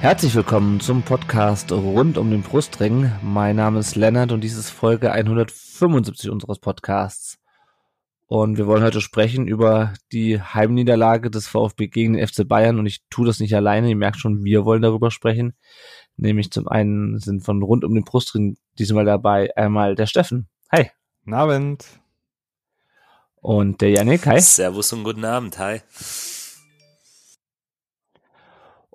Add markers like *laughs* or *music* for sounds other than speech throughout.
Herzlich willkommen zum Podcast rund um den Brustring. Mein Name ist Lennart und dies ist Folge 175 unseres Podcasts. Und wir wollen heute sprechen über die Heimniederlage des VfB gegen den FC Bayern. Und ich tue das nicht alleine. Ihr merkt schon, wir wollen darüber sprechen. Nämlich zum einen sind von rund um den Brustring diesmal dabei einmal der Steffen. Hi. Guten Abend. Und der Janik. Hi. Servus und guten Abend. Hi.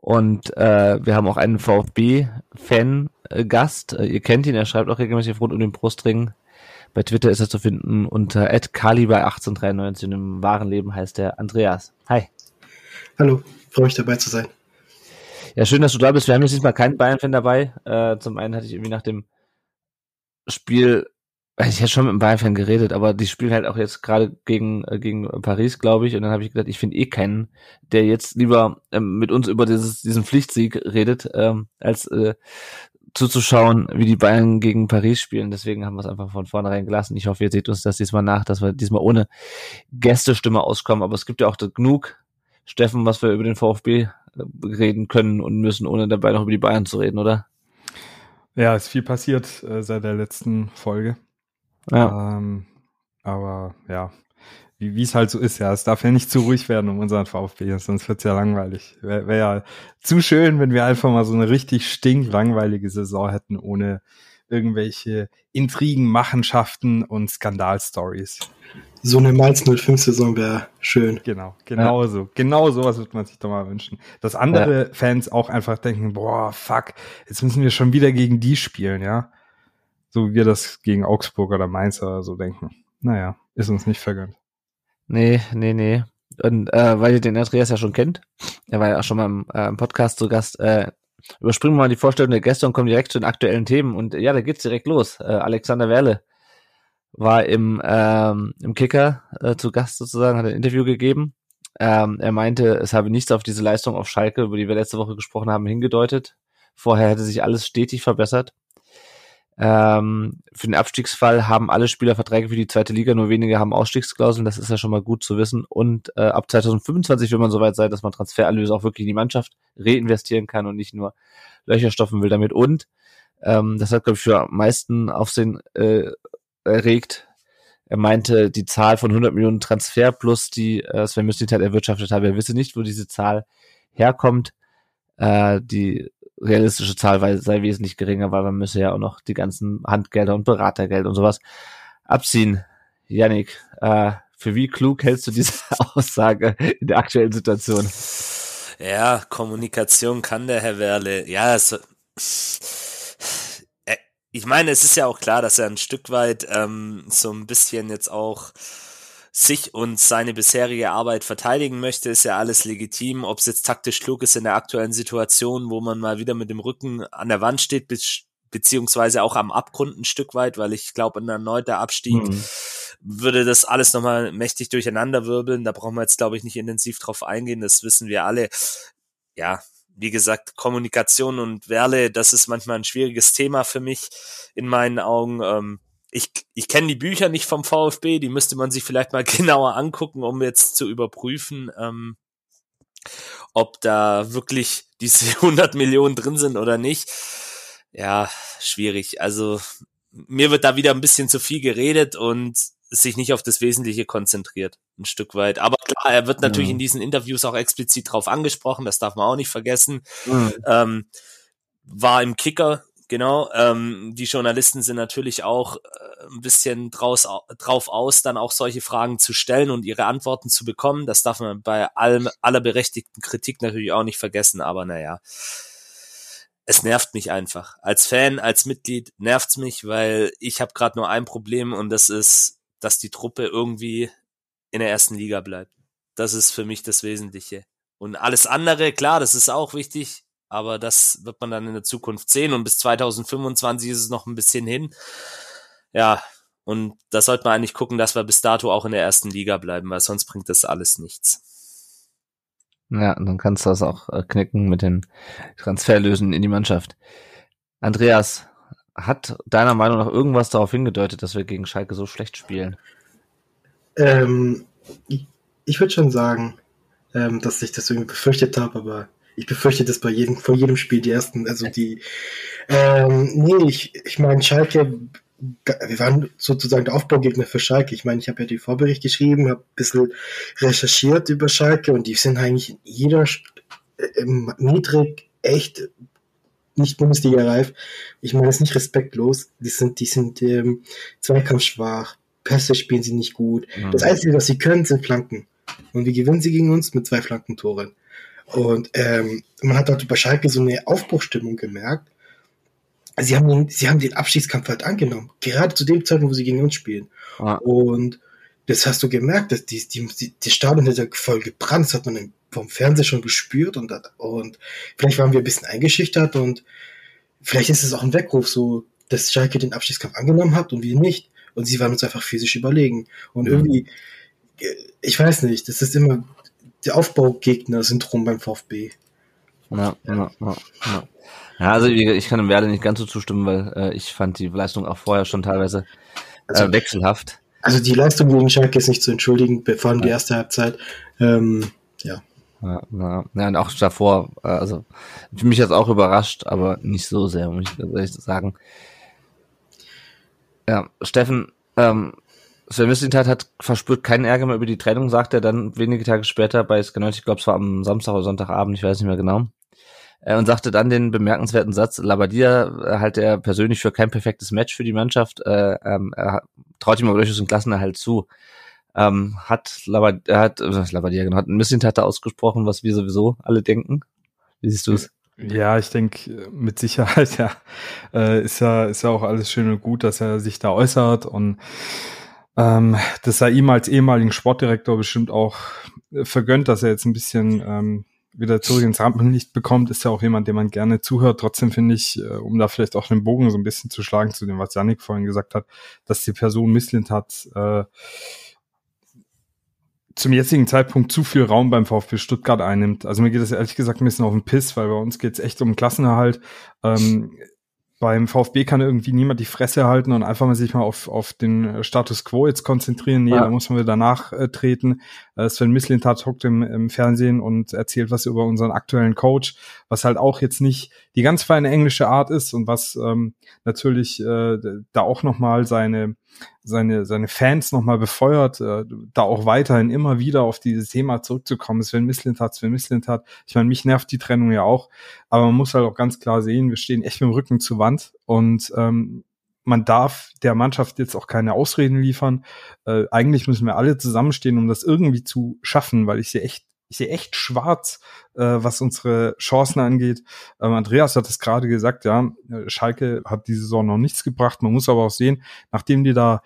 Und äh, wir haben auch einen VfB-Fan-Gast. Äh, ihr kennt ihn, er schreibt auch regelmäßig rund um den Brustring. Bei Twitter ist er zu finden unter @kaliber1893 und im wahren Leben heißt er Andreas. Hi. Hallo, freue mich dabei zu sein. Ja, schön, dass du da bist. Wir haben jetzt diesmal keinen Bayern-Fan dabei. Äh, zum einen hatte ich irgendwie nach dem Spiel ich hätte schon mit einem Bayern-Fan geredet, aber die spielen halt auch jetzt gerade gegen, äh, gegen Paris, glaube ich. Und dann habe ich gedacht, ich finde eh keinen, der jetzt lieber ähm, mit uns über dieses, diesen Pflichtsieg redet, ähm, als äh, zuzuschauen, wie die Bayern gegen Paris spielen. Deswegen haben wir es einfach von vornherein gelassen. Ich hoffe, ihr seht uns das diesmal nach, dass wir diesmal ohne Gästestimme auskommen. Aber es gibt ja auch genug, Steffen, was wir über den VfB äh, reden können und müssen, ohne dabei noch über die Bayern zu reden, oder? Ja, ist viel passiert äh, seit der letzten Folge. Ja. Ähm, aber ja, wie es halt so ist, ja, es darf ja nicht zu ruhig werden um unseren VfB, sonst wird's ja langweilig. Wäre wär ja zu schön, wenn wir einfach mal so eine richtig stinklangweilige Saison hätten, ohne irgendwelche Intrigen, Machenschaften und Skandalstories. So eine Mainz 05 Saison wäre schön. Genau, genau ja. so. Genau sowas würde man sich doch mal wünschen. Dass andere ja. Fans auch einfach denken, boah, fuck, jetzt müssen wir schon wieder gegen die spielen, ja so wie wir das gegen Augsburg oder Mainz oder so denken. Naja, ist uns nicht vergönnt. Nee, nee, nee. Und äh, weil ihr den Andreas ja schon kennt, er war ja auch schon mal im, äh, im Podcast zu Gast, äh, überspringen wir mal die Vorstellung der Gäste und kommen direkt zu den aktuellen Themen. Und ja, da geht's direkt los. Äh, Alexander Werle war im, ähm, im Kicker äh, zu Gast sozusagen, hat ein Interview gegeben. Ähm, er meinte, es habe nichts auf diese Leistung auf Schalke, über die wir letzte Woche gesprochen haben, hingedeutet. Vorher hätte sich alles stetig verbessert. Ähm, für den Abstiegsfall haben alle Spieler Verträge für die zweite Liga, nur wenige haben Ausstiegsklauseln, das ist ja schon mal gut zu wissen. Und äh, ab 2025 will man soweit sein, dass man Transferanalyse auch wirklich in die Mannschaft reinvestieren kann und nicht nur Löcher stopfen will damit. Und ähm, das hat, glaube ich, für am meisten Aufsehen äh, erregt. Er meinte, die Zahl von 100 Millionen Transfer plus die äh, Sven Mislintat erwirtschaftet habe. Er wisse nicht, wo diese Zahl herkommt. Äh, die realistische Zahl sei wesentlich geringer, weil man müsse ja auch noch die ganzen Handgelder und Beratergeld und sowas abziehen. Yannick, äh, für wie klug hältst du diese *laughs* Aussage in der aktuellen Situation? Ja, Kommunikation kann der Herr Werle. Ja, es, äh, ich meine, es ist ja auch klar, dass er ein Stück weit ähm, so ein bisschen jetzt auch sich und seine bisherige Arbeit verteidigen möchte, ist ja alles legitim. Ob es jetzt taktisch klug ist in der aktuellen Situation, wo man mal wieder mit dem Rücken an der Wand steht, be beziehungsweise auch am Abgrund ein Stück weit, weil ich glaube, ein erneuter Abstieg mhm. würde das alles nochmal mächtig durcheinander wirbeln. Da brauchen wir jetzt, glaube ich, nicht intensiv drauf eingehen. Das wissen wir alle. Ja, wie gesagt, Kommunikation und Werle, das ist manchmal ein schwieriges Thema für mich in meinen Augen. Ähm, ich, ich kenne die Bücher nicht vom VfB, die müsste man sich vielleicht mal *laughs* genauer angucken, um jetzt zu überprüfen, ähm, ob da wirklich diese *laughs* 100 Millionen drin sind oder nicht. Ja, schwierig. Also mir wird da wieder ein bisschen zu viel geredet und sich nicht auf das Wesentliche konzentriert, ein Stück weit. Aber klar, er wird natürlich mhm. in diesen Interviews auch explizit drauf angesprochen, das darf man auch nicht vergessen. Mhm. Ähm, war im Kicker Genau, ähm, die Journalisten sind natürlich auch äh, ein bisschen draus, drauf aus, dann auch solche Fragen zu stellen und ihre Antworten zu bekommen. Das darf man bei allem, aller berechtigten Kritik natürlich auch nicht vergessen, aber naja. Es nervt mich einfach. Als Fan, als Mitglied nervt's mich, weil ich habe gerade nur ein Problem und das ist, dass die Truppe irgendwie in der ersten Liga bleibt. Das ist für mich das Wesentliche. Und alles andere, klar, das ist auch wichtig, aber das wird man dann in der Zukunft sehen und bis 2025 ist es noch ein bisschen hin. ja, und da sollte man eigentlich gucken, dass wir bis dato auch in der ersten Liga bleiben, weil sonst bringt das alles nichts. Ja, dann kannst du das auch äh, knicken mit den Transferlösen in die Mannschaft. Andreas, hat deiner Meinung nach irgendwas darauf hingedeutet, dass wir gegen Schalke so schlecht spielen? Ähm, ich, ich würde schon sagen, ähm, dass ich das irgendwie befürchtet habe, aber ich befürchte das bei jedem, vor jedem Spiel die ersten, also die, ähm, nee, ich, ich meine, Schalke wir waren sozusagen der Aufbaugegner für Schalke. Ich meine, ich habe ja die Vorbericht geschrieben, habe ein bisschen recherchiert über Schalke und die sind eigentlich in jeder äh, niedrig echt nicht Bundesliga reif. Ich meine, das ist nicht respektlos. Die sind, die sind ähm, zweikampfschwach, Pässe spielen sie nicht gut. Mhm. Das Einzige, was sie können, sind Flanken. Und wie gewinnen sie gegen uns? Mit zwei Flankentoren. Und ähm, man hat dort bei Schalke so eine Aufbruchstimmung gemerkt sie haben den, sie haben den Abschiedskampf halt angenommen. Gerade zu dem Zeitpunkt, wo sie gegen uns spielen. Ah. Und das hast du gemerkt, dass die, die, die Stadion hat ja voll gebrannt, das hat man vom Fernseher schon gespürt und, und vielleicht waren wir ein bisschen eingeschüchtert und vielleicht ist es auch ein Weckruf, so, dass Schalke den Abschiedskampf angenommen hat und wir nicht. Und sie waren uns einfach physisch überlegen. Und irgendwie, ich weiß nicht, das ist immer der Aufbaugegner-Syndrom beim VfB. Ja, ja, ja, ja. Ja, also ich kann dem Werder nicht ganz so zustimmen, weil äh, ich fand die Leistung auch vorher schon teilweise äh, also, wechselhaft. Also die Leistung gegen Schalke ist nicht zu entschuldigen, vor allem die erste Halbzeit. Ähm, ja. Ja, ja, ja, und auch davor, äh, also für mich jetzt auch überrascht, aber nicht so sehr, muss ich ehrlich sagen. Ja, Steffen, ähm, Sven Mislintat hat verspürt keinen Ärger mehr über die Trennung, sagt er dann wenige Tage später bei Sky ich glaube es war am Samstag oder Sonntagabend, ich weiß nicht mehr genau äh, und sagte dann den bemerkenswerten Satz, Labadia äh, halt er persönlich für kein perfektes Match für die Mannschaft, äh, ähm, er traut ihm aber durchaus einen Klassenerhalt zu. Ähm, hat Labadia, hat, äh, Labadia genau, hat bisschen Tate ausgesprochen, was wir sowieso alle denken. Wie siehst du es? Ja, ich denke mit Sicherheit, *laughs* ja, äh, ist ja, ist ja auch alles schön und gut, dass er sich da äußert und ähm, das sei ihm als ehemaligen Sportdirektor bestimmt auch vergönnt, dass er jetzt ein bisschen ähm, wieder zurück ins Rampenlicht bekommt, ist ja auch jemand, dem man gerne zuhört. Trotzdem finde ich, äh, um da vielleicht auch den Bogen so ein bisschen zu schlagen zu dem, was Yannick vorhin gesagt hat, dass die Person Misslint hat, äh, zum jetzigen Zeitpunkt zu viel Raum beim VfB Stuttgart einnimmt. Also mir geht es ehrlich gesagt ein bisschen auf den Piss, weil bei uns geht es echt um Klassenerhalt. Ähm, beim VfB kann irgendwie niemand die Fresse halten und einfach mal sich mal auf, auf den Status Quo jetzt konzentrieren. Nee, ja. da muss man wieder danach äh. Äh, Sven Mislintat hockt im, im Fernsehen und erzählt was über unseren aktuellen Coach, was halt auch jetzt nicht die ganz feine englische Art ist und was ähm, natürlich äh, da auch nochmal seine seine, seine Fans nochmal befeuert, äh, da auch weiterhin immer wieder auf dieses Thema zurückzukommen. Sven Mislintat, Sven Mislintat. Ich meine, mich nervt die Trennung ja auch, aber man muss halt auch ganz klar sehen, wir stehen echt mit dem Rücken zur Wand und ähm, man darf der Mannschaft jetzt auch keine Ausreden liefern. Äh, eigentlich müssen wir alle zusammenstehen, um das irgendwie zu schaffen, weil ich sehe echt ich sehe echt schwarz, äh, was unsere Chancen angeht. Ähm, Andreas hat es gerade gesagt, ja, Schalke hat diese Saison noch nichts gebracht. Man muss aber auch sehen, nachdem die da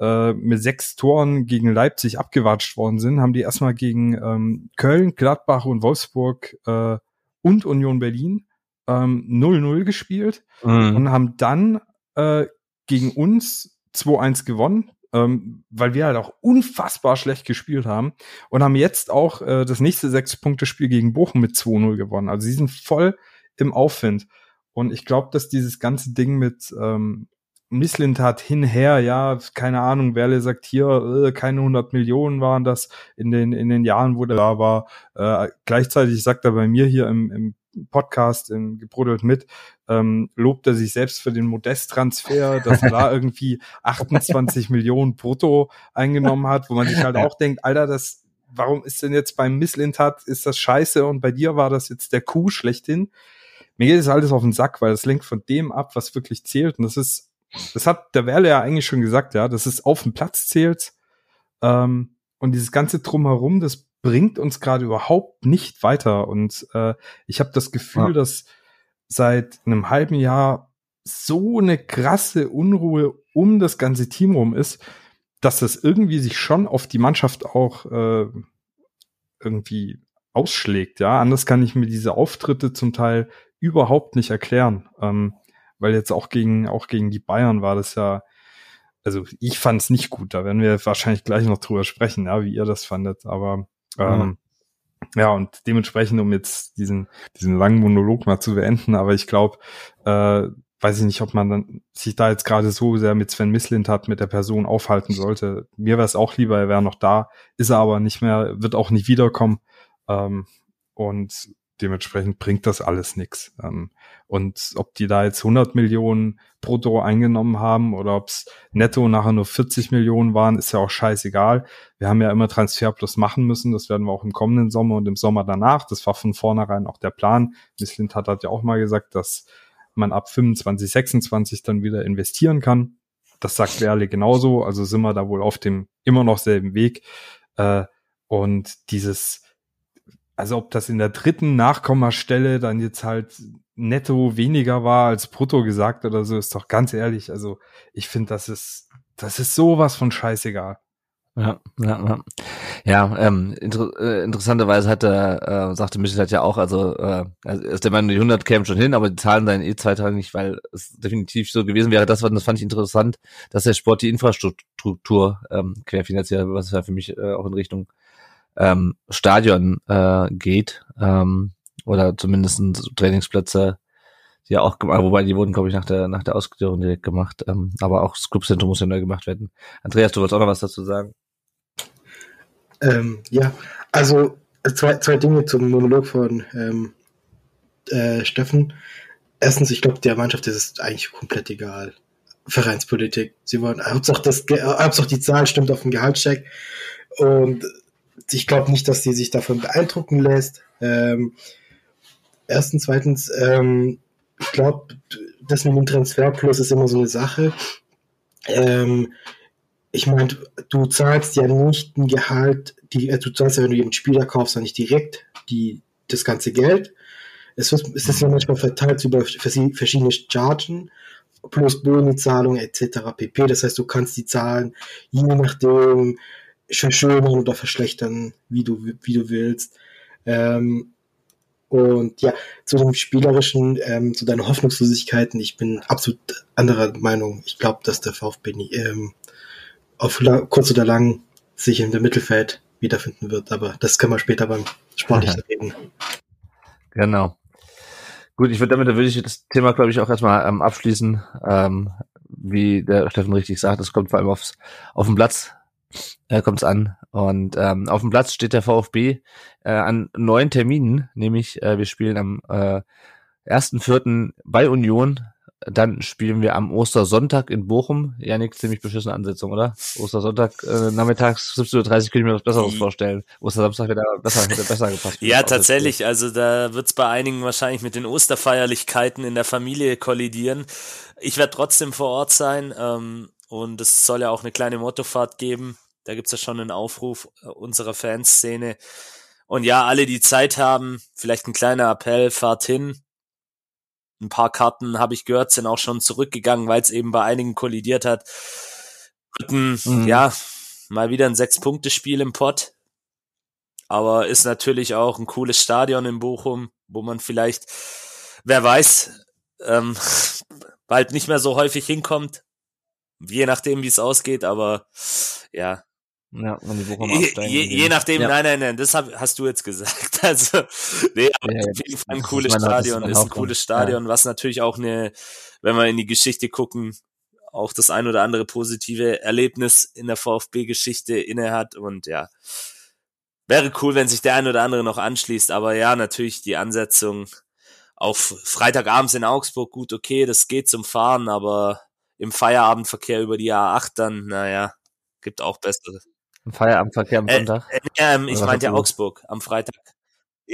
äh, mit sechs Toren gegen Leipzig abgewatscht worden sind, haben die erstmal gegen ähm, Köln, Gladbach und Wolfsburg äh, und Union Berlin 0-0 ähm, gespielt mhm. und haben dann äh, gegen uns 2-1 gewonnen ähm, weil wir halt auch unfassbar schlecht gespielt haben und haben jetzt auch äh, das nächste Sechs-Punkte-Spiel gegen Bochum mit 2-0 gewonnen. Also sie sind voll im Aufwind. Und ich glaube, dass dieses ganze Ding mit ähm, Misslintat hinher, ja, keine Ahnung, Werle sagt hier, äh, keine 100 Millionen waren das in den, in den Jahren, wo der da war. Äh, gleichzeitig sagt er bei mir hier im, im Podcast in Gebrodelt mit, ähm, lobt er sich selbst für den Modest-Transfer, dass er da *laughs* irgendwie 28 Millionen brutto eingenommen hat, wo man sich halt auch denkt, Alter, das, warum ist denn jetzt beim Misslintat, ist das scheiße und bei dir war das jetzt der Kuh schlechthin? Mir geht es alles auf den Sack, weil das lenkt von dem ab, was wirklich zählt und das ist, das hat der Werle ja eigentlich schon gesagt, ja, dass es auf dem Platz zählt ähm, und dieses ganze Drumherum, das bringt uns gerade überhaupt nicht weiter. Und äh, ich habe das Gefühl, ja. dass seit einem halben Jahr so eine krasse Unruhe um das ganze Team rum ist, dass das irgendwie sich schon auf die Mannschaft auch äh, irgendwie ausschlägt. Ja, anders kann ich mir diese Auftritte zum Teil überhaupt nicht erklären, ähm, weil jetzt auch gegen auch gegen die Bayern war das ja also ich fand es nicht gut. Da werden wir wahrscheinlich gleich noch drüber sprechen, ja, wie ihr das fandet. Aber ähm, ja, und dementsprechend, um jetzt diesen, diesen langen Monolog mal zu beenden, aber ich glaube, äh, weiß ich nicht, ob man dann sich da jetzt gerade so sehr mit Sven Mislint hat, mit der Person aufhalten sollte. Mir wäre es auch lieber, er wäre noch da, ist er aber nicht mehr, wird auch nicht wiederkommen. Ähm, und dementsprechend bringt das alles nichts. Ähm, und ob die da jetzt 100 Millionen brutto eingenommen haben oder ob es netto nachher nur 40 Millionen waren, ist ja auch scheißegal. Wir haben ja immer Transferplus machen müssen. Das werden wir auch im kommenden Sommer und im Sommer danach. Das war von vornherein auch der Plan. Miss Lind hat, hat ja auch mal gesagt, dass man ab 25, 26 dann wieder investieren kann. Das sagt Werle genauso. Also sind wir da wohl auf dem immer noch selben Weg. Äh, und dieses also ob das in der dritten Nachkommastelle dann jetzt halt netto weniger war als brutto gesagt oder so, ist doch ganz ehrlich. Also ich finde, das ist, das ist sowas von scheißegal. Ja, ja, ja. ja ähm, inter äh, interessanterweise hat er, äh, sagte Michel hat ja auch, also äh, ist der Meinung, die 100 kämen schon hin, aber die Zahlen seien eh zweitrangig, weil es definitiv so gewesen wäre. Das, das fand ich interessant, dass der Sport die Infrastruktur ähm, querfinanziert, was ja für mich äh, auch in Richtung ähm, Stadion äh, geht ähm, oder zumindest Trainingsplätze, die ja auch gemacht, wobei die wurden, glaube ich, nach der nach der Ausgliederung direkt gemacht, ähm, aber auch das Clubzentrum muss ja neu gemacht werden. Andreas, du wolltest auch noch was dazu sagen? Ähm, ja, also zwei, zwei Dinge zum Monolog von ähm, äh, Steffen. Erstens, ich glaube, der Mannschaft ist es eigentlich komplett egal. Vereinspolitik. Sie wollen, Hauptsache, das, Hauptsache die Zahl stimmt auf dem Gehaltscheck. Und ich glaube nicht, dass sie sich davon beeindrucken lässt. Ähm, erstens, zweitens, ähm, ich glaube, das mit dem Transferplus ist immer so eine Sache. Ähm, ich meine, du zahlst ja nicht ein Gehalt, die, äh, du zahlst ja, wenn du einen Spieler kaufst, ja nicht direkt die, das ganze Geld. Es, wird, es ist ja manchmal verteilt über verschiedene Chargen plus Boni-Zahlungen etc. pp. Das heißt, du kannst die Zahlen je nachdem verschönern oder verschlechtern, wie du, wie du willst. Ähm, und ja, zu dem Spielerischen, ähm, zu deinen Hoffnungslosigkeiten, ich bin absolut anderer Meinung. Ich glaube, dass der VfB ähm, auf kurz oder lang sich in dem Mittelfeld wiederfinden wird, aber das können wir später beim Sportlichen ja. reden. Genau. Gut, ich würde damit würde ich das Thema, glaube ich, auch erstmal ähm, abschließen. Ähm, wie der Steffen richtig sagt, es kommt vor allem aufs, auf den Platz äh, kommt es an. Und ähm, auf dem Platz steht der VfB äh, an neun Terminen, nämlich äh, wir spielen am äh, 1.4. bei Union, dann spielen wir am Ostersonntag in Bochum. Janik, ziemlich beschissene Ansetzung, oder? Ostersonntag äh, nachmittags 17.30 Uhr könnte ich mir was Besseres vorstellen. Ostersamstag hätte besser, hätte besser gepasst. ja, tatsächlich. Also da wird es bei einigen wahrscheinlich mit den Osterfeierlichkeiten in der Familie kollidieren. Ich werde trotzdem vor Ort sein. Ähm, und es soll ja auch eine kleine Mottofahrt geben. Da gibt's ja schon einen Aufruf äh, unserer Fanszene. Und ja, alle, die Zeit haben, vielleicht ein kleiner Appell, fahrt hin. Ein paar Karten, habe ich gehört, sind auch schon zurückgegangen, weil es eben bei einigen kollidiert hat. Ein, mhm. Ja, mal wieder ein Sechs-Punkte-Spiel im Pott. Aber ist natürlich auch ein cooles Stadion in Bochum, wo man vielleicht, wer weiß, ähm, *laughs* bald nicht mehr so häufig hinkommt. Je nachdem, wie es ausgeht, aber ja, ja, wenn die Bochum absteigen. Je, je nachdem, ja. nein, nein, nein, das hab, hast du jetzt gesagt. *laughs* Also, nee, aber ja, auf jeden Fall ein cooles Stadion, ist ein cooles Stadion, was natürlich auch eine, wenn wir in die Geschichte gucken, auch das ein oder andere positive Erlebnis in der VfB-Geschichte inne hat und ja, wäre cool, wenn sich der ein oder andere noch anschließt, aber ja, natürlich die Ansetzung auf Freitagabends in Augsburg, gut, okay, das geht zum Fahren, aber im Feierabendverkehr über die A8 dann, naja, gibt auch bessere. Im Feierabendverkehr am äh, Sonntag? Äh, äh, ich meinte ja Augsburg am Freitag.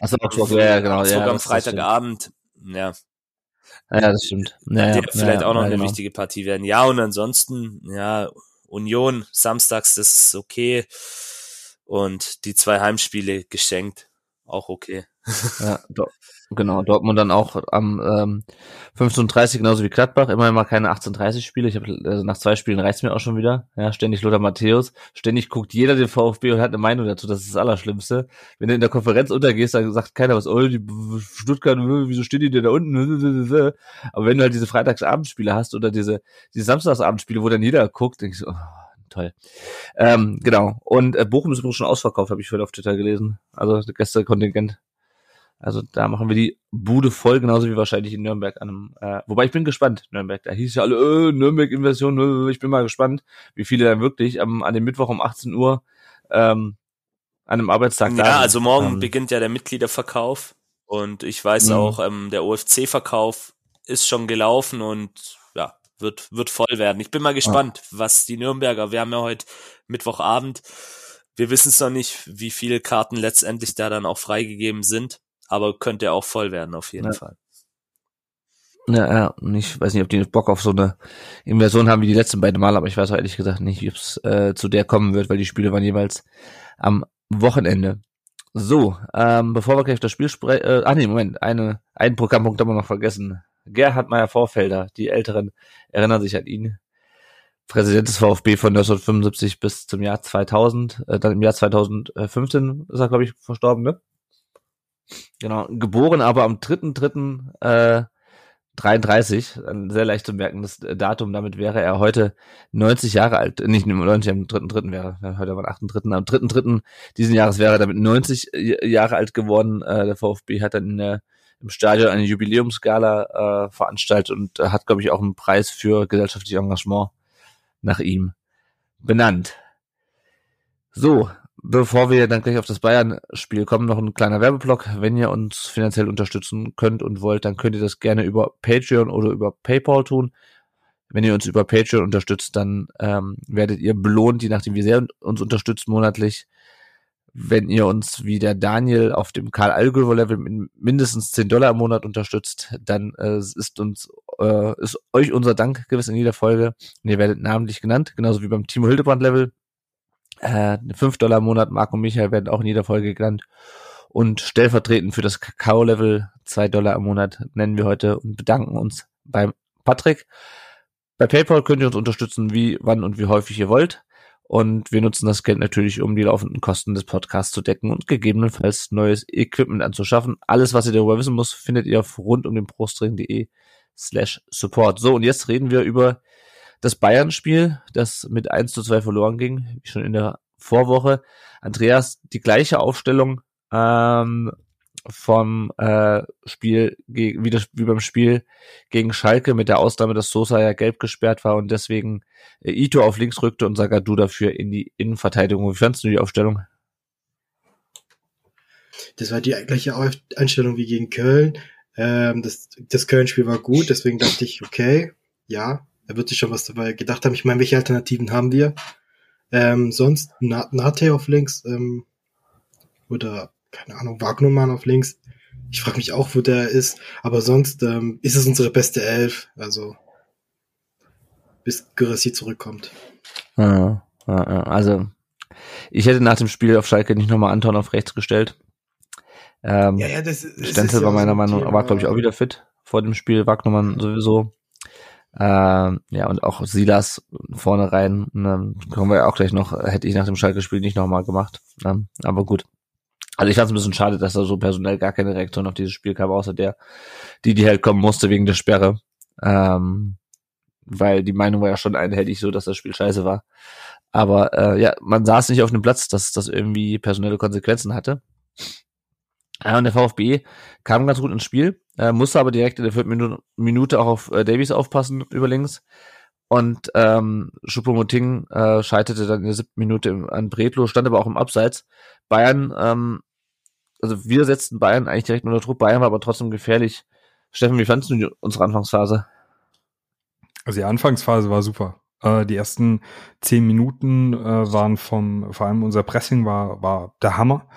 Achso, Augsburg, ja, genau. Augsburg ja, am Freitagabend, ja. Ja, das stimmt. Ja, ja, vielleicht auch noch eine genau. wichtige Partie werden. Ja, und ansonsten, ja, Union samstags, das ist okay. Und die zwei Heimspiele geschenkt, auch okay. ja, *laughs* genau, Dortmund dann auch am ähm, 15.30 genauso wie Gladbach, immerhin mal keine 18.30 Spiele. Ich habe also nach zwei Spielen reicht's mir auch schon wieder. Ja, ständig Lothar Matthäus, ständig guckt jeder den VfB und hat eine Meinung dazu, das ist das Allerschlimmste. Wenn du in der Konferenz untergehst, dann sagt keiner was, oh, die Stuttgart, wieso steht die denn da unten? *laughs* Aber wenn du halt diese Freitagsabendspiele hast oder diese, diese Samstagsabendspiele, wo dann jeder guckt, denkst du, oh, toll. Ähm, genau. Und äh, Bochum ist übrigens schon ausverkauft, habe ich vorhin auf Twitter gelesen. Also das Gästekontingent. Also da machen wir die Bude voll, genauso wie wahrscheinlich in Nürnberg an einem, äh, wobei ich bin gespannt, Nürnberg. Da hieß ja alle, äh, Nürnberg-Inversion, äh, ich bin mal gespannt, wie viele dann wirklich am, an dem Mittwoch um 18 Uhr ähm, an einem Arbeitstag da Ja, also morgen ähm, beginnt ja der Mitgliederverkauf und ich weiß mh. auch, ähm, der OFC-Verkauf ist schon gelaufen und ja, wird, wird voll werden. Ich bin mal gespannt, ja. was die Nürnberger, wir haben ja heute Mittwochabend, wir wissen es noch nicht, wie viele Karten letztendlich da dann auch freigegeben sind aber könnte auch voll werden auf jeden ja. Fall. Ja, ja, und ich weiß nicht, ob die Bock auf so eine Inversion haben wie die letzten beiden Mal, aber ich weiß auch ehrlich gesagt nicht, ob es äh, zu der kommen wird, weil die Spiele waren jeweils am Wochenende. So, ähm, bevor wir gleich auf das Spiel sprechen, äh, ah nee, Moment, eine, einen Programmpunkt haben wir noch vergessen. Gerhard Meyer Vorfelder, die Älteren erinnern sich an ihn. Präsident des VfB von 1975 bis zum Jahr 2000, äh, dann im Jahr 2015 ist er, glaube ich, verstorben, ne? Genau, geboren aber am 3.3. Äh, 33, ein sehr leicht zu merkendes Datum, damit wäre er heute 90 Jahre alt, nicht 90, am 3.3. wäre, heute war 8.3., am 3.3. diesen Jahres wäre er damit 90 Jahre alt geworden. Äh, der VfB hat dann in der, im Stadion eine Jubiläumsgala äh, veranstaltet und hat, glaube ich, auch einen Preis für gesellschaftliches Engagement nach ihm benannt. So, Bevor wir dann gleich auf das Bayern-Spiel kommen, noch ein kleiner Werbeblock. Wenn ihr uns finanziell unterstützen könnt und wollt, dann könnt ihr das gerne über Patreon oder über PayPal tun. Wenn ihr uns über Patreon unterstützt, dann ähm, werdet ihr belohnt, je nachdem wie sehr uns unterstützt monatlich. Wenn ihr uns wie der Daniel auf dem Karl Algöver Level mit mindestens 10 Dollar im Monat unterstützt, dann äh, ist uns äh, ist euch unser Dank gewiss in jeder Folge. Und ihr werdet namentlich genannt, genauso wie beim Timo Hildebrand Level. Äh, 5 Dollar im Monat, Marco und Michael werden auch in jeder Folge genannt. Und stellvertretend für das Kakao-Level 2 Dollar im Monat nennen wir heute und bedanken uns beim Patrick. Bei PayPal könnt ihr uns unterstützen, wie, wann und wie häufig ihr wollt. Und wir nutzen das Geld natürlich, um die laufenden Kosten des Podcasts zu decken und gegebenenfalls neues Equipment anzuschaffen. Alles, was ihr darüber wissen muss, findet ihr auf rund um den Prostring.de slash support. So, und jetzt reden wir über das Bayern-Spiel, das mit 1 zu 2 verloren ging, schon in der Vorwoche. Andreas, die gleiche Aufstellung ähm, vom äh, Spiel wie, das, wie beim Spiel gegen Schalke mit der Ausnahme, dass Sosa ja gelb gesperrt war und deswegen äh, Ito auf links rückte und Sagadu dafür in die Innenverteidigung. Wie fandest du die Aufstellung? Das war die gleiche Einstellung wie gegen Köln. Ähm, das das Köln-Spiel war gut, deswegen dachte ich, okay, ja, er wird sich schon was dabei gedacht haben. Ich meine, welche Alternativen haben wir? Ähm, sonst Nate auf links ähm, oder keine Ahnung, Wagnermann auf links. Ich frage mich auch, wo der ist. Aber sonst ähm, ist es unsere beste Elf. Also bis Gerassi zurückkommt. Ja, ja, also ich hätte nach dem Spiel auf Schalke nicht nochmal Anton auf rechts gestellt. Ähm, ja, ja, das, das Stenzel war meiner Meinung nach, war glaube ich auch wieder fit vor dem Spiel. Wagnermann sowieso. Ähm, ja, und auch Silas vorne rein, ne, kommen wir auch gleich noch, hätte ich nach dem Schalke-Spiel nicht nochmal gemacht. Ne, aber gut. Also ich fand es ein bisschen schade, dass da so personell gar keine Reaktion auf dieses Spiel kam, außer der, die, die halt kommen musste wegen der Sperre. Ähm, weil die Meinung war ja schon einhellig so, dass das Spiel scheiße war. Aber äh, ja, man saß nicht auf dem Platz, dass das irgendwie personelle Konsequenzen hatte. Ja, und der VfB kam ganz gut ins Spiel, äh, musste aber direkt in der vierten Minute, auch auf äh, Davies aufpassen links. Und ähm, Schuppomoting äh, scheiterte dann in der siebten Minute im, an Bretlo, stand aber auch im Abseits. Bayern, ähm, also wir setzten Bayern eigentlich direkt unter Druck. Bayern war aber trotzdem gefährlich. Steffen, wie fandest du unsere Anfangsphase? Also die Anfangsphase war super. Äh, die ersten zehn Minuten äh, waren vom, vor allem unser Pressing war, war der Hammer.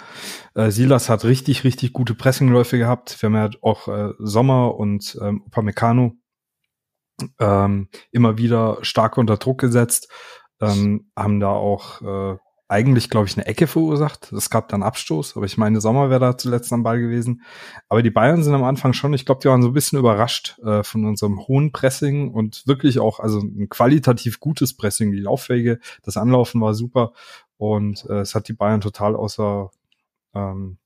Äh, Silas hat richtig, richtig gute Pressingläufe gehabt. Wir haben ja auch äh, Sommer und ähm, Upamecano ähm, immer wieder stark unter Druck gesetzt, ähm, haben da auch äh, eigentlich, glaube ich, eine Ecke verursacht. Es gab dann Abstoß, aber ich meine, Sommer wäre da zuletzt am Ball gewesen. Aber die Bayern sind am Anfang schon, ich glaube, die waren so ein bisschen überrascht äh, von unserem hohen Pressing und wirklich auch, also ein qualitativ gutes Pressing, die Lauffähige, das Anlaufen war super und äh, es hat die Bayern total außer ähm,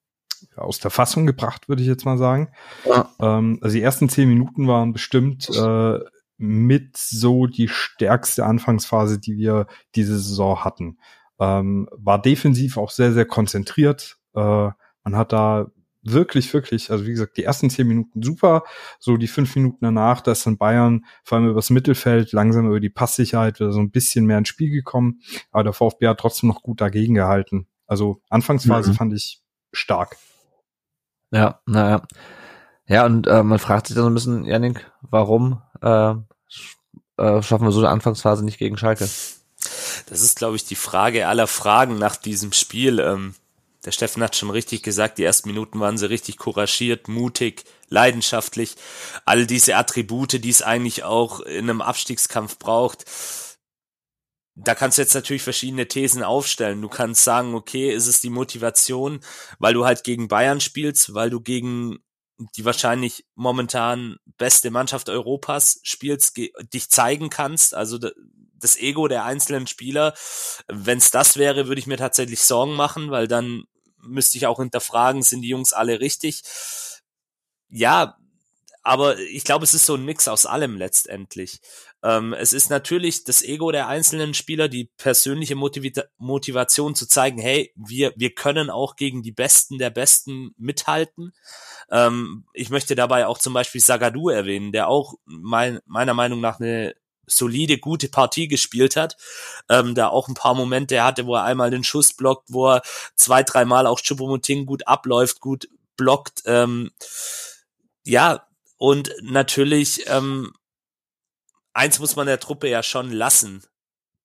aus der Fassung gebracht, würde ich jetzt mal sagen. Ja. Ähm, also die ersten zehn Minuten waren bestimmt äh, mit so die stärkste Anfangsphase, die wir diese Saison hatten. Ähm, war defensiv auch sehr, sehr konzentriert. Äh, man hat da wirklich, wirklich, also wie gesagt, die ersten zehn Minuten super, so die fünf Minuten danach, da ist dann Bayern vor allem übers Mittelfeld langsam über die Passsicherheit wieder so ein bisschen mehr ins Spiel gekommen, aber der VfB hat trotzdem noch gut dagegen gehalten. Also Anfangsphase mhm. fand ich stark. Ja, naja. Ja, und äh, man fragt sich dann so ein bisschen, Janik, warum äh, äh, schaffen wir so eine Anfangsphase nicht gegen Schalke? Das ist, glaube ich, die Frage aller Fragen nach diesem Spiel. Ähm, der Steffen hat schon richtig gesagt, die ersten Minuten waren sie richtig couragiert, mutig, leidenschaftlich. All diese Attribute, die es eigentlich auch in einem Abstiegskampf braucht. Da kannst du jetzt natürlich verschiedene Thesen aufstellen. Du kannst sagen, okay, ist es die Motivation, weil du halt gegen Bayern spielst, weil du gegen die wahrscheinlich momentan beste Mannschaft Europas spielst, dich zeigen kannst. Also das Ego der einzelnen Spieler. Wenn es das wäre, würde ich mir tatsächlich Sorgen machen, weil dann müsste ich auch hinterfragen, sind die Jungs alle richtig? Ja, aber ich glaube, es ist so ein Mix aus allem letztendlich. Ähm, es ist natürlich das Ego der einzelnen Spieler, die persönliche Motiv Motivation zu zeigen, hey, wir, wir können auch gegen die Besten der Besten mithalten. Ähm, ich möchte dabei auch zum Beispiel Sagadu erwähnen, der auch mein, meiner Meinung nach eine solide, gute Partie gespielt hat. Ähm, da auch ein paar Momente hatte, wo er einmal den Schuss blockt, wo er zwei, dreimal auch Chupomoting gut abläuft, gut blockt. Ähm, ja, und natürlich, ähm, eins muss man der Truppe ja schon lassen.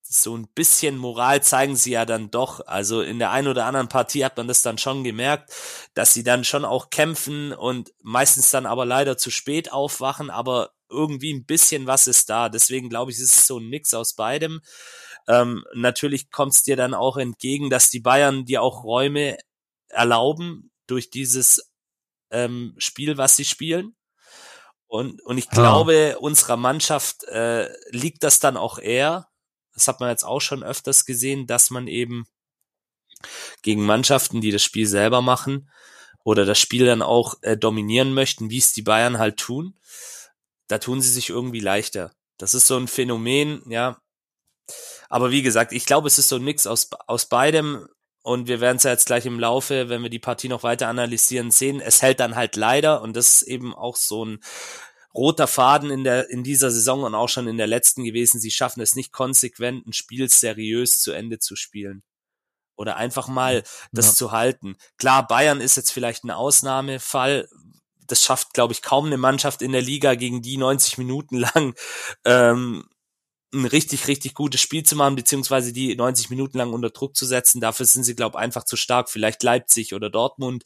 So ein bisschen Moral zeigen sie ja dann doch. Also in der einen oder anderen Partie hat man das dann schon gemerkt, dass sie dann schon auch kämpfen und meistens dann aber leider zu spät aufwachen. Aber irgendwie ein bisschen was ist da. Deswegen glaube ich, ist es so ein Mix aus beidem. Ähm, natürlich kommt es dir dann auch entgegen, dass die Bayern dir auch Räume erlauben durch dieses ähm, Spiel, was sie spielen. Und, und ich glaube, ah. unserer Mannschaft äh, liegt das dann auch eher. Das hat man jetzt auch schon öfters gesehen, dass man eben gegen Mannschaften, die das Spiel selber machen oder das Spiel dann auch äh, dominieren möchten, wie es die Bayern halt tun, da tun sie sich irgendwie leichter. Das ist so ein Phänomen, ja. Aber wie gesagt, ich glaube, es ist so ein Mix aus, aus beidem. Und wir werden es ja jetzt gleich im Laufe, wenn wir die Partie noch weiter analysieren, sehen. Es hält dann halt leider, und das ist eben auch so ein roter Faden in der, in dieser Saison und auch schon in der letzten gewesen. Sie schaffen es nicht konsequent, ein Spiel seriös zu Ende zu spielen. Oder einfach mal das ja. zu halten. Klar, Bayern ist jetzt vielleicht ein Ausnahmefall, das schafft, glaube ich, kaum eine Mannschaft in der Liga, gegen die 90 Minuten lang ähm, ein richtig, richtig gutes Spiel zu machen, beziehungsweise die 90 Minuten lang unter Druck zu setzen. Dafür sind sie, glaube ich, einfach zu stark. Vielleicht Leipzig oder Dortmund.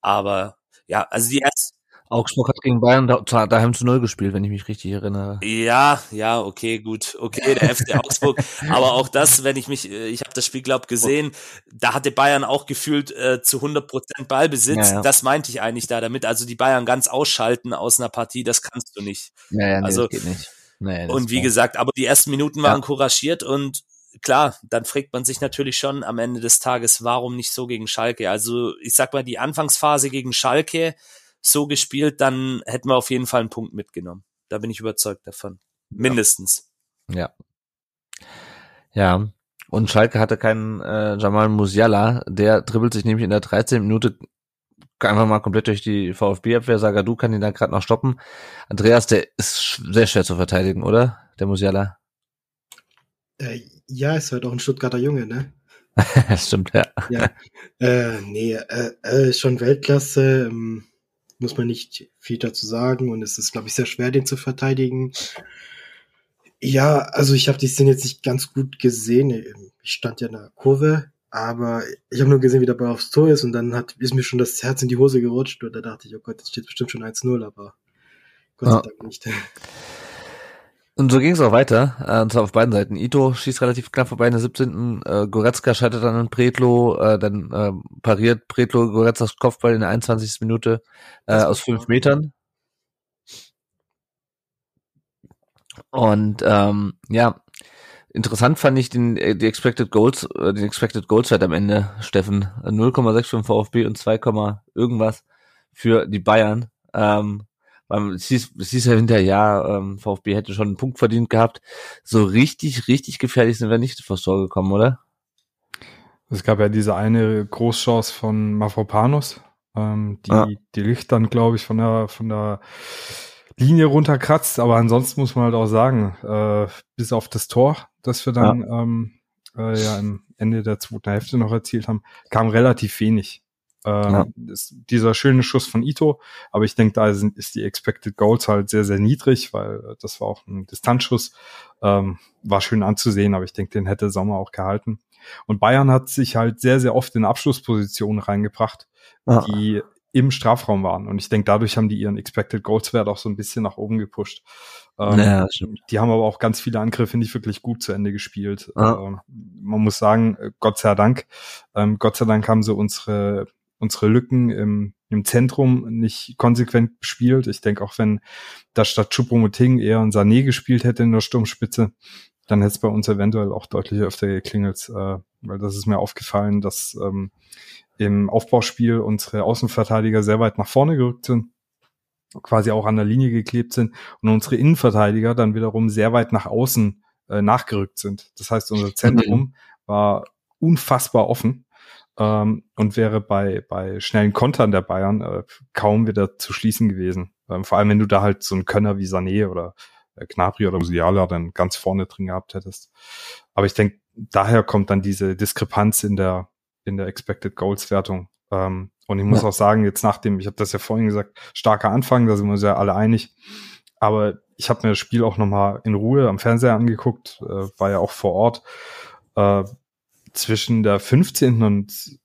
Aber ja, also die erste, Augsburg hat gegen Bayern da, daheim zu Null gespielt, wenn ich mich richtig erinnere. Ja, ja, okay, gut. Okay, der FC *laughs* Augsburg. Aber auch das, wenn ich mich, äh, ich habe das Spiel, glaub gesehen, da hatte Bayern auch gefühlt äh, zu 100 Prozent Ballbesitz. Ja, ja. Das meinte ich eigentlich da damit. Also die Bayern ganz ausschalten aus einer Partie, das kannst du nicht. Ja, ja, nee, also, das geht nicht. Nee, und wie gesagt, aber die ersten Minuten waren ja. couragiert und klar, dann fragt man sich natürlich schon am Ende des Tages, warum nicht so gegen Schalke? Also ich sag mal, die Anfangsphase gegen Schalke, so gespielt, dann hätten wir auf jeden Fall einen Punkt mitgenommen. Da bin ich überzeugt davon. Mindestens. Ja. Ja. Und Schalke hatte keinen äh, Jamal Musiala, der dribbelt sich nämlich in der 13. Minute einfach mal komplett durch die VfB-Abwehr. Sagadu kann ihn da gerade noch stoppen. Andreas, der ist sehr schwer zu verteidigen, oder? Der Musiala. Äh, ja, ist halt auch ein Stuttgarter Junge, ne? das *laughs* stimmt, ja. Ja, äh, nee, äh, äh, schon Weltklasse. Ähm, muss man nicht viel dazu sagen und es ist, glaube ich, sehr schwer, den zu verteidigen. Ja, also ich habe die Szene jetzt nicht ganz gut gesehen. Ich stand ja in der Kurve, aber ich habe nur gesehen, wie der Ball aufs Tor ist und dann hat, ist mir schon das Herz in die Hose gerutscht und da dachte ich, oh Gott, das steht bestimmt schon 1-0, aber Gott sei Dank nicht. Und so ging es auch weiter, äh, und zwar auf beiden Seiten. Ito schießt relativ knapp vorbei in der 17. Äh, Goretzka scheitert dann an Pretlo, äh, dann äh, pariert Pretlo Goretzkas Kopfball in der 21. Minute äh, aus fünf Metern. Und ähm, ja, interessant fand ich den äh, die Expected Goals, äh, den Expected Goals Wert am Ende, Steffen. 0,6 für den VfB und 2, irgendwas für die Bayern. Ähm, es hieß, es hieß ja hinterher, ja, ähm, VfB hätte schon einen Punkt verdient gehabt. So richtig, richtig gefährlich sind wir nicht vors Tor gekommen, oder? Es gab ja diese eine Großchance von Mafropanos, ähm, die, ja. die Licht dann, glaube ich, von der, von der Linie runterkratzt. Aber ansonsten muss man halt auch sagen, äh, bis auf das Tor, das wir dann ja. Ähm, äh, ja im Ende der zweiten Hälfte noch erzielt haben, kam relativ wenig. Ähm, ja. ist dieser schöne Schuss von Ito, aber ich denke, da sind, ist die Expected Goals halt sehr, sehr niedrig, weil das war auch ein Distanzschuss. Ähm, war schön anzusehen, aber ich denke, den hätte Sommer auch gehalten. Und Bayern hat sich halt sehr, sehr oft in Abschlusspositionen reingebracht, ja. die im Strafraum waren. Und ich denke, dadurch haben die ihren Expected Goals Wert auch so ein bisschen nach oben gepusht. Ähm, ja, die haben aber auch ganz viele Angriffe nicht wirklich gut zu Ende gespielt. Ja. Ähm, man muss sagen, Gott sei Dank, ähm, Gott sei Dank haben sie unsere unsere Lücken im, im Zentrum nicht konsequent bespielt. Ich denke, auch wenn da statt Choupo-Moting eher ein Sané gespielt hätte in der Sturmspitze, dann hätte es bei uns eventuell auch deutlich öfter geklingelt, äh, weil das ist mir aufgefallen, dass ähm, im Aufbauspiel unsere Außenverteidiger sehr weit nach vorne gerückt sind, quasi auch an der Linie geklebt sind und unsere Innenverteidiger dann wiederum sehr weit nach außen äh, nachgerückt sind. Das heißt, unser Zentrum mhm. war unfassbar offen ähm, und wäre bei, bei schnellen Kontern der Bayern äh, kaum wieder zu schließen gewesen. Ähm, vor allem, wenn du da halt so einen Könner wie Sané oder äh, Gnabry oder Musiala dann ganz vorne drin gehabt hättest. Aber ich denke, daher kommt dann diese Diskrepanz in der, in der Expected Goals Wertung. Ähm, und ich muss ja. auch sagen, jetzt nach dem, ich habe das ja vorhin gesagt, starker Anfang, da sind wir uns ja alle einig. Aber ich habe mir das Spiel auch nochmal in Ruhe am Fernseher angeguckt, äh, war ja auch vor Ort. Äh, zwischen der 15. und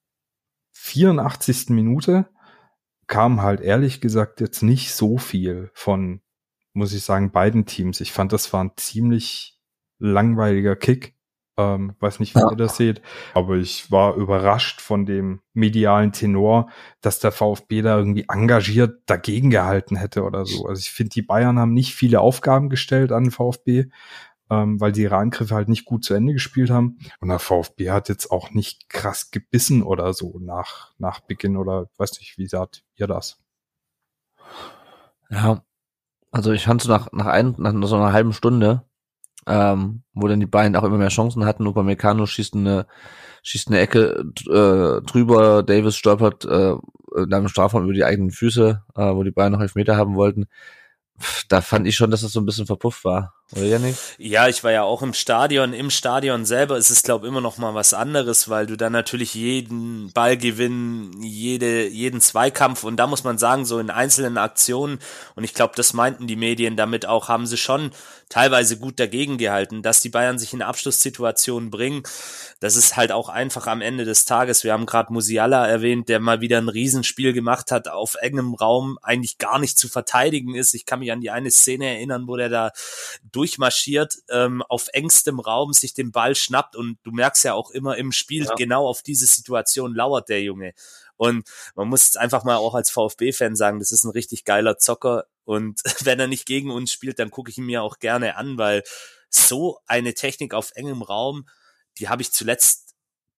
84. Minute kam halt ehrlich gesagt jetzt nicht so viel von, muss ich sagen, beiden Teams. Ich fand, das war ein ziemlich langweiliger Kick. Ähm, weiß nicht, wie ja. ihr das seht, aber ich war überrascht von dem medialen Tenor, dass der VfB da irgendwie engagiert dagegen gehalten hätte oder so. Also ich finde, die Bayern haben nicht viele Aufgaben gestellt an den VfB ähm, weil die ihre Angriffe halt nicht gut zu Ende gespielt haben. Und der VfB hat jetzt auch nicht krass gebissen oder so nach, nach Beginn oder weiß nicht, wie sagt ihr das? Ja, also ich fand so nach, nach, ein, nach so einer halben Stunde, ähm, wo dann die beiden auch immer mehr Chancen hatten, Upamecano schießt eine, schießt eine Ecke äh, drüber, Davis stolpert äh, in einem Strafraum über die eigenen Füße, äh, wo die beiden noch elf Meter haben wollten. Da fand ich schon, dass das so ein bisschen verpufft war. Oder Janik? Ja, ich war ja auch im Stadion. Im Stadion selber ist es, glaube ich, immer noch mal was anderes, weil du dann natürlich jeden Ballgewinn, jede, jeden Zweikampf und da muss man sagen, so in einzelnen Aktionen, und ich glaube, das meinten die Medien damit auch, haben sie schon teilweise gut dagegen gehalten, dass die Bayern sich in Abschlusssituationen bringen. Das ist halt auch einfach am Ende des Tages. Wir haben gerade Musiala erwähnt, der mal wieder ein Riesenspiel gemacht hat, auf engem Raum eigentlich gar nicht zu verteidigen ist. Ich kann mich an die eine Szene erinnern, wo der da durchmarschiert, ähm, auf engstem Raum sich den Ball schnappt und du merkst ja auch immer im Spiel, ja. genau auf diese Situation lauert der Junge. Und man muss jetzt einfach mal auch als VfB-Fan sagen, das ist ein richtig geiler Zocker. Und *laughs* wenn er nicht gegen uns spielt, dann gucke ich ihn mir auch gerne an, weil so eine Technik auf engem Raum, die habe ich zuletzt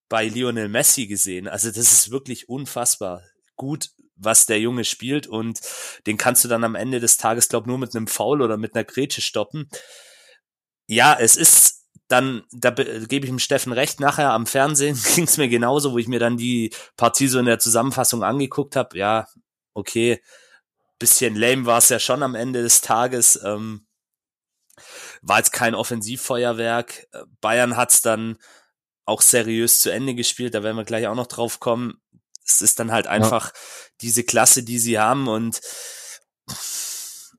bei Lionel Messi gesehen. Also das ist wirklich unfassbar gut, was der Junge spielt und den kannst du dann am Ende des Tages, glaub nur mit einem Foul oder mit einer Grätsche stoppen. Ja, es ist dann, da gebe ich dem Steffen recht, nachher am Fernsehen *laughs* ging es mir genauso, wo ich mir dann die Partie so in der Zusammenfassung angeguckt habe. Ja, okay, bisschen lame war es ja schon am Ende des Tages. Ähm, war jetzt kein Offensivfeuerwerk. Bayern hat's dann auch seriös zu Ende gespielt, da werden wir gleich auch noch drauf kommen es ist dann halt einfach ja. diese Klasse, die sie haben und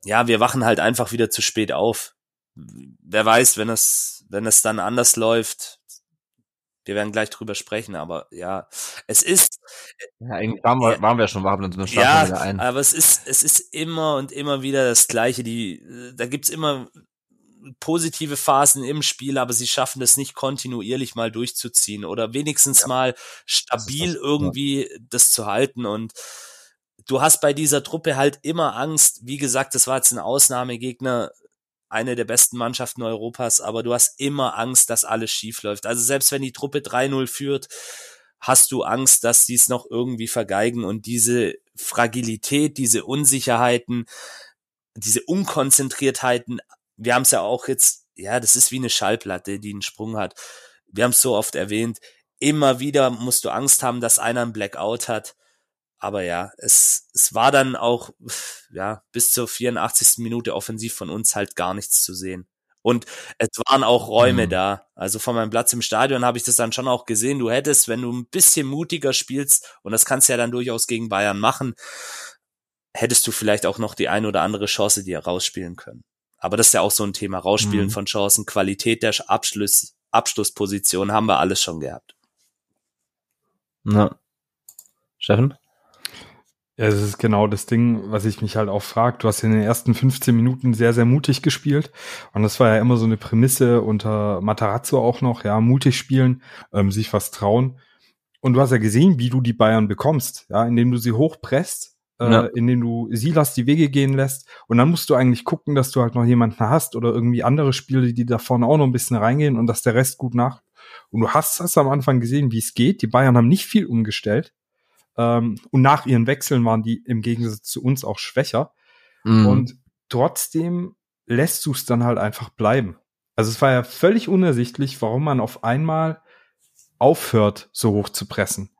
ja, wir wachen halt einfach wieder zu spät auf. Wer weiß, wenn es, wenn es dann anders läuft, wir werden gleich drüber sprechen, aber ja, es ist. Ja, eigentlich waren wir, waren wir schon, wir haben uns eine ja, wieder ein. aber es ist, es ist immer und immer wieder das Gleiche. Die, da gibt's immer positive Phasen im Spiel, aber sie schaffen es nicht kontinuierlich mal durchzuziehen oder wenigstens ja. mal stabil das, irgendwie ja. das zu halten und du hast bei dieser Truppe halt immer Angst. Wie gesagt, das war jetzt ein Ausnahmegegner, eine der besten Mannschaften Europas, aber du hast immer Angst, dass alles schief läuft. Also selbst wenn die Truppe 3-0 führt, hast du Angst, dass die es noch irgendwie vergeigen und diese Fragilität, diese Unsicherheiten, diese Unkonzentriertheiten, wir haben es ja auch jetzt, ja, das ist wie eine Schallplatte, die einen Sprung hat. Wir haben es so oft erwähnt. Immer wieder musst du Angst haben, dass einer einen Blackout hat. Aber ja, es, es war dann auch, ja, bis zur 84. Minute offensiv von uns halt gar nichts zu sehen. Und es waren auch Räume mhm. da. Also von meinem Platz im Stadion habe ich das dann schon auch gesehen. Du hättest, wenn du ein bisschen mutiger spielst, und das kannst du ja dann durchaus gegen Bayern machen, hättest du vielleicht auch noch die ein oder andere Chance dir rausspielen können. Aber das ist ja auch so ein Thema. Rausspielen mhm. von Chancen, Qualität der Abschluss, Abschlussposition haben wir alles schon gehabt. Na. Steffen? Ja, es ist genau das Ding, was ich mich halt auch frage. Du hast in den ersten 15 Minuten sehr, sehr mutig gespielt. Und das war ja immer so eine Prämisse unter Matarazzo auch noch, ja, mutig spielen, ähm, sich was trauen. Und du hast ja gesehen, wie du die Bayern bekommst, ja, indem du sie hochpresst, äh, ja. indem du Silas die Wege gehen lässt. Und dann musst du eigentlich gucken, dass du halt noch jemanden hast oder irgendwie andere Spiele, die da vorne auch noch ein bisschen reingehen und dass der Rest gut nach. Und du hast das am Anfang gesehen, wie es geht. Die Bayern haben nicht viel umgestellt ähm, und nach ihren Wechseln waren die im Gegensatz zu uns auch schwächer. Mhm. Und trotzdem lässt du es dann halt einfach bleiben. Also es war ja völlig unersichtlich, warum man auf einmal aufhört, so hoch zu pressen.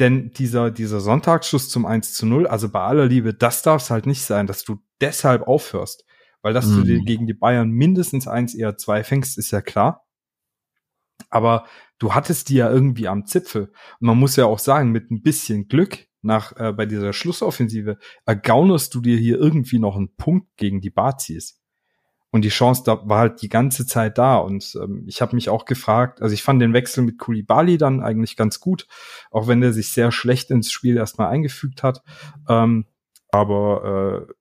Denn dieser, dieser Sonntagsschuss zum 1 zu 0, also bei aller Liebe, das darf es halt nicht sein, dass du deshalb aufhörst. Weil dass mhm. du dir gegen die Bayern mindestens eins eher zwei fängst, ist ja klar. Aber du hattest die ja irgendwie am Zipfel. Und man muss ja auch sagen, mit ein bisschen Glück nach äh, bei dieser Schlussoffensive ergaunerst du dir hier irgendwie noch einen Punkt gegen die Bazis. Und die Chance da war halt die ganze Zeit da. Und ähm, ich habe mich auch gefragt, also ich fand den Wechsel mit Kulibali dann eigentlich ganz gut, auch wenn der sich sehr schlecht ins Spiel erstmal eingefügt hat. Ähm, aber äh,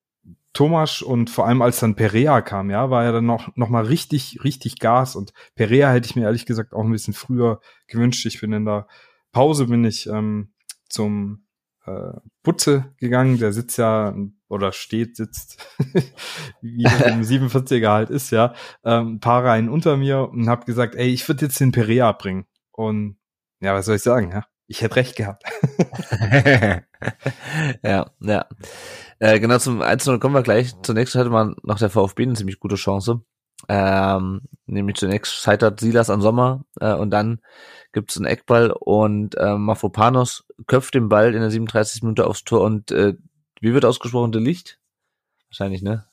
Thomas und vor allem als dann Perea kam, ja, war ja dann noch, noch mal richtig, richtig Gas und Perea hätte ich mir ehrlich gesagt auch ein bisschen früher gewünscht. Ich bin in der Pause bin ich ähm, zum äh, Butze gegangen, der sitzt ja oder steht, sitzt, *laughs* wie im 47er halt ist, ja, ähm, paar Reihen unter mir und habe gesagt, ey, ich würde jetzt den Perea bringen. Und ja, was soll ich sagen, ja? Ich hätte recht gehabt. *laughs* ja, ja. Äh, genau zum 1 kommen wir gleich. Zunächst hatte man nach der VfB eine ziemlich gute Chance. Ähm, nämlich zunächst scheitert Silas an Sommer äh, und dann gibt's einen Eckball und äh, Mafropanos köpft den Ball in der 37. Minute aufs Tor und äh, wie wird ausgesprochen, der Licht? Wahrscheinlich, ne?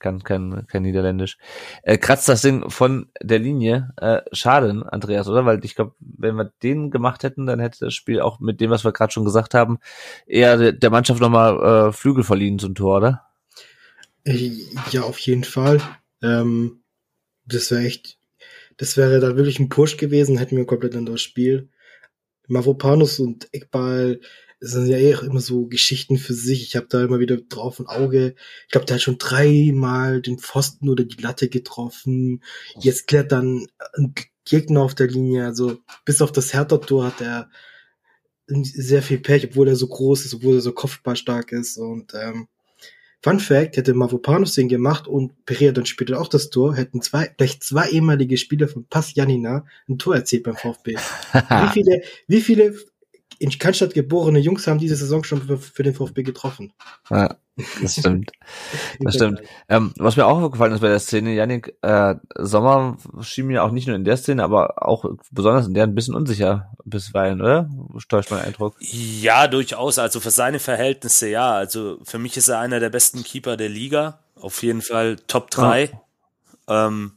Kann kein, kein Niederländisch. Äh, kratzt das Ding von der Linie. Äh, schade, Andreas, oder? Weil ich glaube, wenn wir den gemacht hätten, dann hätte das Spiel auch mit dem, was wir gerade schon gesagt haben, eher der Mannschaft nochmal äh, Flügel verliehen zum Tor, oder? Äh, ja, auf jeden Fall. Ähm, das wäre echt, das wäre da wirklich ein Push gewesen, hätten wir komplett in das Spiel. Mavropanos und Eckball es sind ja eh immer so Geschichten für sich. Ich habe da immer wieder drauf ein Auge. Ich glaube, der hat schon dreimal den Pfosten oder die Latte getroffen. Jetzt klärt dann ein Gegner auf der Linie. Also bis auf das Hertha-Tor hat er sehr viel Pech, obwohl er so groß ist, obwohl er so kopfballstark ist. Und ähm, Fun Fact, hätte Mavropanos den gemacht und Pereira dann später auch das Tor, hätten zwei, gleich zwei ehemalige Spieler von Pass Janina ein Tor erzielt beim VfB. *laughs* wie viele, wie viele in Cannstatt geborene Jungs haben diese Saison schon für, für den VfB getroffen. Ja, das stimmt. *laughs* Das stimmt. Ähm, was mir auch aufgefallen ist bei der Szene, Janik, äh, Sommer schien mir auch nicht nur in der Szene, aber auch besonders in der ein bisschen unsicher bisweilen, oder? Täuscht mein Eindruck. Ja, durchaus. Also für seine Verhältnisse, ja. Also für mich ist er einer der besten Keeper der Liga. Auf jeden Fall Top 3. Ja. Ähm,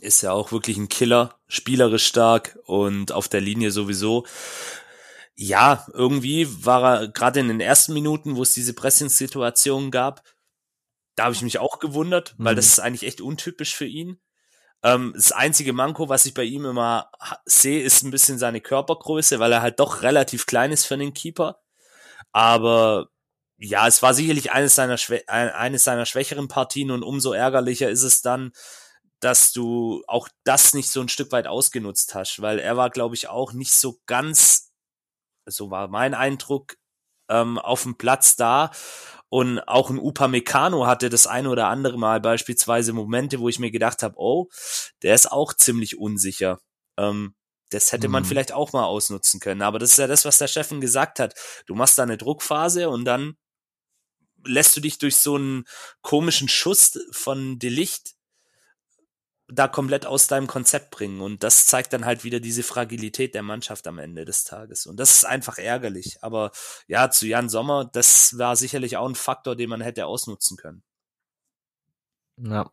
ist ja auch wirklich ein Killer, spielerisch stark und auf der Linie sowieso ja, irgendwie war er gerade in den ersten Minuten, wo es diese Pressing-Situation gab, da habe ich mich auch gewundert, weil das mhm. ist eigentlich echt untypisch für ihn. Ähm, das einzige Manko, was ich bei ihm immer sehe, ist ein bisschen seine Körpergröße, weil er halt doch relativ klein ist für einen Keeper. Aber ja, es war sicherlich eines seiner, Schwä eines seiner schwächeren Partien und umso ärgerlicher ist es dann, dass du auch das nicht so ein Stück weit ausgenutzt hast, weil er war, glaube ich, auch nicht so ganz, so war mein Eindruck, ähm, auf dem Platz da. Und auch ein Upamecano hatte das eine oder andere Mal beispielsweise Momente, wo ich mir gedacht habe, oh, der ist auch ziemlich unsicher. Ähm, das hätte man mhm. vielleicht auch mal ausnutzen können. Aber das ist ja das, was der Steffen gesagt hat. Du machst da eine Druckphase und dann lässt du dich durch so einen komischen Schuss von Delicht da komplett aus deinem Konzept bringen. Und das zeigt dann halt wieder diese Fragilität der Mannschaft am Ende des Tages. Und das ist einfach ärgerlich. Aber ja, zu Jan Sommer, das war sicherlich auch ein Faktor, den man hätte ausnutzen können. Ja.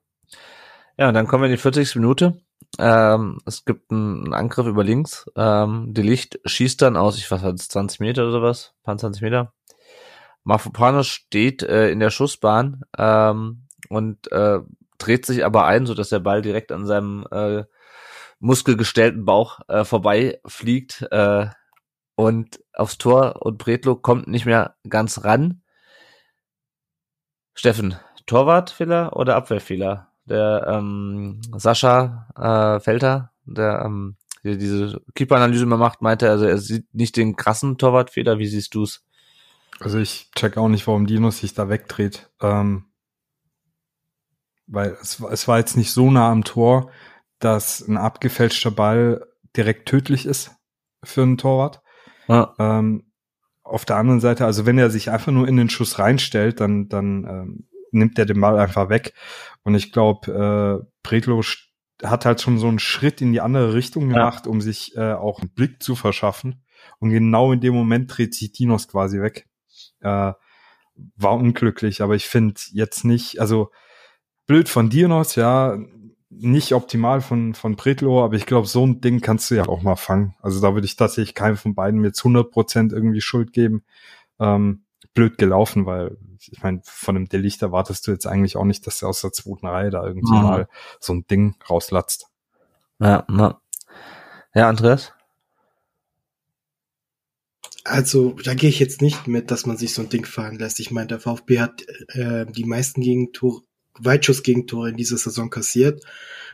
Ja, dann kommen wir in die 40. Minute. Ähm, es gibt einen Angriff über links. Ähm, die Licht schießt dann aus, ich weiß nicht, 20 Meter oder sowas, paar 20 Meter. Mafropanos steht äh, in der Schussbahn ähm, und äh, dreht sich aber ein, so dass der Ball direkt an seinem äh, muskelgestellten Bauch äh, vorbei fliegt äh, und aufs Tor und Bretlo kommt nicht mehr ganz ran. Steffen, Torwartfehler oder Abwehrfehler? Der ähm, Sascha äh, Felter, der ähm, diese Keeper-Analyse mal macht, meinte, also er sieht nicht den krassen Torwartfehler. Wie siehst du's? Also ich check auch nicht, warum Dinos sich da wegdreht. Ähm, weil es, es war jetzt nicht so nah am Tor, dass ein abgefälschter Ball direkt tödlich ist für einen Torwart. Ja. Ähm, auf der anderen Seite, also wenn er sich einfach nur in den Schuss reinstellt, dann, dann ähm, nimmt er den Ball einfach weg. Und ich glaube, äh, Bredlo hat halt schon so einen Schritt in die andere Richtung gemacht, ja. um sich äh, auch einen Blick zu verschaffen. Und genau in dem Moment dreht sich Dinos quasi weg. Äh, war unglücklich, aber ich finde jetzt nicht, also blöd von Dinos, ja, nicht optimal von, von Pretlo, aber ich glaube, so ein Ding kannst du ja auch mal fangen. Also da würde ich tatsächlich keinem von beiden jetzt 100% irgendwie Schuld geben. Ähm, blöd gelaufen, weil ich meine, von einem Delicht erwartest du jetzt eigentlich auch nicht, dass er aus der zweiten Reihe da irgendwie mhm. mal so ein Ding rauslatzt. Ja, na. Ja, Andreas? Also, da gehe ich jetzt nicht mit, dass man sich so ein Ding fahren lässt. Ich meine, der VfB hat äh, die meisten Gegentore Weitschussgegentore in dieser Saison kassiert.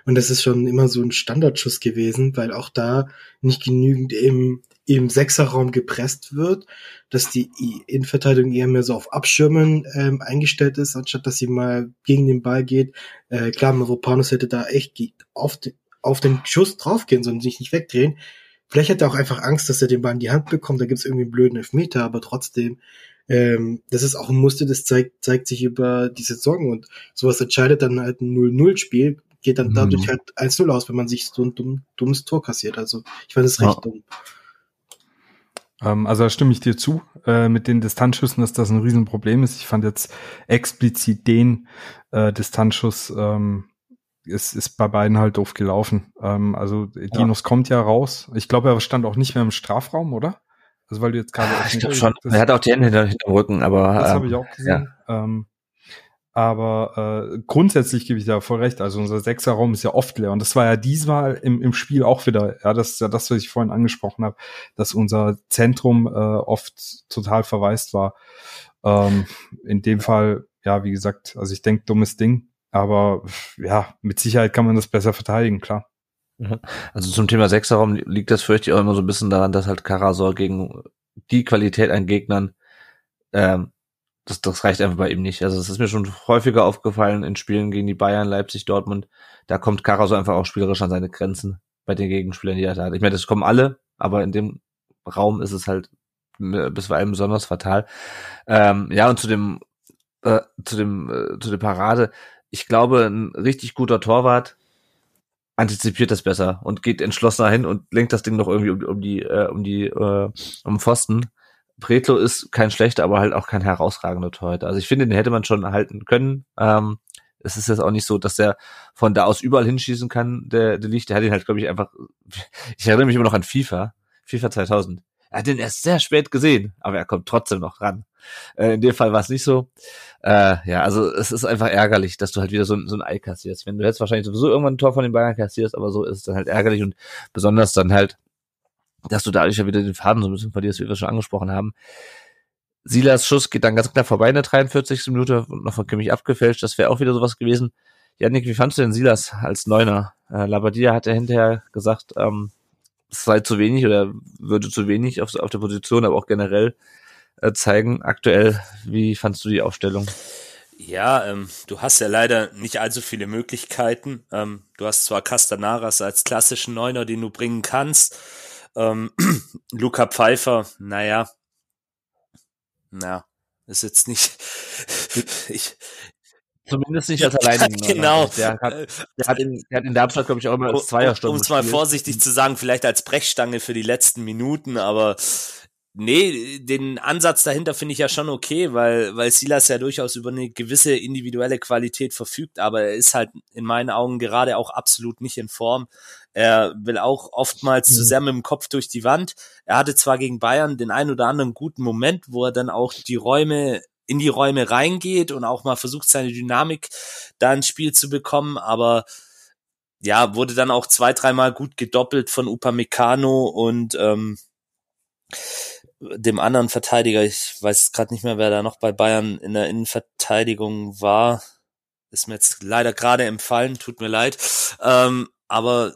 Und das ist schon immer so ein Standardschuss gewesen, weil auch da nicht genügend im, im Sechserraum gepresst wird, dass die Innenverteidigung eher mehr so auf Abschirmen ähm, eingestellt ist, anstatt dass sie mal gegen den Ball geht. Äh, klar, Mavropanos hätte da echt auf, den, auf den Schuss draufgehen, sondern sich nicht wegdrehen. Vielleicht hat er auch einfach Angst, dass er den Ball in die Hand bekommt, da gibt's irgendwie einen blöden Elfmeter, aber trotzdem ähm, das ist auch ein Muster, das zeigt, zeigt sich über die Saison und sowas entscheidet dann halt ein 0-0-Spiel, geht dann dadurch mhm. halt 1-0 aus, wenn man sich so ein dumm, dummes Tor kassiert. Also ich fand es recht ja. dumm. Ähm, also da stimme ich dir zu. Äh, mit den Distanzschüssen, dass das ein Riesenproblem ist. Ich fand jetzt explizit den äh, Distanzschuss ähm, ist, ist bei beiden halt doof gelaufen. Ähm, also Dinos ja. kommt ja raus. Ich glaube, er stand auch nicht mehr im Strafraum, oder? Also weil du jetzt gerade. Ah, ich glaube schon. er hat auch die Hände hinter, hinter dem Rücken, aber. Das ähm, habe ich auch gesehen. Ja. Ähm, aber äh, grundsätzlich gebe ich da voll recht. Also unser Sechserraum ist ja oft leer. Und das war ja diesmal im, im Spiel auch wieder, ja, das ist ja das, was ich vorhin angesprochen habe, dass unser Zentrum äh, oft total verwaist war. Ähm, in dem Fall, ja, wie gesagt, also ich denke, dummes Ding. Aber ja, mit Sicherheit kann man das besser verteidigen, klar. Mhm. Also zum Thema Sechserraum liegt das fürchte ich auch immer so ein bisschen daran, dass halt Karasor gegen die Qualität an Gegnern, ähm, das, das reicht einfach bei ihm nicht. Also das ist mir schon häufiger aufgefallen in Spielen gegen die Bayern, Leipzig, Dortmund. Da kommt Karasor einfach auch spielerisch an seine Grenzen bei den Gegenspielern, die er hat. Ich meine, das kommen alle, aber in dem Raum ist es halt bisweilen besonders fatal. Ähm, ja, und zu dem, äh, zu dem, äh, zu der Parade. Ich glaube, ein richtig guter Torwart antizipiert das besser und geht entschlossener hin und lenkt das Ding noch irgendwie um, um die äh, um die äh, um Pfosten. Pretlo ist kein schlechter, aber halt auch kein herausragender Torhüter. Also ich finde, den hätte man schon halten können. Ähm, es ist jetzt auch nicht so, dass der von da aus überall hinschießen kann, der, der Licht. Der hat ihn halt, glaube ich, einfach. *laughs* Ich erinnere mich immer noch an FIFA, FIFA 2000. Er hat den erst sehr spät gesehen, aber er kommt trotzdem noch ran. Äh, in dem Fall war es nicht so. Äh, ja, also es ist einfach ärgerlich, dass du halt wieder so, so ein Ei kassierst. Wenn du jetzt wahrscheinlich sowieso irgendwann ein Tor von den Bayern kassierst, aber so ist es dann halt ärgerlich und besonders dann halt, dass du dadurch ja wieder den Faden so ein bisschen verlierst, wie wir schon angesprochen haben. Silas Schuss geht dann ganz knapp vorbei in der 43. Minute und noch von Kimmich abgefälscht. Das wäre auch wieder sowas gewesen. Janik, wie fandst du denn Silas als Neuner? Äh, Labadia hat ja hinterher gesagt, ähm, sei zu wenig oder würde zu wenig auf, auf der Position, aber auch generell äh, zeigen. Aktuell, wie fandst du die Aufstellung? Ja, ähm, du hast ja leider nicht allzu viele Möglichkeiten. Ähm, du hast zwar Castanaras als klassischen Neuner, den du bringen kannst. Ähm, *clears throat* Luca Pfeiffer, naja, na, ist jetzt nicht. *laughs* ich, Zumindest nicht als alleinigen *laughs* Neuner. Genau. Der hat, der hat, in, der hat in Darmstadt, glaube ich, auch immer als Zweierstunde. Um es mal vorsichtig zu sagen, vielleicht als Brechstange für die letzten Minuten, aber Nee, den Ansatz dahinter finde ich ja schon okay, weil, weil Silas ja durchaus über eine gewisse individuelle Qualität verfügt, aber er ist halt in meinen Augen gerade auch absolut nicht in Form. Er will auch oftmals mhm. zu sehr mit dem Kopf durch die Wand. Er hatte zwar gegen Bayern den ein oder anderen guten Moment, wo er dann auch die Räume in die Räume reingeht und auch mal versucht, seine Dynamik da ins Spiel zu bekommen, aber ja, wurde dann auch zwei, dreimal gut gedoppelt von Upamecano und ähm, dem anderen Verteidiger, ich weiß gerade nicht mehr, wer da noch bei Bayern in der Innenverteidigung war, ist mir jetzt leider gerade empfallen, tut mir leid. Ähm, aber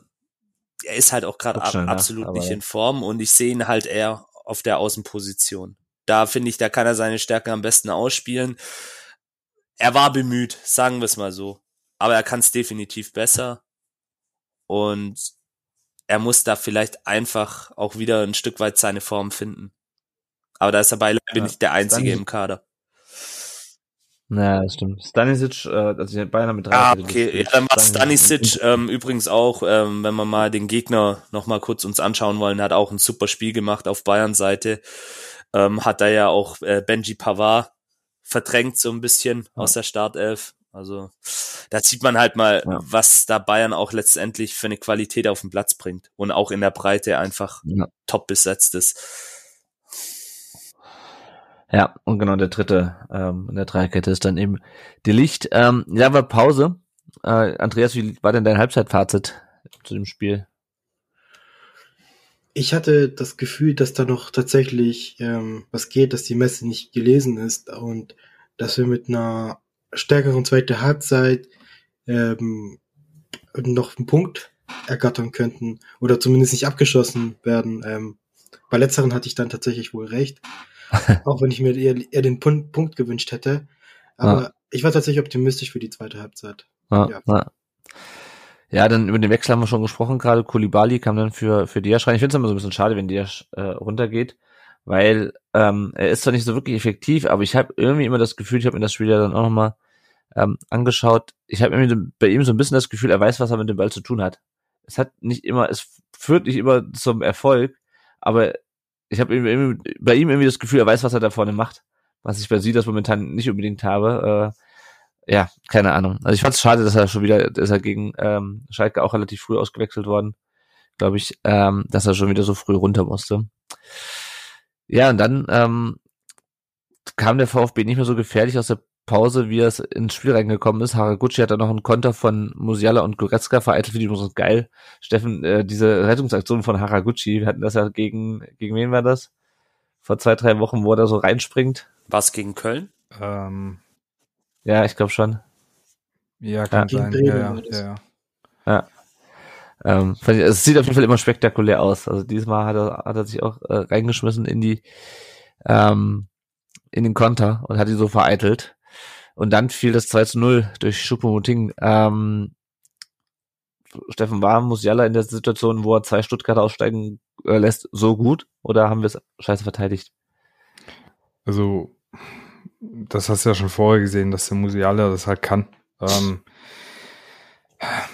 er ist halt auch gerade ab, absolut nicht in Form und ich sehe ihn halt eher auf der Außenposition. Da finde ich, da kann er seine Stärken am besten ausspielen. Er war bemüht, sagen wir es mal so. Aber er kann es definitiv besser. Und er muss da vielleicht einfach auch wieder ein Stück weit seine Form finden. Aber da ist er beileibe ja, nicht der Einzige Stanisic. im Kader. Naja, das stimmt. Stanisic, äh, also Bayern mit drei. Ah, okay. Ja, dann war Stanisic ähm, übrigens auch, ähm, wenn wir mal den Gegner noch mal kurz uns anschauen wollen, hat auch ein super Spiel gemacht auf Bayern Seite. Ähm, hat da ja auch äh, Benji Pavard verdrängt so ein bisschen ja. aus der Startelf. Also da sieht man halt mal, ja. was da Bayern auch letztendlich für eine Qualität auf den Platz bringt und auch in der Breite einfach ja. top besetzt ist. Ja, und genau der dritte ähm, in der Dreierkette ist dann eben die Licht. Ähm, ja, war Pause. Äh, Andreas, wie war denn dein Halbzeitfazit zu dem Spiel? Ich hatte das Gefühl, dass da noch tatsächlich ähm, was geht, dass die Messe nicht gelesen ist und dass wir mit einer stärkeren zweiten Halbzeit ähm, noch einen Punkt ergattern könnten oder zumindest nicht abgeschossen werden. Ähm, bei letzteren hatte ich dann tatsächlich wohl recht. *laughs* auch wenn ich mir eher, eher den Punkt, Punkt gewünscht hätte. Aber ja. ich war tatsächlich optimistisch für die zweite Halbzeit. Ja, ja. Ja. dann über den Wechsel haben wir schon gesprochen gerade. Kulibali kam dann für, für Diasch rein. Ich finde es immer so ein bisschen schade, wenn Diasch äh, runtergeht, weil ähm, er ist zwar nicht so wirklich effektiv, aber ich habe irgendwie immer das Gefühl, ich habe mir das Spiel ja dann auch nochmal ähm, angeschaut. Ich habe irgendwie bei ihm so ein bisschen das Gefühl, er weiß, was er mit dem Ball zu tun hat. Es hat nicht immer, es führt nicht immer zum Erfolg, aber ich habe bei ihm irgendwie das Gefühl, er weiß, was er da vorne macht. Was ich bei sie das momentan nicht unbedingt habe. Äh, ja, keine Ahnung. Also ich fand es schade, dass er schon wieder, ist er gegen ähm, Schalke auch relativ früh ausgewechselt worden, glaube ich, ähm, dass er schon wieder so früh runter musste. Ja, und dann ähm, kam der VfB nicht mehr so gefährlich aus der Pause, wie er ins Spiel reingekommen ist. Haraguchi hat dann noch einen Konter von Musiala und Goretzka vereitelt, finde ich so geil. Steffen, äh, diese Rettungsaktion von Haraguchi, wir hatten das ja gegen, gegen wen war das? Vor zwei, drei Wochen, wo er da so reinspringt. Was gegen Köln? Ähm, ja, ich glaube schon. Ja, kann ja. sein. Ja, ja, ja, ja. Ähm, es sieht auf jeden Fall immer spektakulär aus. Also diesmal hat er, hat er sich auch äh, reingeschmissen in die ähm, in den Konter und hat ihn so vereitelt. Und dann fiel das 2 zu 0 durch Schuppomoting. Ähm, Steffen, war Musiala in der Situation, wo er zwei Stuttgarter aussteigen äh, lässt, so gut? Oder haben wir es scheiße verteidigt? Also, das hast du ja schon vorher gesehen, dass der Musiala das halt kann. Ähm,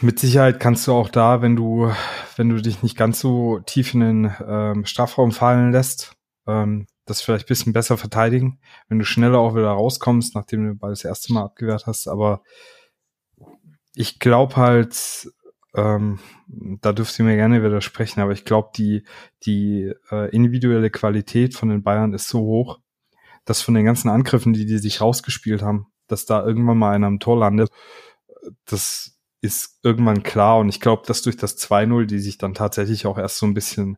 mit Sicherheit kannst du auch da, wenn du, wenn du dich nicht ganz so tief in den ähm, Strafraum fallen lässt, ähm, das vielleicht bisschen besser verteidigen, wenn du schneller auch wieder rauskommst, nachdem du den das erste Mal abgewehrt hast. Aber ich glaube halt, ähm, da dürft ihr mir gerne widersprechen, aber ich glaube, die, die äh, individuelle Qualität von den Bayern ist so hoch, dass von den ganzen Angriffen, die die sich rausgespielt haben, dass da irgendwann mal einer am Tor landet, das ist irgendwann klar. Und ich glaube, dass durch das 2-0, die sich dann tatsächlich auch erst so ein bisschen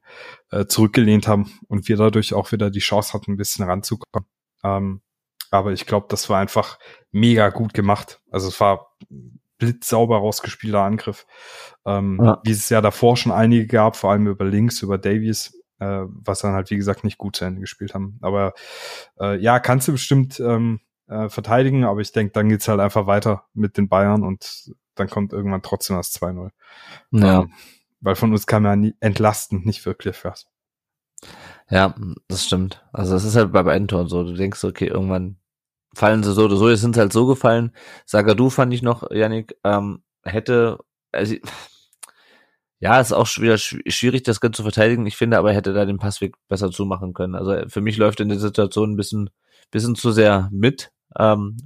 äh, zurückgelehnt haben und wir dadurch auch wieder die Chance hatten, ein bisschen ranzukommen. Ähm, aber ich glaube, das war einfach mega gut gemacht. Also es war blitzsauber rausgespielter Angriff. Ähm, ja. Wie es ja davor schon einige gab, vor allem über links, über Davies, äh, was dann halt, wie gesagt, nicht gut zu Ende gespielt haben. Aber äh, ja, kannst du bestimmt ähm, äh, verteidigen, aber ich denke, dann geht's halt einfach weiter mit den Bayern und dann kommt irgendwann trotzdem das 2-0. Ja. Ähm, weil von uns kam ja nie, entlastend nicht wirklich was. Ja, das stimmt. Also es ist halt bei beiden Toren so. Du denkst, okay, irgendwann fallen sie so oder so. Jetzt sind halt so gefallen. Sagadu fand ich noch, Yannick, ähm, hätte, also, ja, ist auch wieder schwierig, das Ganze zu verteidigen. Ich finde, aber er hätte da den Passweg besser zumachen können. Also für mich läuft in der Situation ein bisschen, bisschen zu sehr mit, ähm,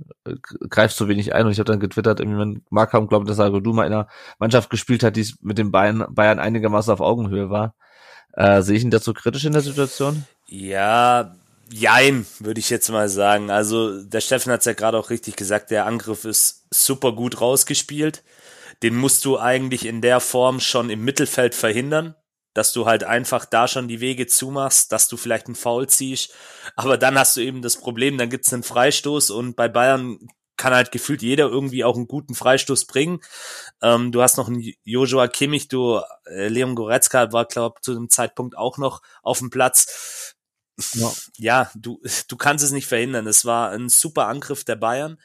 greift zu wenig ein. Und ich habe dann getwittert, irgendwie, Mark haben glaubt, dass Sagadu mal in einer Mannschaft gespielt hat, die mit den Bayern, Bayern einigermaßen auf Augenhöhe war. Äh, sehe ich ihn dazu kritisch in der Situation? Ja, Jein, würde ich jetzt mal sagen. Also der Steffen hat es ja gerade auch richtig gesagt, der Angriff ist super gut rausgespielt. Den musst du eigentlich in der Form schon im Mittelfeld verhindern, dass du halt einfach da schon die Wege zumachst, dass du vielleicht einen Foul ziehst. Aber dann hast du eben das Problem, dann gibt's einen Freistoß und bei Bayern kann halt gefühlt jeder irgendwie auch einen guten Freistoß bringen. Ähm, du hast noch einen Joshua Kimmich, du äh, Leon Goretzka war, glaube zu dem Zeitpunkt auch noch auf dem Platz ja. ja, du, du kannst es nicht verhindern. Es war ein super Angriff der Bayern.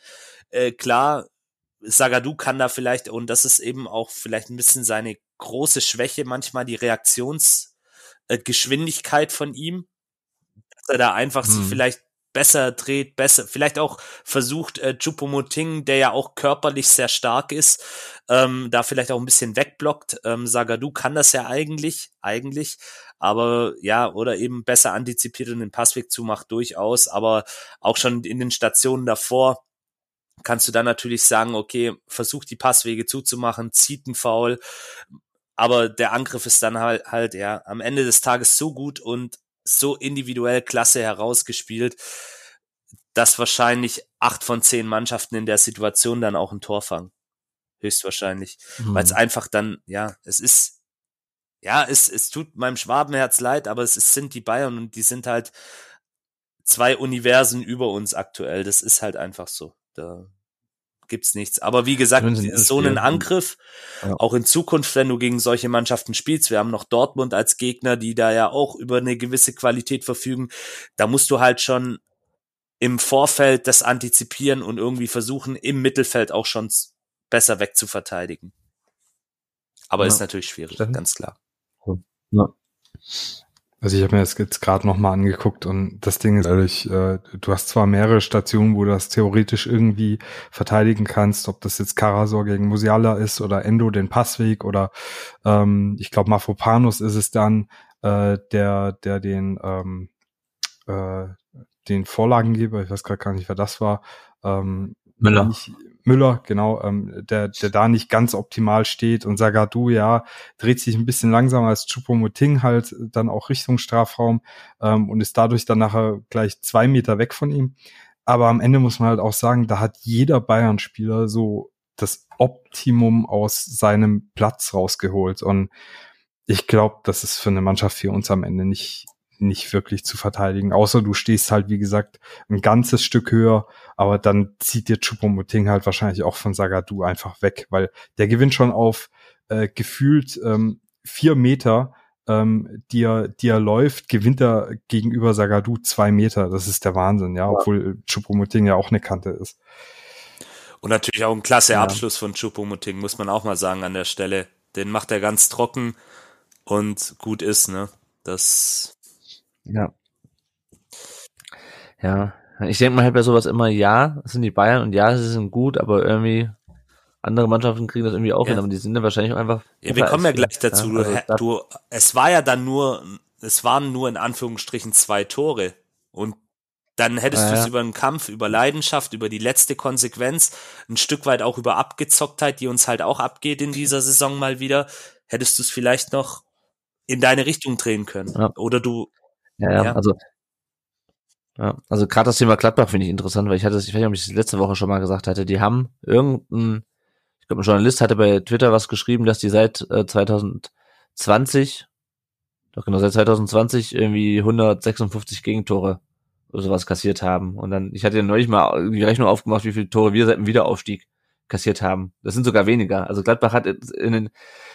Äh, klar, Sagadu kann da vielleicht, und das ist eben auch vielleicht ein bisschen seine große Schwäche, manchmal die Reaktionsgeschwindigkeit äh, von ihm, dass er da einfach hm. sich vielleicht besser dreht, besser, vielleicht auch versucht, äh, Chupomoting, der ja auch körperlich sehr stark ist, ähm, da vielleicht auch ein bisschen wegblockt. Ähm, Sagadu kann das ja eigentlich, eigentlich, aber ja, oder eben besser antizipiert und den Passweg zumacht, durchaus, aber auch schon in den Stationen davor kannst du dann natürlich sagen, okay, versuch die Passwege zuzumachen, zieht ein Foul, aber der Angriff ist dann halt, halt ja am Ende des Tages so gut und so individuell klasse herausgespielt, dass wahrscheinlich acht von zehn Mannschaften in der Situation dann auch ein Tor fangen. Höchstwahrscheinlich. Mhm. Weil es einfach dann, ja, es ist, ja, es, es tut meinem Schwabenherz leid, aber es, es sind die Bayern und die sind halt zwei Universen über uns aktuell. Das ist halt einfach so. Da gibt's nichts. Aber wie gesagt, so einen Angriff, ja. auch in Zukunft, wenn du gegen solche Mannschaften spielst, wir haben noch Dortmund als Gegner, die da ja auch über eine gewisse Qualität verfügen, da musst du halt schon im Vorfeld das antizipieren und irgendwie versuchen, im Mittelfeld auch schon besser wegzuverteidigen. Aber ja. ist natürlich schwierig, ganz klar. Ja. Also ich habe mir das jetzt gerade nochmal angeguckt und das Ding ist ehrlich, äh, du hast zwar mehrere Stationen, wo du das theoretisch irgendwie verteidigen kannst, ob das jetzt Karasor gegen Musiala ist oder Endo den Passweg oder ähm, ich glaube Mafropanus ist es dann, äh, der, der den ähm, äh, den Vorlagengeber, ich weiß gerade gar nicht, wer das war, ähm, Müller. Nicht, Müller, genau, ähm, der, der da nicht ganz optimal steht und Sagadu, ja, dreht sich ein bisschen langsamer als Chupomoting halt dann auch Richtung Strafraum ähm, und ist dadurch dann nachher gleich zwei Meter weg von ihm. Aber am Ende muss man halt auch sagen, da hat jeder Bayern-Spieler so das Optimum aus seinem Platz rausgeholt und ich glaube, das ist für eine Mannschaft für uns am Ende nicht nicht wirklich zu verteidigen. Außer du stehst halt, wie gesagt, ein ganzes Stück höher, aber dann zieht dir Chupomoting halt wahrscheinlich auch von Sagadu einfach weg, weil der gewinnt schon auf äh, gefühlt ähm, vier Meter, ähm, die, er, die er läuft, gewinnt er gegenüber Sagadu zwei Meter. Das ist der Wahnsinn, ja, obwohl Chupomoting ja auch eine Kante ist. Und natürlich auch ein klasse ja. Abschluss von Chupomoting, muss man auch mal sagen an der Stelle. Den macht er ganz trocken und gut ist, ne? Das ja. Ja. Ich denke mal halt bei sowas immer, ja, es sind die Bayern und ja, sie sind gut, aber irgendwie andere Mannschaften kriegen das irgendwie auch ja. hin, aber die sind ja wahrscheinlich auch einfach. Ja, wir kommen ja gleich dazu. Ja, also du, es war ja dann nur, es waren nur in Anführungsstrichen zwei Tore. Und dann hättest ja, du es über einen Kampf, über Leidenschaft, über die letzte Konsequenz, ein Stück weit auch über Abgezocktheit, die uns halt auch abgeht in dieser Saison mal wieder, hättest du es vielleicht noch in deine Richtung drehen können. Ja. Oder du ja, ja, ja. also ja, also gerade das Thema Gladbach finde ich interessant, weil ich hatte, ich weiß nicht, ob ich das letzte Woche schon mal gesagt hatte, die haben irgendein, ich glaube, ein Journalist hatte bei Twitter was geschrieben, dass die seit äh, 2020, doch genau, seit 2020 irgendwie 156 Gegentore oder sowas kassiert haben. Und dann, ich hatte ja neulich mal die Rechnung aufgemacht, wie viele Tore wir seit dem Wiederaufstieg kassiert haben. Das sind sogar weniger. Also Gladbach hat in den,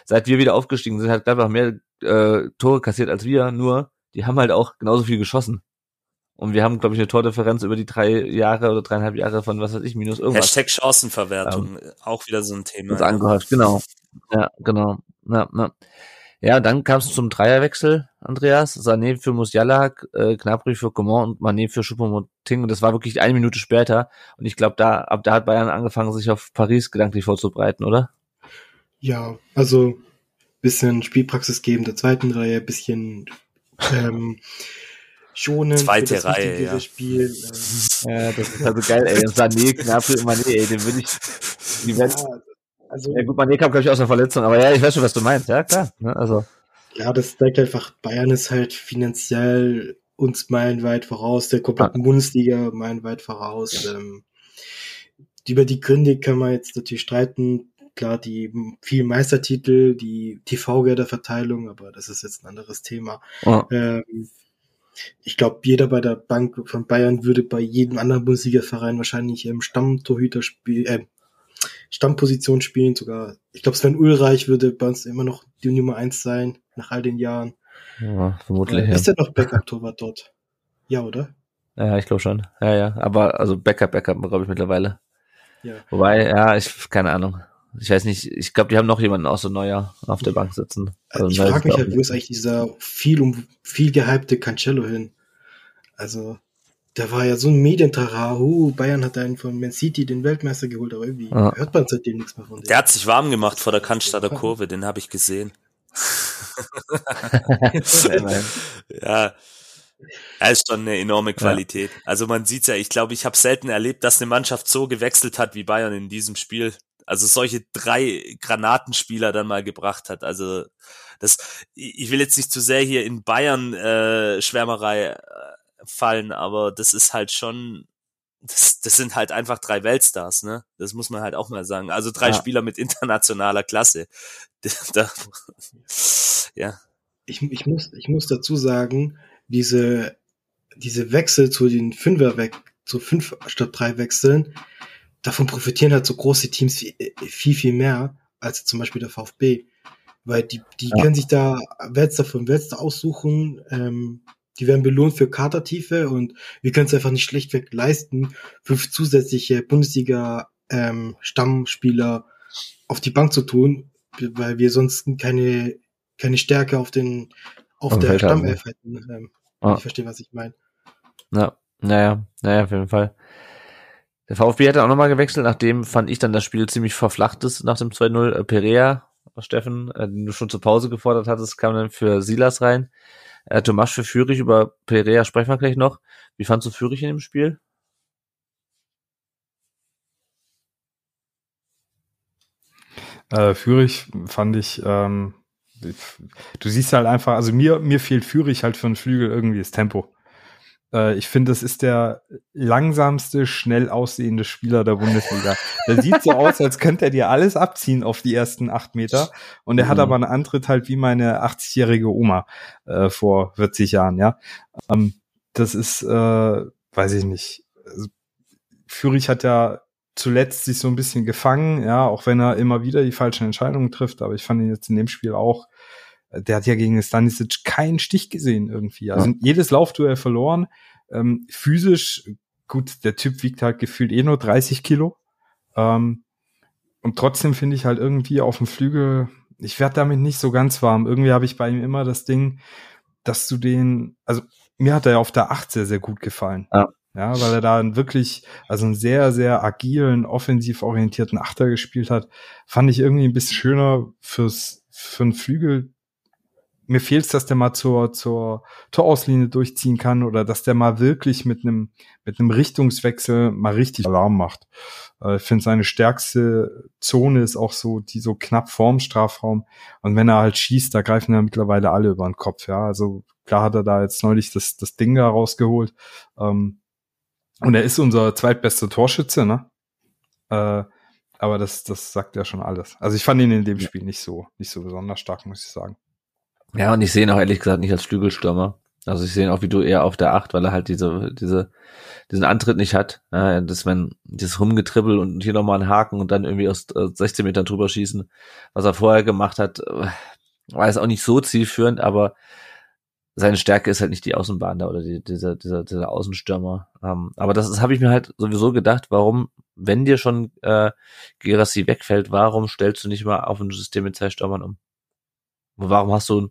seit wir wieder aufgestiegen sind, hat Gladbach mehr äh, Tore kassiert als wir, nur die haben halt auch genauso viel geschossen. Und wir haben, glaube ich, eine Tordifferenz über die drei Jahre oder dreieinhalb Jahre von, was weiß ich, minus irgendwas. Hashtag Chancenverwertung, ähm, auch wieder so ein Thema. Ja. Angehört, genau. Ja, genau. Ja, ja. ja dann kam es zum Dreierwechsel, Andreas. Sané für Musiala, äh, Gnabry für Coman und Mané für Choupo-Moting. Und das war wirklich eine Minute später. Und ich glaube, da, ab da hat Bayern angefangen, sich auf Paris gedanklich vorzubereiten, oder? Ja, also bisschen Spielpraxis geben der zweiten Reihe, bisschen ähm, schonen. Zweite Reihe, ja. Spiel. Äh, ja, das ist also geil, ey. Sané, und Mané, ey, den würde ich, die werden, ja, also, ja gut, Mané kam, glaube ich, aus einer Verletzung, aber ja, ich weiß schon, was du meinst, ja, klar, ne, also. Ja, das zeigt einfach, Bayern ist halt finanziell uns meilenweit voraus, der kompletten ah. Bundesliga meilenweit voraus. Ähm, über die Gründe kann man jetzt natürlich streiten. Klar, die vielen Meistertitel, die TV-Gelderverteilung, aber das ist jetzt ein anderes Thema. Oh. Ähm, ich glaube, jeder bei der Bank von Bayern würde bei jedem anderen Bundesliga-Verein wahrscheinlich im Stammtorhüter spielen, äh, Stammposition spielen, sogar. Ich glaube, Sven Ulreich würde bei uns immer noch die Nummer eins sein, nach all den Jahren. Ja, vermutlich. Äh, ist ja. er noch Backup-Torwart dort? Ja, oder? Ja, ich glaube schon. Ja, ja. Aber also Backup, Backup, glaube ich, mittlerweile. Ja. Wobei, ja, ich, keine Ahnung. Ich weiß nicht, ich glaube, die haben noch jemanden außer Neuer auf der Bank sitzen. Also, ich frage mich halt, wo ist eigentlich dieser viel um viel gehypte Cancelo hin? Also, der war ja so ein Medientrara, uh, Bayern hat einen von Man City den Weltmeister geholt, aber irgendwie ja. hört man seitdem nichts mehr von dem. Der hat sich warm gemacht vor der Cannstatter Kurve, den habe ich gesehen. *laughs* ja, er ist schon eine enorme Qualität. Ja. Also man sieht's ja, ich glaube, ich habe selten erlebt, dass eine Mannschaft so gewechselt hat wie Bayern in diesem Spiel. Also solche drei Granatenspieler dann mal gebracht hat. Also das, ich will jetzt nicht zu sehr hier in Bayern äh, Schwärmerei äh, fallen, aber das ist halt schon, das, das sind halt einfach drei Weltstars, ne? Das muss man halt auch mal sagen. Also drei ja. Spieler mit internationaler Klasse. *laughs* Da, ja. Ich, ich, muss, ich muss dazu sagen, diese, diese Wechsel zu den Fünfer weg, zu fünf statt drei Wechseln, davon profitieren halt so große Teams viel, viel, viel mehr als zum Beispiel der VfB. Weil die, die ja. können sich da Weltstar von Weltstar aussuchen, ähm, die werden belohnt für Kadertiefe und wir können es einfach nicht schlechtweg leisten, fünf zusätzliche Bundesliga-Stammspieler ähm, auf die Bank zu tun, weil wir sonst keine, keine Stärke auf den auf der Stammelf hätten. Ähm, ah. Ich verstehe, was ich meine. Ja, naja, naja, auf jeden Fall. Der VfB hat auch nochmal gewechselt, nachdem fand ich dann das Spiel ziemlich verflacht ist nach dem 2-0. Äh, Perea, Steffen, äh, den du schon zur Pause gefordert hattest, kam dann für Silas rein. Äh, Tomas für Fürich, über Perea sprechen wir gleich noch. Wie fandst du Fürich in dem Spiel? Äh, Fürich fand ich, ähm, du siehst halt einfach, also mir, mir fehlt Fürich halt für einen Flügel irgendwie das Tempo. Äh, ich finde, das ist der langsamste, schnell aussehende Spieler der Bundesliga. Der sieht so aus, als könnte er dir alles abziehen auf die ersten acht Meter. Und er mhm. hat aber einen Antritt halt wie meine 80-jährige Oma äh, vor 40 Jahren, ja. Ähm, das ist, äh, weiß ich nicht. Also, Fürich hat ja zuletzt sich so ein bisschen gefangen, ja, auch wenn er immer wieder die falschen Entscheidungen trifft, aber ich fand ihn jetzt in dem Spiel auch der hat ja gegen Stanisic keinen Stich gesehen irgendwie. Also ja. jedes Laufduell verloren. Ähm, physisch, gut, der Typ wiegt halt gefühlt eh nur 30 Kilo. Ähm, und trotzdem finde ich halt irgendwie auf dem Flügel, ich werde damit nicht so ganz warm. Irgendwie habe ich bei ihm immer das Ding, dass du den, also mir hat er auf der 8 sehr, sehr gut gefallen. Ja. Ja, weil er da einen wirklich, also einen sehr, sehr agilen, offensiv orientierten Achter gespielt hat, fand ich irgendwie ein bisschen schöner fürs, für einen Flügel mir fehlt es, dass der mal zur, zur Torauslinie durchziehen kann oder dass der mal wirklich mit einem mit einem Richtungswechsel mal richtig Alarm macht. Äh, ich finde, seine stärkste Zone ist auch so, die so knapp vorm Strafraum. Und wenn er halt schießt, da greifen ja mittlerweile alle über den Kopf. Ja, also klar hat er da jetzt neulich das, das Ding da rausgeholt. Ähm, und er ist unser zweitbester Torschütze, ne? Äh, aber das, das sagt ja schon alles. Also ich fand ihn in dem Spiel nicht so, nicht so besonders stark, muss ich sagen. Ja, und ich sehe ihn auch ehrlich gesagt nicht als Flügelstürmer. Also ich sehe ihn auch wie du eher auf der Acht, weil er halt diese, diese, diesen Antritt nicht hat. Äh, das wenn dieses Rumgetribbel und hier nochmal einen Haken und dann irgendwie aus 16 Metern drüber schießen, was er vorher gemacht hat, äh, war jetzt auch nicht so zielführend, aber seine Stärke ist halt nicht die Außenbahn da oder die, dieser, dieser, dieser Außenstürmer. Ähm, aber das, das habe ich mir halt sowieso gedacht, warum, wenn dir schon äh, Gerassi wegfällt, warum stellst du nicht mal auf ein System mit zwei Stürmern um? Warum hast du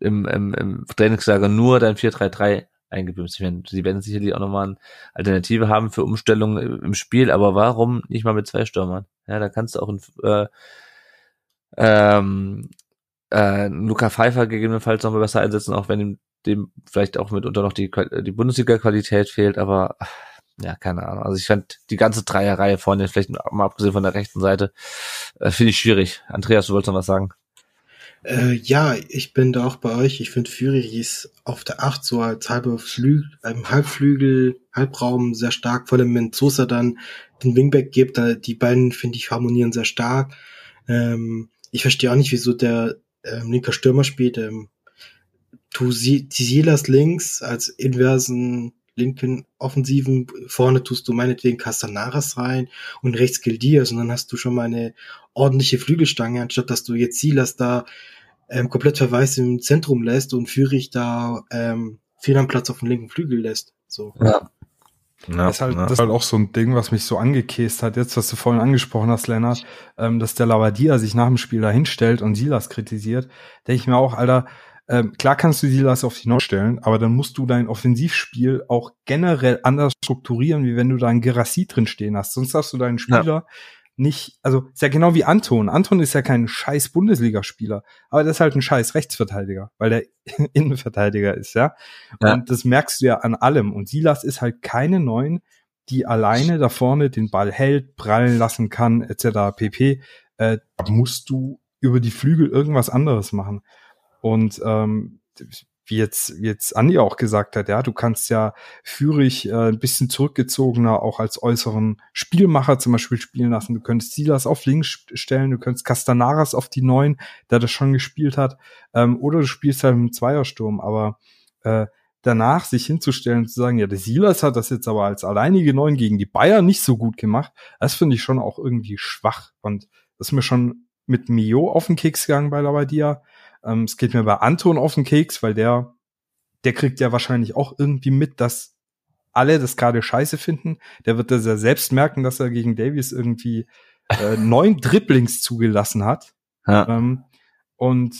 im, im, im Trainingslager nur dein 4-3-3 eingebüßt? Ich meine, sie werden sicherlich auch nochmal eine Alternative haben für Umstellungen im Spiel, aber warum nicht mal mit zwei Stürmern? Ja, da kannst du auch ein äh, ähm, äh, Luca Pfeiffer gegebenenfalls noch mal besser einsetzen, auch wenn ihm dem vielleicht auch mitunter noch die, die Bundesliga-Qualität fehlt, aber ja, keine Ahnung. Also ich fand die ganze Dreierreihe vorne, vielleicht mal abgesehen von der rechten Seite, äh, finde ich schwierig. Andreas, du wolltest noch was sagen? Äh, ja, ich bin da auch bei euch. Ich finde Fury ist auf der Acht so als halber Flügel, einem Halbflügel, Halbraum sehr stark, vor allem wenn Sosa dann den Wingback gibt, da, die beiden, finde ich, harmonieren sehr stark. Ähm, ich verstehe auch nicht, wieso der ähm, linker Stürmer spielt. Ähm, tu Silas links als inversen linken Offensiven, vorne tust du meinetwegen Castanaras rein und rechts Gildias und dann hast du schon mal eine ordentliche Flügelstange, anstatt dass du jetzt Silas da ähm, komplett verweist im Zentrum lässt und Führig da ähm, viel am Platz auf dem linken Flügel lässt. So. Ja. Ja, das, ist halt, ja. das ist halt auch so ein Ding, was mich so angekäst hat, jetzt, was du vorhin angesprochen hast, Lennart, ähm, dass der Lavadia sich nach dem Spiel da hinstellt und Silas kritisiert, denke ich mir auch, Alter, ähm, klar kannst du Silas auf die Nord stellen, aber dann musst du dein Offensivspiel auch generell anders strukturieren, wie wenn du da einen Gerassi drin stehen hast. Sonst hast du deinen Spieler, ja nicht, also ist ja genau wie Anton. Anton ist ja kein scheiß Bundesligaspieler, aber der ist halt ein scheiß Rechtsverteidiger, weil der *laughs* Innenverteidiger ist, ja? ja. Und das merkst du ja an allem. Und Silas ist halt keine Neuen, die alleine da vorne den Ball hält, prallen lassen kann, etc. pp. Äh, da musst du über die Flügel irgendwas anderes machen. Und ähm, wie jetzt, wie jetzt Andi auch gesagt hat, ja, du kannst ja Führig äh, ein bisschen zurückgezogener auch als äußeren Spielmacher zum Beispiel spielen lassen. Du könntest Silas auf links stellen, du könntest Castanaras auf die Neun, der das schon gespielt hat, ähm, oder du spielst halt im Zweiersturm, aber äh, danach sich hinzustellen und zu sagen, ja, der Silas hat das jetzt aber als alleinige Neun gegen die Bayern nicht so gut gemacht, das finde ich schon auch irgendwie schwach und das ist mir schon mit Mio auf den Keks gegangen bei Labadia. Ähm, es geht mir bei Anton auf den Keks, weil der, der kriegt ja wahrscheinlich auch irgendwie mit, dass alle das gerade scheiße finden. Der wird das ja selbst merken, dass er gegen Davies irgendwie äh, *laughs* neun Dribblings zugelassen hat. Ja. Ähm, und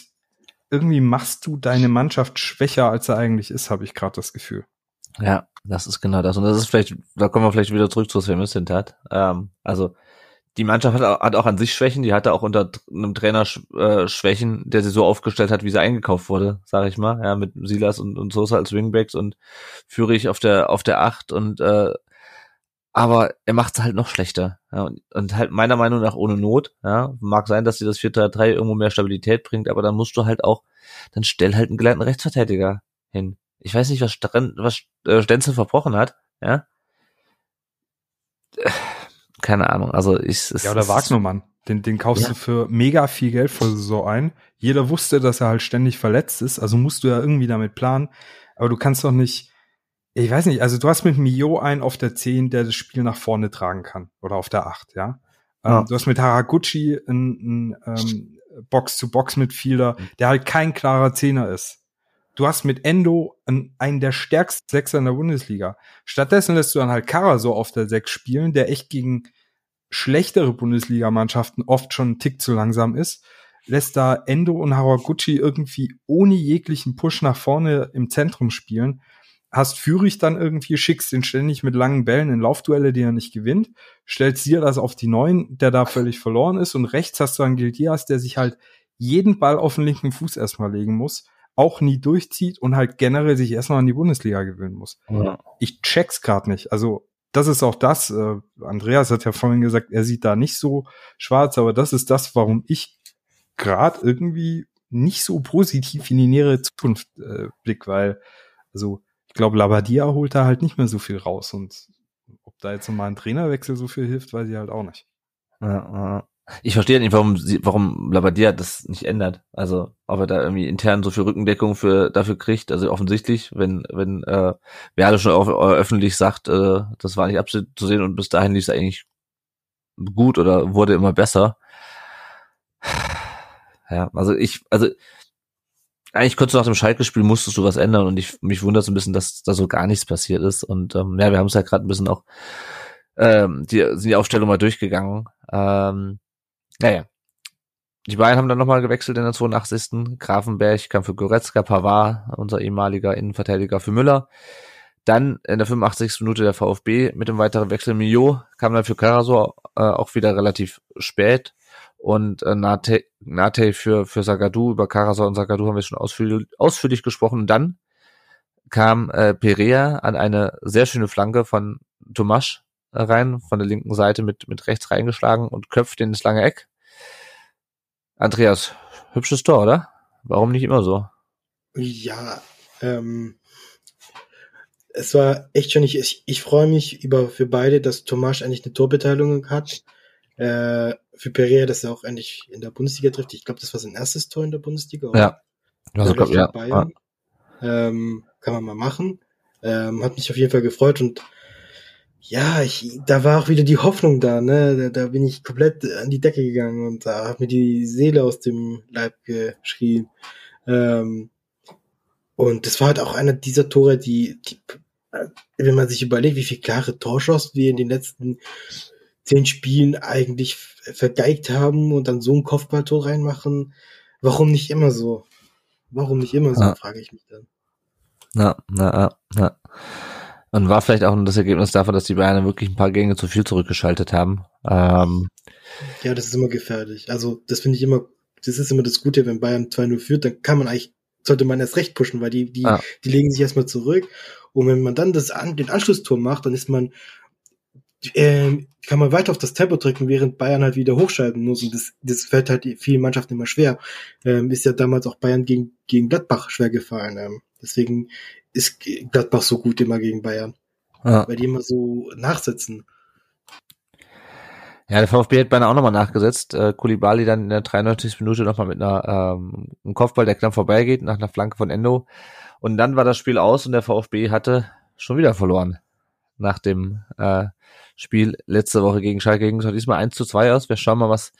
irgendwie machst du deine Mannschaft schwächer, als er eigentlich ist, habe ich gerade das Gefühl. Ja, das ist genau das. Und das ist vielleicht, da kommen wir vielleicht wieder zurück zu Sven Mislintat. Ähm, also die Mannschaft hat, auch, hat auch an sich Schwächen, die hatte auch unter einem Trainer äh, Schwächen, der sie so aufgestellt hat, wie sie eingekauft wurde, sage ich mal, ja, mit Silas und, und Sosa als Wingbacks und Führig auf der auf der Acht und äh, aber er macht es halt noch schlechter. Ja, und, und halt meiner Meinung nach ohne Not. Ja, mag sein, dass sie das 4-3-3 irgendwo mehr Stabilität bringt, aber dann musst du halt auch, dann stell halt einen gelernten Rechtsverteidiger hin. Ich weiß nicht, was, was äh, Stenzel verbrochen hat. Ja, keine Ahnung. Also ich es, Ja, oder Wagnermann. Den, den kaufst ja. du für mega viel Geld vor Saison ein. Jeder wusste, dass er halt ständig verletzt ist, also musst du ja irgendwie damit planen. Aber du kannst doch nicht, ich weiß nicht, also du hast mit Mio einen auf der 10, der das Spiel nach vorne tragen kann. Oder auf der 8, ja. Ähm, ja. Ähm, du hast mit Haraguchi einen, einen ähm, Box-to-Box-Mitfielder, der halt kein klarer Zehner ist. Du hast mit Endo einen, der stärksten Sechser in der Bundesliga. Stattdessen lässt du dann halt Kara so auf der Sechs spielen, der echt gegen schlechtere Bundesligamannschaften oft schon einen Tick zu langsam ist. Lässt da Endo und Haraguchi irgendwie ohne jeglichen Push nach vorne im Zentrum spielen. Hast Führig dann irgendwie, schickst den ständig mit langen Bällen in Laufduelle, die er nicht gewinnt. Stellst dir das auf die Neun, der da völlig verloren ist. Und rechts hast du dann Gildias, der sich halt jeden Ball auf den linken Fuß erstmal legen muss auch nie durchzieht und halt generell sich erstmal an die Bundesliga gewöhnen muss. Ja. Ich check's gerade nicht. Also das ist auch das, äh, Andreas hat ja vorhin gesagt, er sieht da nicht so schwarz, aber das ist das, warum ich gerade irgendwie nicht so positiv in die nähere Zukunft äh, blick, weil, also ich glaube, Labadia holt da halt nicht mehr so viel raus und ob da jetzt nochmal ein Trainerwechsel so viel hilft, weiß ich halt auch nicht. Ja, Ich verstehe nicht, warum sie, warum Labadia das nicht ändert. Also, ob er da irgendwie intern so viel Rückendeckung für dafür kriegt. Also offensichtlich, wenn wenn äh, Werle schon auf, äh, öffentlich sagt, äh, das war nicht abzusehen und bis dahin lief es eigentlich gut oder wurde immer besser. Ja, also ich, also eigentlich kurz nach dem Schalke-Spiel musstest du was ändern und ich mich wundert so ein bisschen, dass da so gar nichts passiert ist. Und ähm, ja, wir haben es ja gerade ein bisschen auch ähm, die sind die Aufstellung mal durchgegangen. Ähm, naja. Die beiden haben dann nochmal gewechselt in der 82. Grafenberg kam für Goretzka, Pavard, unser ehemaliger Innenverteidiger für Müller. Dann in der 85. Minute der VfB mit dem weiteren Wechsel Mio kam dann für Karasor äh, auch wieder relativ spät und äh, Nate, Nate für, für Sagadu, über Karasor und Sagadu haben wir schon ausführlich, ausführlich gesprochen. Und dann kam äh, Perea an eine sehr schöne Flanke von Tomasch rein, von der linken Seite mit, mit rechts reingeschlagen und köpft in das lange Eck. Andreas, hübsches Tor, oder? Warum nicht immer so? Ja, ähm, es war echt schon nicht, ich, ich freue mich über für beide, dass Tomasch eigentlich eine Torbeteiligung hat. Äh, für Pereira, dass er auch endlich in der Bundesliga trifft. Ich glaube, das war sein erstes Tor in der Bundesliga. Oder? Ja. Also, glaub, ja. Bayern. Ja. Ähm, kann man mal machen. Ähm, hat mich auf jeden Fall gefreut und ja, ich, da war auch wieder die Hoffnung da, ne? Da, da bin ich komplett an die Decke gegangen und da hat mir die Seele aus dem Leib geschrien. Ähm, und das war halt auch einer dieser Tore, die, die, wenn man sich überlegt, wie viele klare Torschuss wir in den letzten zehn Spielen eigentlich vergeigt haben und dann so ein Kopfballtor reinmachen. Warum nicht immer so? Warum nicht immer so, ja. frage ich mich dann. Na, na, na. Und war vielleicht auch das Ergebnis davon, dass die Bayern wirklich ein paar Gänge zu viel zurückgeschaltet haben. Ähm, ja, das ist immer gefährlich. Also, das finde ich immer, das ist immer das Gute, wenn Bayern 2-0 führt, dann kann man eigentlich, sollte man erst recht pushen, weil die, die, ja. die legen sich erstmal zurück. Und wenn man dann das, den Anschlusstor macht, dann ist man äh, kann man weiter auf das Tempo drücken, während Bayern halt wieder hochschalten muss. Und das, das fällt halt vielen Mannschaften immer schwer. Ähm, ist ja damals auch Bayern gegen, gegen Gladbach schwer gefallen. Ähm, deswegen ist Gladbach so gut immer gegen Bayern. Ja. Weil die immer so nachsetzen. Ja, der VfB hat beinahe auch nochmal nachgesetzt. Äh, Kulibali dann in der 93. Minute nochmal mit einer ähm, einem Kopfball, der knapp vorbeigeht, nach einer Flanke von Endo. Und dann war das Spiel aus und der VfB hatte schon wieder verloren. Nach dem äh, Spiel letzte Woche gegen Schalke ging es diesmal 1 zu 2 aus. Wir schauen mal, was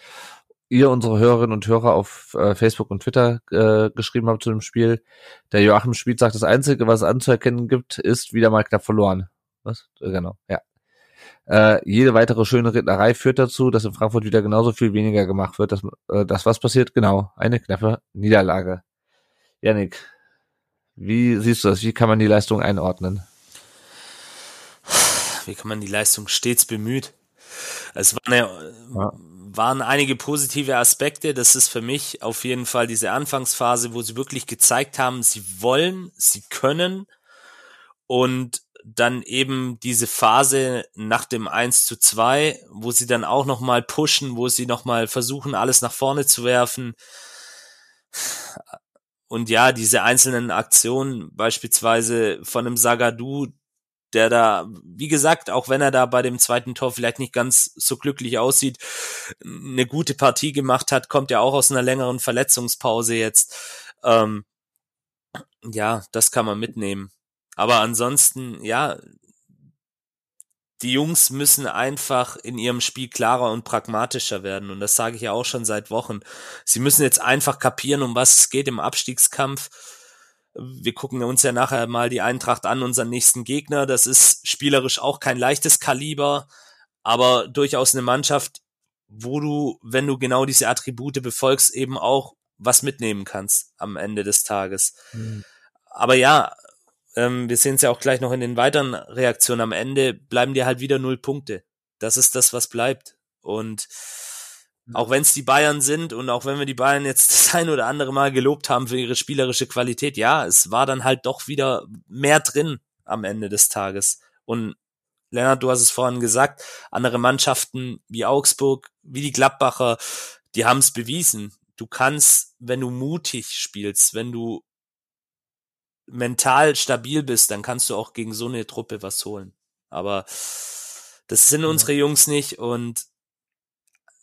ihr, unsere Hörerinnen und Hörer auf äh, Facebook und Twitter äh, geschrieben habt zu dem Spiel. Der Joachim Spiel sagt, das Einzige, was es anzuerkennen gibt, ist wieder mal knapp verloren. Was? Äh, genau, ja. Äh, jede weitere schöne Rednerei führt dazu, dass in Frankfurt wieder genauso viel weniger gemacht wird. Dass, äh, das, was passiert? Genau, eine knappe Niederlage. Janik, wie siehst du das? Wie kann man die Leistung einordnen? wie kann man die Leistung stets bemüht. Es waren, ja, waren einige positive Aspekte. Das ist für mich auf jeden Fall diese Anfangsphase, wo sie wirklich gezeigt haben, sie wollen, sie können und dann eben diese Phase nach dem 1 zu 2, wo sie dann auch nochmal pushen, wo sie nochmal versuchen, alles nach vorne zu werfen. Und ja, diese einzelnen Aktionen, beispielsweise von einem Sagadu, der da, wie gesagt, auch wenn er da bei dem zweiten Tor vielleicht nicht ganz so glücklich aussieht, eine gute Partie gemacht hat, kommt ja auch aus einer längeren Verletzungspause jetzt. Ähm, ja, das kann man mitnehmen. Aber ansonsten, ja, die Jungs müssen einfach in ihrem Spiel klarer und pragmatischer werden. Und das sage ich ja auch schon seit Wochen. Sie müssen jetzt einfach kapieren, um was es geht im Abstiegskampf wir gucken uns ja nachher mal die Eintracht an, unseren nächsten Gegner. Das ist spielerisch auch kein leichtes Kaliber, aber durchaus eine Mannschaft, wo du, wenn du genau diese Attribute befolgst, eben auch was mitnehmen kannst am Ende des Tages. Mhm. Aber ja, ähm, wir sehen es ja auch gleich noch in den weiteren Reaktionen. Am Ende bleiben dir halt wieder null Punkte. Das ist das, was bleibt. Und auch wenn es die Bayern sind und auch wenn wir die Bayern jetzt *laughs* das ein oder andere Mal gelobt haben für ihre spielerische Qualität, ja, es war dann halt doch wieder mehr drin am Ende des Tages. Und Lennart, du hast es vorhin gesagt, andere Mannschaften wie Augsburg, wie die Gladbacher, die haben es bewiesen. Du kannst, wenn du mutig spielst, wenn du mental stabil bist, dann kannst du auch gegen so eine Truppe was holen. Aber das sind unsere Jungs nicht und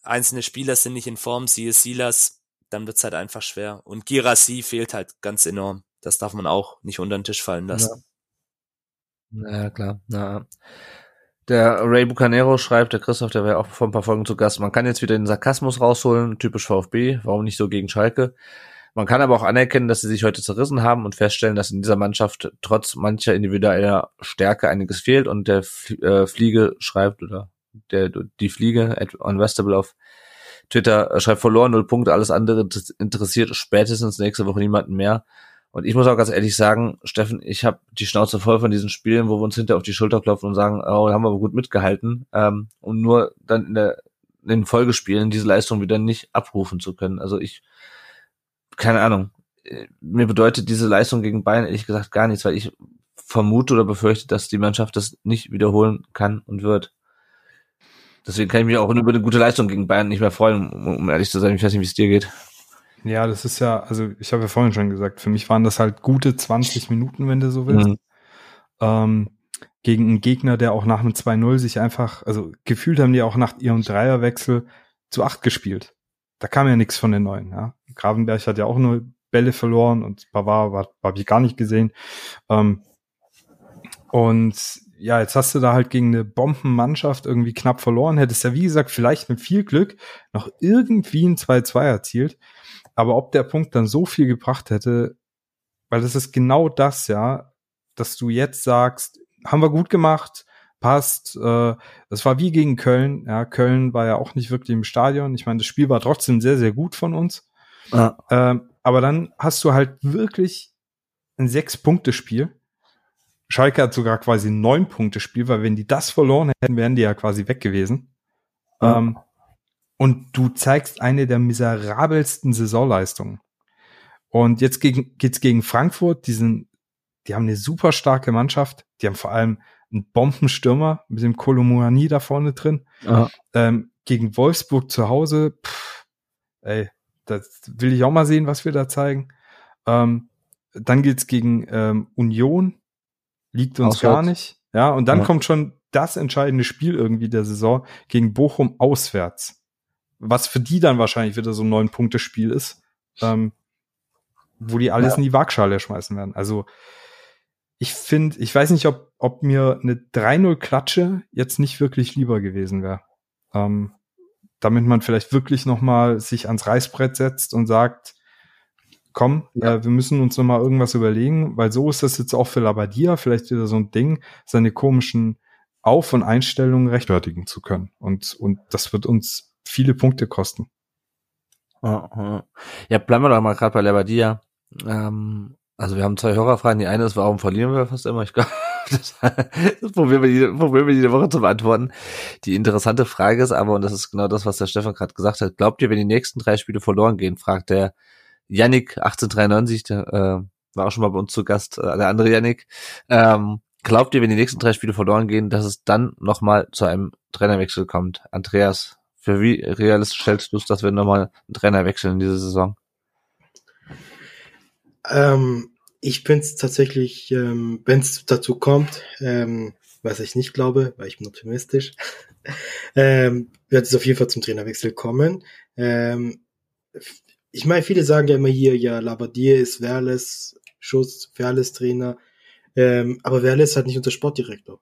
einzelne Spieler sind nicht in Form, siehe Silas, dann wird's halt einfach schwer. Und Girassi fehlt halt ganz enorm. Das darf man auch nicht unter den Tisch fallen lassen. Ja, ja klar. Ja. Der Ray Bucanero schreibt, der Christoph, der wäre auch vor ein paar Folgen zu Gast, man kann jetzt wieder den Sarkasmus rausholen, typisch VfB, warum nicht so gegen Schalke? Man kann aber auch anerkennen, dass sie sich heute zerrissen haben und feststellen, dass in dieser Mannschaft trotz mancher individueller Stärke einiges fehlt und der äh, Fliege schreibt oder der die Fliege on Westable auf Twitter äh, schreibt verloren, null Punkte, alles andere interessiert spätestens nächste Woche niemanden mehr. Und ich muss auch ganz ehrlich sagen, Steffen, ich habe die Schnauze voll von diesen Spielen, wo wir uns hinter auf die Schulter klopfen und sagen, oh, haben wir aber gut mitgehalten, ähm, um nur dann in, der, in den Folgespielen diese Leistung wieder nicht abrufen zu können. Also ich, keine Ahnung, äh, mir bedeutet diese Leistung gegen Bayern ehrlich gesagt gar nichts, weil ich vermute oder befürchte, dass die Mannschaft das nicht wiederholen kann und wird. Deswegen kann ich mich auch über eine gute Leistung gegen Bayern nicht mehr freuen, um ehrlich zu sein. Ich weiß nicht, wie es dir geht. Ja, das ist ja, also ich habe ja vorhin schon gesagt, für mich waren das halt gute 20 Minuten, wenn du so willst. Mhm. Ähm, gegen einen Gegner, der auch nach einem 2-0 sich einfach, also gefühlt haben die auch nach ihrem Dreierwechsel zu acht gespielt. Da kam ja nichts von den Neuen. Ja. Gravenberg hat ja auch nur Bälle verloren und Pavard war, habe ich gar nicht gesehen. Ähm, und ja, jetzt hast du da halt gegen eine Bombenmannschaft irgendwie knapp verloren, hättest ja wie gesagt vielleicht mit viel Glück noch irgendwie ein 2-2 erzielt. Aber ob der Punkt dann so viel gebracht hätte, weil das ist genau das, ja, dass du jetzt sagst, haben wir gut gemacht, passt. Äh, das war wie gegen Köln. Ja, Köln war ja auch nicht wirklich im Stadion. Ich meine, das Spiel war trotzdem sehr, sehr gut von uns. Ja. Ähm, aber dann hast du halt wirklich ein Sechs-Punkte-Spiel. Schalke hat sogar quasi ein Neun-Punkte-Spiel, weil wenn die das verloren hätten, wären die ja quasi weg gewesen. Ja. Ähm, und du zeigst eine der miserabelsten Saisonleistungen. Und jetzt gegen, geht's gegen Frankfurt, die sind, die haben eine super starke Mannschaft, die haben vor allem einen Bombenstürmer mit dem Kolomouani da vorne drin. Ähm, gegen Wolfsburg zu Hause, pff, ey, das will ich auch mal sehen, was wir da zeigen. Ähm, dann geht's gegen ähm, Union, liegt uns Auswärts. gar nicht. Ja, und dann ja. kommt schon das entscheidende Spiel irgendwie der Saison gegen Bochum auswärts was für die dann wahrscheinlich wieder so ein neun Punkte Spiel ist, ähm, wo die alles ja. in die Waagschale schmeißen werden. Also ich finde, ich weiß nicht, ob, ob mir eine 3-0 Klatsche jetzt nicht wirklich lieber gewesen wäre. Ähm, damit man vielleicht wirklich noch mal sich ans Reißbrett setzt und sagt, komm, ja. äh, wir müssen uns noch mal irgendwas überlegen, weil so ist das jetzt auch für Labadia vielleicht wieder so ein Ding, seine komischen Auf- und Einstellungen rechtfertigen zu können. Und, und das wird uns viele Punkte kosten. Ja, bleiben wir doch mal gerade bei Lebadia. Ähm, also wir haben zwei Hörerfragen. Die eine ist, warum verlieren wir fast immer? Ich glaube, *laughs* das, das probieren, wir jede, probieren wir jede Woche zu beantworten. Die interessante Frage ist aber, und das ist genau das, was der Stefan gerade gesagt hat, glaubt ihr, wenn die nächsten drei Spiele verloren gehen, fragt der Yannick 1893, der äh, war auch schon mal bei uns zu Gast, äh, der andere Yannick, ähm, glaubt ihr, wenn die nächsten drei Spiele verloren gehen, dass es dann nochmal zu einem Trainerwechsel kommt? Andreas, für wie realistisch hältst du es, dass wir nochmal einen Trainer wechseln in dieser Saison? Ähm, ich finde es tatsächlich, ähm, wenn es dazu kommt, ähm, was ich nicht glaube, weil ich bin optimistisch, *laughs* ähm, wird es auf jeden Fall zum Trainerwechsel kommen. Ähm, ich meine, viele sagen ja immer hier, ja, Labadier ist Werles Schuss, Werles Trainer, ähm, aber Werles hat nicht unser Sportdirektor.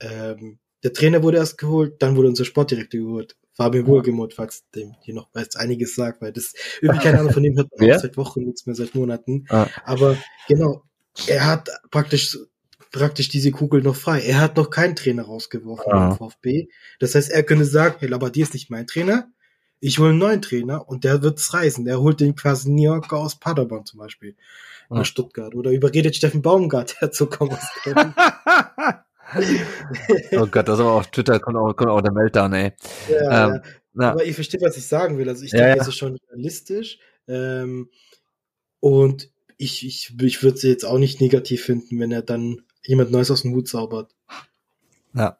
Ähm, der Trainer wurde erst geholt, dann wurde unser Sportdirektor geholt. Fabian Wohlgemuth, falls dem hier noch weiß, einiges sagt, weil das irgendwie keine Ahnung von dem hört *laughs* man seit Wochen nichts mehr, seit Monaten. Ah. Aber genau, er hat praktisch praktisch diese Kugel noch frei. Er hat noch keinen Trainer rausgeworfen ah. im VfB. Das heißt, er könnte sagen, hey, Labadier ist nicht mein Trainer. Ich hole einen neuen Trainer und der wird's reißen. Der holt den quasi New Yorker aus Paderborn zum Beispiel. Ah. Nach Stuttgart. Oder überredet Steffen Baumgart herzukommen *laughs* *laughs* oh Gott, das ist aber auf Twitter kommt auch, kommt auch der Meltdown, ey. Ja, ähm, ja. Aber ihr versteht, was ich sagen will. Also ich denke, ja, das ist schon realistisch. Ähm, und ich, ich, ich würde sie jetzt auch nicht negativ finden, wenn er dann jemand Neues aus dem Hut zaubert. Ja.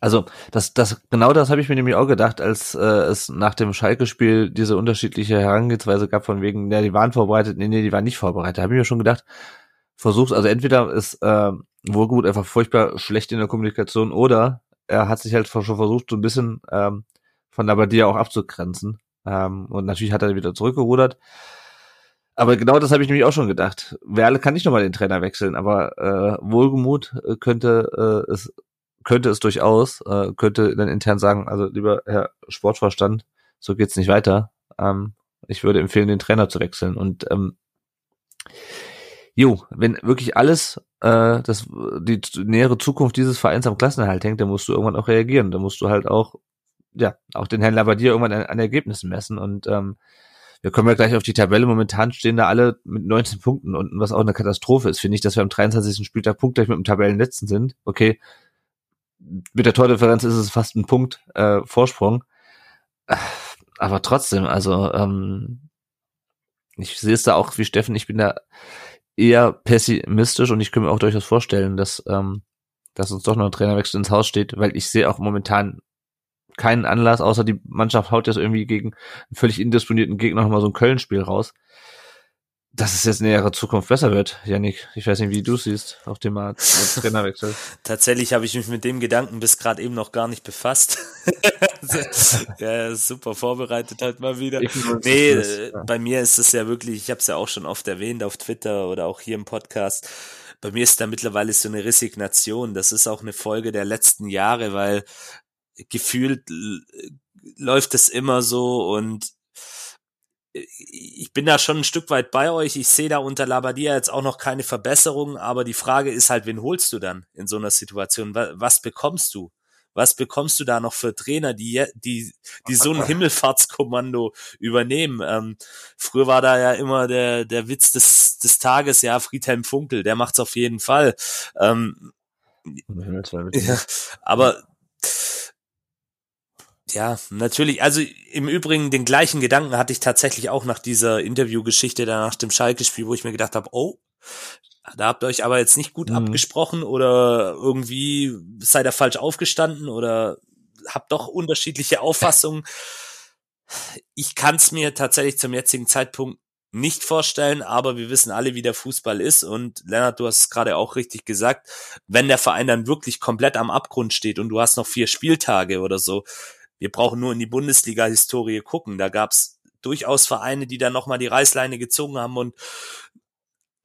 Also das, das genau das habe ich mir nämlich auch gedacht, als äh, es nach dem Schalke-Spiel diese unterschiedliche Herangehensweise gab von wegen, ja, die waren vorbereitet, nee, nee, die waren nicht vorbereitet. Habe ich mir schon gedacht, versucht, also entweder ist äh, Wohlgut einfach furchtbar schlecht in der Kommunikation oder er hat sich halt schon versucht, so ein bisschen ähm, von Labadia auch abzugrenzen. Ähm, und natürlich hat er wieder zurückgerudert. Aber genau das habe ich nämlich auch schon gedacht. Werle kann nicht nochmal den Trainer wechseln, aber äh, Wohlgemut äh, könnte äh, es könnte es durchaus, äh, könnte dann intern sagen, also lieber Herr Sportvorstand, so geht's nicht weiter. Ähm, ich würde empfehlen, den Trainer zu wechseln. Und ähm, jo, wenn wirklich alles, äh, das, die nähere Zukunft dieses Vereins am Klassenerhalt hängt, dann musst du irgendwann auch reagieren. Dann musst du halt auch, ja, auch den Herrn Labadier irgendwann an, an Ergebnissen messen. Und ähm, wir kommen ja gleich auf die Tabelle. Momentan stehen da alle mit 19 Punkten und was auch eine Katastrophe ist, finde ich, dass wir am 23. Spieltag punktgleich mit dem Tabellenletzten sind. Okay, mit der Tordifferenz ist es fast ein Punkt äh, Vorsprung. Aber trotzdem, also ähm, ich sehe es da auch wie Steffen, ich bin da eher pessimistisch und ich kann mir auch durchaus vorstellen, dass, ähm, dass uns doch noch ein Trainerwechsel ins Haus steht, weil ich sehe auch momentan keinen Anlass, außer die Mannschaft haut jetzt irgendwie gegen einen völlig indisponierten Gegner nochmal so ein Köln-Spiel raus dass es jetzt in näherer Zukunft besser wird, Janik. Ich weiß nicht, wie du siehst *laughs* auf dem Trainerwechsel. Tatsächlich habe ich mich mit dem Gedanken bis gerade eben noch gar nicht befasst. *laughs* ja, super vorbereitet halt mal wieder. Nee, das, äh, ja. bei mir ist es ja wirklich, ich habe es ja auch schon oft erwähnt auf Twitter oder auch hier im Podcast. Bei mir ist da mittlerweile so eine Resignation. Das ist auch eine Folge der letzten Jahre, weil gefühlt läuft es immer so und ich bin da schon ein Stück weit bei euch. Ich sehe da unter Labadia jetzt auch noch keine Verbesserung, aber die Frage ist halt, wen holst du dann in so einer Situation? Was bekommst du? Was bekommst du da noch für Trainer, die, die, die so ein *laughs* Himmelfahrtskommando übernehmen? Ähm, früher war da ja immer der, der Witz des, des Tages, ja, Friedhelm Funkel, der macht's auf jeden Fall. Ähm, ja, aber ja, natürlich. Also im Übrigen den gleichen Gedanken hatte ich tatsächlich auch nach dieser Interviewgeschichte da nach dem Schalke-Spiel, wo ich mir gedacht habe, oh, da habt ihr euch aber jetzt nicht gut mhm. abgesprochen oder irgendwie seid ihr falsch aufgestanden oder habt doch unterschiedliche Auffassungen. Ich kann es mir tatsächlich zum jetzigen Zeitpunkt nicht vorstellen, aber wir wissen alle, wie der Fußball ist und Lennart, du hast es gerade auch richtig gesagt, wenn der Verein dann wirklich komplett am Abgrund steht und du hast noch vier Spieltage oder so, wir brauchen nur in die Bundesliga-Historie gucken. Da gab's durchaus Vereine, die dann nochmal die Reißleine gezogen haben und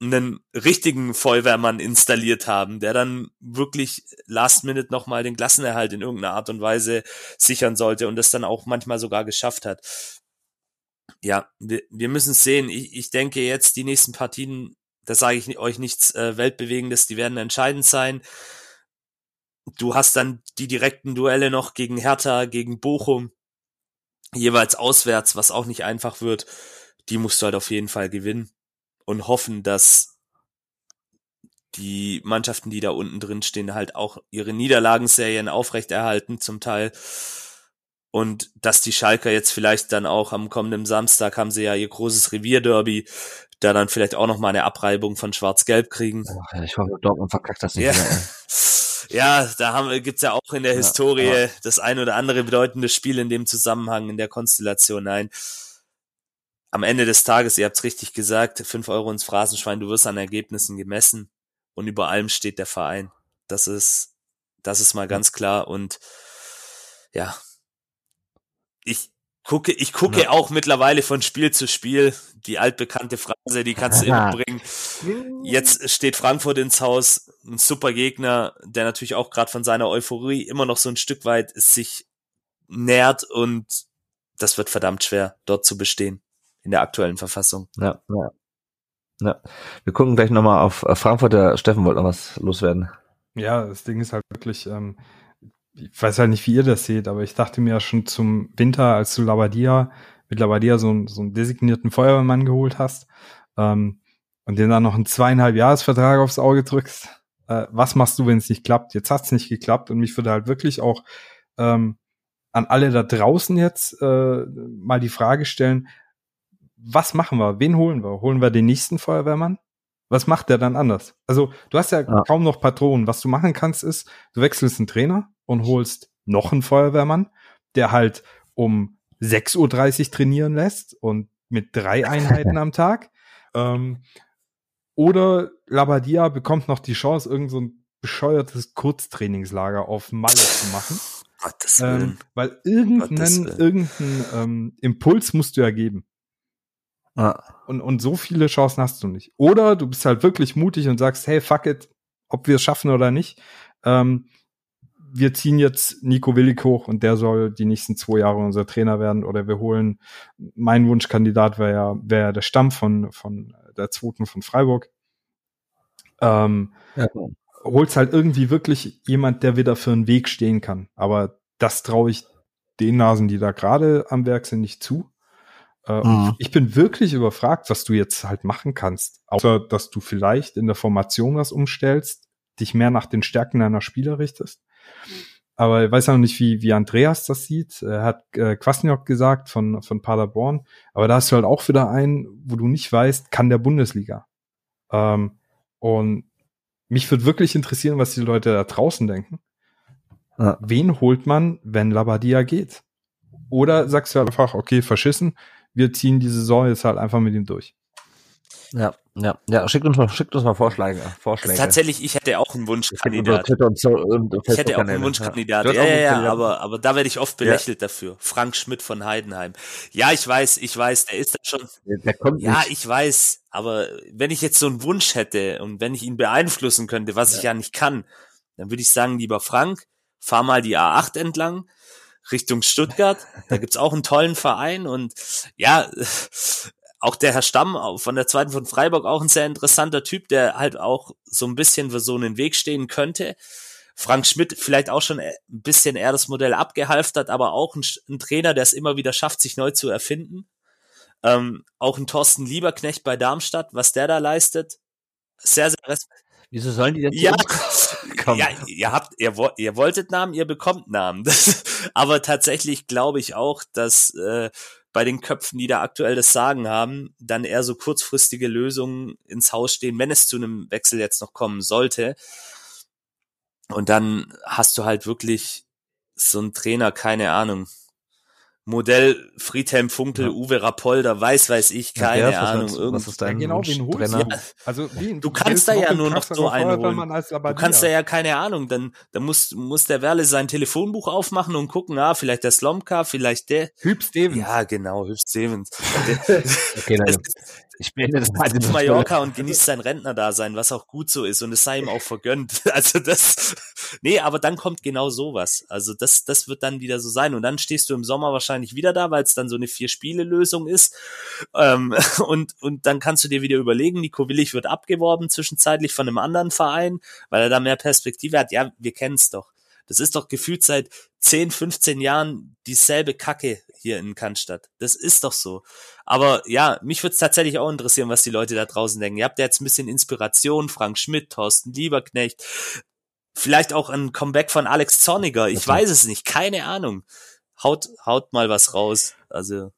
einen richtigen Feuerwehrmann installiert haben, der dann wirklich last minute nochmal den Klassenerhalt in irgendeiner Art und Weise sichern sollte und das dann auch manchmal sogar geschafft hat. Ja, wir, wir müssen es sehen. Ich, ich denke jetzt die nächsten Partien, da sage ich euch nichts äh, Weltbewegendes, die werden entscheidend sein du hast dann die direkten Duelle noch gegen Hertha, gegen Bochum, jeweils auswärts, was auch nicht einfach wird. Die musst du halt auf jeden Fall gewinnen und hoffen, dass die Mannschaften, die da unten drin stehen, halt auch ihre Niederlagenserien aufrechterhalten zum Teil. Und dass die Schalker jetzt vielleicht dann auch am kommenden Samstag haben sie ja ihr großes Revierderby, da dann vielleicht auch noch mal eine Abreibung von Schwarz-Gelb kriegen. Ich hoffe, Dortmund verkackt das nicht. Ja. Mehr, *laughs* Ja, da haben, gibt's ja auch in der ja, Historie ja. das ein oder andere bedeutende Spiel in dem Zusammenhang, in der Konstellation. Nein, am Ende des Tages, ihr habt's richtig gesagt, fünf Euro ins Phrasenschwein, du wirst an Ergebnissen gemessen und über allem steht der Verein. Das ist, das ist mal ganz klar und ja, ich, gucke, ich gucke ja. auch mittlerweile von Spiel zu Spiel. Die altbekannte Phrase, die kannst du immer bringen. Jetzt steht Frankfurt ins Haus, ein super Gegner, der natürlich auch gerade von seiner Euphorie immer noch so ein Stück weit sich nährt und das wird verdammt schwer, dort zu bestehen in der aktuellen Verfassung. Ja, ja. ja. Wir gucken gleich nochmal auf Frankfurt. Der Steffen wollte noch was loswerden. Ja, das Ding ist halt wirklich, ähm, ich weiß halt nicht, wie ihr das seht, aber ich dachte mir ja schon zum Winter, als du Labadia, mit Labadia so, so einen designierten Feuerwehrmann geholt hast, ähm, und den dann noch einen zweieinhalb Jahresvertrag aufs Auge drückst, äh, was machst du, wenn es nicht klappt? Jetzt hat's nicht geklappt und mich würde halt wirklich auch ähm, an alle da draußen jetzt äh, mal die Frage stellen, was machen wir? Wen holen wir? Holen wir den nächsten Feuerwehrmann? Was macht der dann anders? Also, du hast ja, ja, kaum noch Patronen. Was du machen kannst, ist, du wechselst einen Trainer und holst noch einen Feuerwehrmann, der halt um 6.30 Uhr trainieren lässt und mit drei *laughs* Einheiten am Tag. Ähm, oder Labadia bekommt noch die Chance, irgend so ein bescheuertes Kurztrainingslager auf Malle zu machen. *laughs* Gottes ähm, Willen. weil irgendeinen, irgendeinen ähm, Impuls musst du ja geben. Ah. Und, und so viele Chancen hast du nicht. Oder du bist halt wirklich mutig und sagst, hey, fuck it, ob wir es schaffen oder nicht. Ähm, wir ziehen jetzt Nico Willig hoch und der soll die nächsten zwei Jahre unser Trainer werden. Oder wir holen, mein Wunschkandidat wäre ja, wäre der Stamm von, von der zweiten von Freiburg. Ähm, ja. Holst halt irgendwie wirklich jemand, der wieder für einen Weg stehen kann. Aber das traue ich den Nasen, die da gerade am Werk sind, nicht zu. Äh, mhm. Ich bin wirklich überfragt, was du jetzt halt machen kannst. Außer, dass du vielleicht in der Formation was umstellst, dich mehr nach den Stärken deiner Spieler richtest. Aber ich weiß auch nicht, wie, wie Andreas das sieht. Er hat äh, Kwasniok gesagt von, von Paderborn. Aber da hast du halt auch wieder einen, wo du nicht weißt, kann der Bundesliga. Ähm, und mich würde wirklich interessieren, was die Leute da draußen denken. Ja. Wen holt man, wenn Labadia geht? Oder sagst du halt einfach, okay, verschissen, wir ziehen die Saison jetzt halt einfach mit ihm durch. Ja, ja, ja, schickt uns mal, schickt uns mal Vorschläge. Vorschläge. Tatsächlich, ich hätte auch einen Wunschkandidat. ich hätte auch einen Wunschkandidat. Ja, ja, ja, ja aber, aber da werde ich oft belächelt ja. dafür. Frank Schmidt von Heidenheim. Ja, ich weiß, ich weiß, der ist da schon. Der kommt ja, nicht. ich weiß, aber wenn ich jetzt so einen Wunsch hätte und wenn ich ihn beeinflussen könnte, was ja. ich ja nicht kann, dann würde ich sagen, lieber Frank, fahr mal die A8 entlang, Richtung Stuttgart. Da gibt's auch einen tollen Verein und ja, auch der Herr Stamm von der zweiten von Freiburg, auch ein sehr interessanter Typ, der halt auch so ein bisschen für so einen Weg stehen könnte. Frank Schmidt vielleicht auch schon ein bisschen eher das Modell abgehalftert, aber auch ein, ein Trainer, der es immer wieder schafft, sich neu zu erfinden. Ähm, auch ein Thorsten Lieberknecht bei Darmstadt, was der da leistet. Sehr, sehr respektiert. Wieso sollen die denn ja, *laughs* ja, ihr habt, ihr, ihr wolltet Namen, ihr bekommt Namen. *laughs* aber tatsächlich glaube ich auch, dass äh, bei den Köpfen, die da aktuell das Sagen haben, dann eher so kurzfristige Lösungen ins Haus stehen, wenn es zu einem Wechsel jetzt noch kommen sollte. Und dann hast du halt wirklich so einen Trainer, keine Ahnung, Modell Friedhelm Funkel, ja. Uwe Rapolder, weiß weiß ich, keine ja, Ahnung. Halt, was ist dein ja, genau, wen holst du? Ja, also, wen, du kannst da ja nur noch so einen holen. Du kannst da ja keine Ahnung, dann, dann muss, muss der Werle sein Telefonbuch aufmachen und gucken, ah, vielleicht der Slomka, vielleicht der. Hüb Stevens. Ja, genau, Hüb Stevens. *laughs* okay, dann, ich bin das *laughs* auf Mallorca und genießt sein Rentnerdasein, was auch gut so ist und es sei ihm auch vergönnt. *laughs* Also das, nee, aber dann kommt genau sowas. Also das, das wird dann wieder so sein und dann stehst du im Sommer wahrscheinlich wieder da, weil es dann so eine Vier-Spiele-Lösung ist ähm, *laughs* und und dann kannst du dir wieder überlegen, Nico Willig wird abgeworben zwischenzeitlich von einem anderen Verein, weil er da mehr Perspektive hat. Ja, wir kennen es doch. Das ist doch gefühlt seit 10, 15 Jahren dieselbe Kacke hier in Cannstatt. Das ist doch so. Aber ja, mich würde es tatsächlich auch interessieren, was die Leute da draußen denken. Ihr habt ja jetzt ein bisschen Inspiration, Frank Schmidt, Thorsten Lieberknecht, vielleicht auch ein Comeback von Alex Zorniger. Ich okay. weiß es nicht, keine Ahnung. Haut, haut mal was raus. Also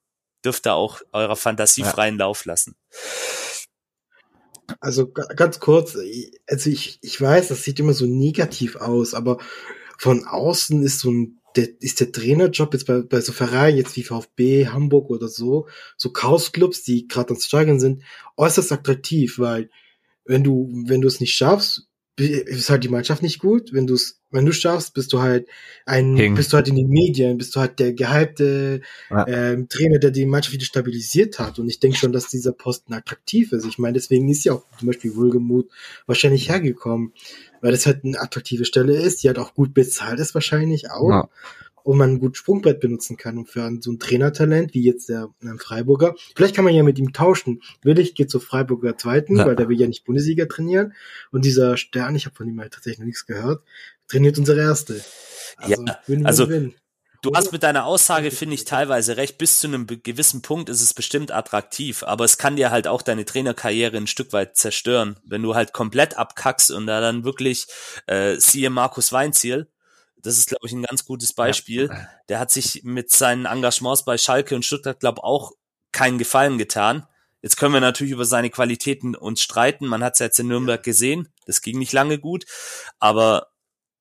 dürft ihr auch eurer Fantasie ja. freien Lauf lassen. Also ganz kurz, also ich, ich weiß, das sieht immer so negativ aus, aber von außen ist so ein der, ist der Trainerjob jetzt bei, bei so Vereinen jetzt wie VfB, Hamburg oder so, so Chaosclubs, die gerade ans Steigern sind, äußerst attraktiv, weil wenn du, wenn du es nicht schaffst, ist halt die Mannschaft nicht gut. Wenn du es, wenn du schaffst, bist du halt ein, King. bist du halt in den Medien, bist du halt der gehypte ja. ähm, Trainer, der die Mannschaft wieder stabilisiert hat. Und ich denke schon, dass dieser Posten attraktiv ist. Ich meine, deswegen ist ja auch zum Beispiel Wohlgemut wahrscheinlich hergekommen weil das halt eine attraktive Stelle ist, die halt auch gut bezahlt ist wahrscheinlich auch. Ja. Und man gut Sprungbrett benutzen kann. Und für so ein Trainertalent, wie jetzt der, der Freiburger, vielleicht kann man ja mit ihm tauschen. Willig geht zur Freiburger Zweiten, ja. weil der will ja nicht Bundesliga trainieren. Und dieser Stern, ich habe von ihm halt tatsächlich noch nichts gehört, trainiert unsere Erste. Also, ja, win, win, also win. Du hast mit deiner Aussage, finde ich, teilweise recht. Bis zu einem gewissen Punkt ist es bestimmt attraktiv, aber es kann dir halt auch deine Trainerkarriere ein Stück weit zerstören, wenn du halt komplett abkackst und da dann wirklich, äh, siehe Markus Weinziel, das ist, glaube ich, ein ganz gutes Beispiel. Ja. Der hat sich mit seinen Engagements bei Schalke und Stuttgart, glaube auch keinen Gefallen getan. Jetzt können wir natürlich über seine Qualitäten uns streiten. Man hat es jetzt in Nürnberg gesehen. Das ging nicht lange gut. Aber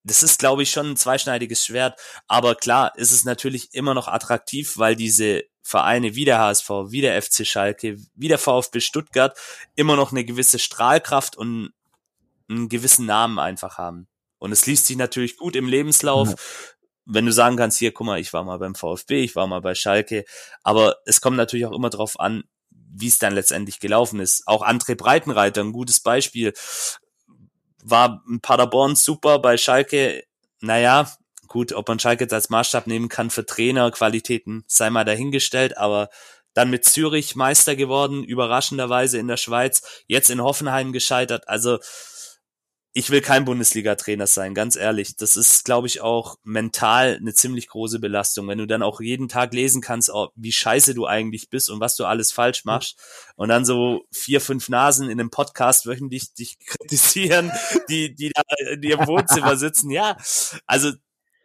das ist, glaube ich, schon ein zweischneidiges Schwert. Aber klar, ist es natürlich immer noch attraktiv, weil diese Vereine wie der HSV, wie der FC Schalke, wie der VfB Stuttgart immer noch eine gewisse Strahlkraft und einen gewissen Namen einfach haben. Und es liest sich natürlich gut im Lebenslauf. wenn du sagen kannst, hier, guck mal, ich war mal beim VfB, ich war mal bei Schalke, aber es kommt natürlich auch immer darauf an, wie es dann letztendlich gelaufen ist. Auch André Breitenreiter, ein gutes Beispiel, war in Paderborn super, bei Schalke, naja, gut, ob man Schalke jetzt als Maßstab nehmen kann für Trainerqualitäten, sei mal dahingestellt, aber dann mit Zürich Meister geworden, überraschenderweise in der Schweiz, jetzt in Hoffenheim gescheitert, also ich will kein Bundesliga-Trainer sein, ganz ehrlich. Das ist, glaube ich, auch mental eine ziemlich große Belastung, wenn du dann auch jeden Tag lesen kannst, oh, wie scheiße du eigentlich bist und was du alles falsch machst. Und dann so vier, fünf Nasen in einem Podcast wöchentlich dich *laughs* kritisieren, die, die da in ihrem Wohnzimmer *laughs* sitzen. Ja, also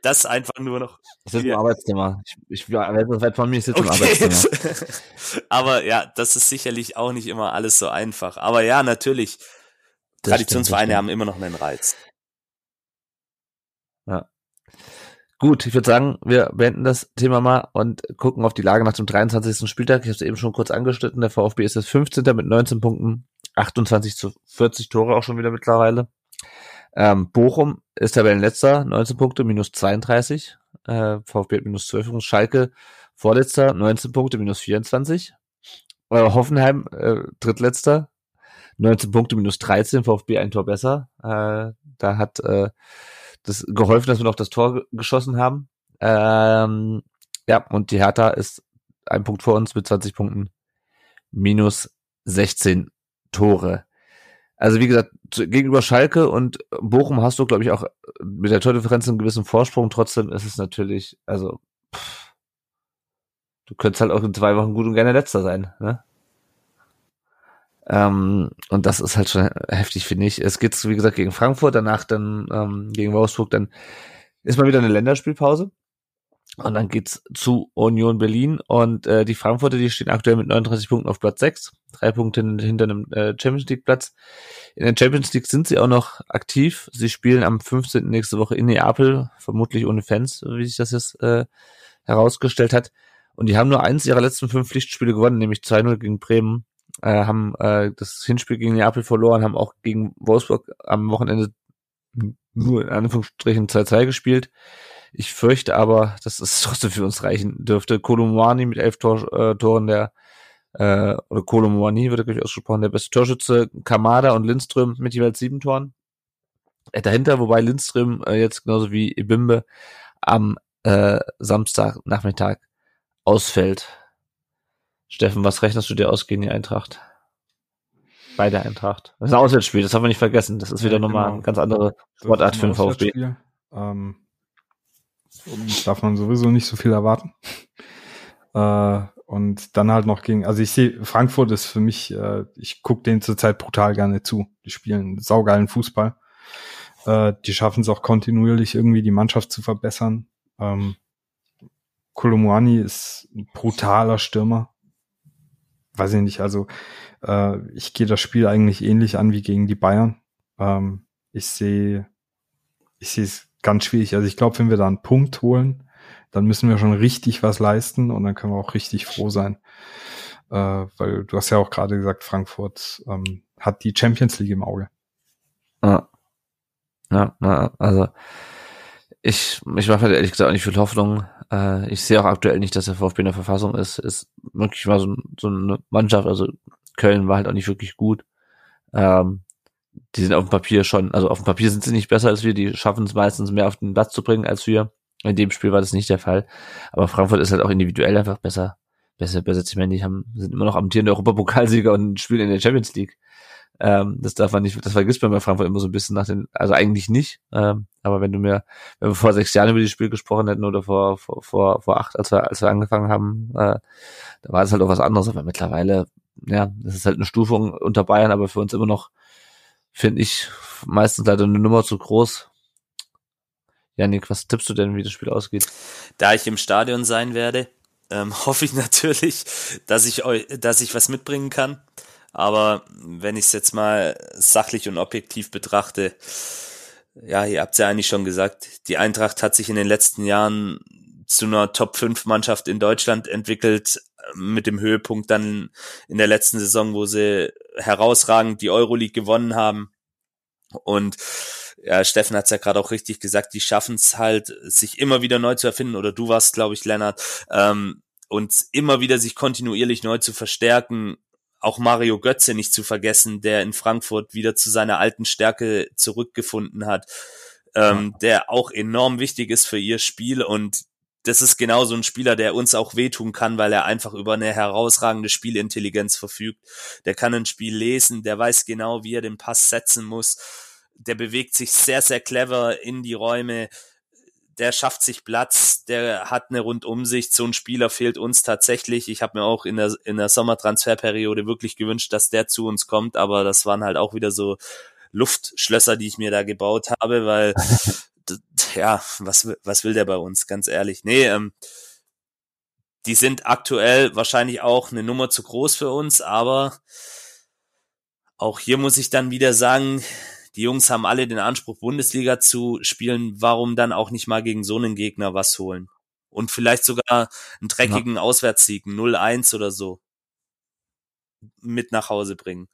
das einfach nur noch. Das ist ein Arbeitszimmer. Ich, ich weit von mir sitze okay. im Arbeitszimmer. *laughs* Aber ja, das ist sicherlich auch nicht immer alles so einfach. Aber ja, natürlich Traditionsvereine haben immer noch einen Reiz. Ja. Gut, ich würde sagen, wir beenden das Thema mal und gucken auf die Lage nach dem 23. Spieltag. Ich habe es eben schon kurz angeschnitten. Der VfB ist das 15. mit 19 Punkten, 28 zu 40 Tore auch schon wieder mittlerweile. Ähm, Bochum ist Tabellenletzter, 19 Punkte, minus 32. Äh, VfB hat minus 12. Schalke vorletzter, 19 Punkte, minus 24. Äh, Hoffenheim äh, drittletzter, 19 Punkte minus 13, VfB ein Tor besser. Äh, da hat äh, das geholfen, dass wir noch das Tor geschossen haben. Ähm, ja, und die Hertha ist ein Punkt vor uns mit 20 Punkten. Minus 16 Tore. Also wie gesagt, gegenüber Schalke und Bochum hast du, glaube ich, auch mit der Tordifferenz einen gewissen Vorsprung. Trotzdem ist es natürlich, also pff, du könntest halt auch in zwei Wochen gut und gerne letzter sein. Ne? Ähm, und das ist halt schon heftig, finde ich. Es geht, wie gesagt, gegen Frankfurt, danach dann ähm, gegen Wolfsburg, dann ist mal wieder eine Länderspielpause. Und dann geht's zu Union Berlin und äh, die Frankfurter, die stehen aktuell mit 39 Punkten auf Platz 6, drei Punkte hinter einem äh, Champions League Platz. In der Champions League sind sie auch noch aktiv. Sie spielen am 15. nächste Woche in Neapel, vermutlich ohne Fans, wie sich das jetzt äh, herausgestellt hat. Und die haben nur eins ihrer letzten fünf Pflichtspiele gewonnen, nämlich 2-0 gegen Bremen äh, haben äh, das Hinspiel gegen Neapel verloren, haben auch gegen Wolfsburg am Wochenende nur in Anführungsstrichen 2-2 gespielt. Ich fürchte aber, dass es *laughs* trotzdem für uns reichen dürfte. Kolomwani mit elf Tor, äh, Toren der äh, oder Kolomwani wird glaube ich ausgesprochen, der beste Torschütze, Kamada und Lindström mit jeweils sieben Toren. Äh, dahinter, wobei Lindström äh, jetzt genauso wie Ibimbe am äh, Samstagnachmittag ausfällt. Steffen, was rechnest du dir aus gegen die Eintracht? Bei der Eintracht. Das ist ein Auswärtsspiel, das haben wir nicht vergessen. Das ist wieder ja, nochmal genau. eine ganz andere Sportart für den VfB. Ähm, darf man sowieso nicht so viel erwarten. Äh, und dann halt noch gegen, also ich sehe, Frankfurt ist für mich, äh, ich gucke denen zurzeit brutal gerne zu. Die spielen saugeilen Fußball. Äh, die schaffen es auch kontinuierlich irgendwie die Mannschaft zu verbessern. Ähm, Kolomwani ist ein brutaler Stürmer weiß ich nicht, also äh, ich gehe das Spiel eigentlich ähnlich an wie gegen die Bayern. Ähm, ich sehe, ich sehe es ganz schwierig. Also ich glaube, wenn wir da einen Punkt holen, dann müssen wir schon richtig was leisten und dann können wir auch richtig froh sein. Äh, weil du hast ja auch gerade gesagt, Frankfurt ähm, hat die Champions League im Auge. Ja. Ja, also ich, ich mache halt ehrlich gesagt auch nicht viel Hoffnung. Äh, ich sehe auch aktuell nicht, dass der VfB in der Verfassung ist. Ist wirklich mal so, so eine Mannschaft, also Köln war halt auch nicht wirklich gut. Ähm, die sind auf dem Papier schon, also auf dem Papier sind sie nicht besser als wir, die schaffen es meistens mehr auf den Platz zu bringen als wir. In dem Spiel war das nicht der Fall. Aber Frankfurt ist halt auch individuell einfach besser, besser besetzt. Ich meine, die haben, sind immer noch amtierende Europapokalsieger und spielen in der Champions League. Ähm, das darf man nicht, das vergisst man bei Frankfurt immer so ein bisschen nach den, also eigentlich nicht. Ähm, aber wenn du mir, wenn wir vor sechs Jahren über dieses Spiel gesprochen hätten oder vor, vor, vor, vor acht, als wir, als wir angefangen haben, äh, da war es halt auch was anderes. Aber mittlerweile, ja, das ist halt eine Stufung unter Bayern, aber für uns immer noch, finde ich, meistens leider eine Nummer zu groß. Janik, was tippst du denn, wie das Spiel ausgeht? Da ich im Stadion sein werde, ähm, *laughs* hoffe ich natürlich, dass ich euch, dass ich was mitbringen kann. Aber wenn ich es jetzt mal sachlich und objektiv betrachte, ja, ihr habt ja eigentlich schon gesagt, die Eintracht hat sich in den letzten Jahren zu einer Top 5 Mannschaft in Deutschland entwickelt, mit dem Höhepunkt dann in der letzten Saison, wo sie herausragend die Euroleague gewonnen haben. Und ja, Steffen hat es ja gerade auch richtig gesagt, die schaffen es halt, sich immer wieder neu zu erfinden, oder du warst, glaube ich, Lennart, ähm, und immer wieder sich kontinuierlich neu zu verstärken. Auch Mario Götze nicht zu vergessen, der in Frankfurt wieder zu seiner alten Stärke zurückgefunden hat, ähm, der auch enorm wichtig ist für ihr Spiel. Und das ist genau so ein Spieler, der uns auch wehtun kann, weil er einfach über eine herausragende Spielintelligenz verfügt. Der kann ein Spiel lesen, der weiß genau, wie er den Pass setzen muss. Der bewegt sich sehr, sehr clever in die Räume, der schafft sich Platz, der hat eine Rundumsicht. So ein Spieler fehlt uns tatsächlich. Ich habe mir auch in der, in der Sommertransferperiode wirklich gewünscht, dass der zu uns kommt, aber das waren halt auch wieder so Luftschlösser, die ich mir da gebaut habe, weil *laughs* ja, was, was will der bei uns, ganz ehrlich. Nee, ähm, die sind aktuell wahrscheinlich auch eine Nummer zu groß für uns, aber auch hier muss ich dann wieder sagen, die Jungs haben alle den Anspruch, Bundesliga zu spielen. Warum dann auch nicht mal gegen so einen Gegner was holen? Und vielleicht sogar einen dreckigen ja. Auswärtssieg, 0-1 oder so, mit nach Hause bringen.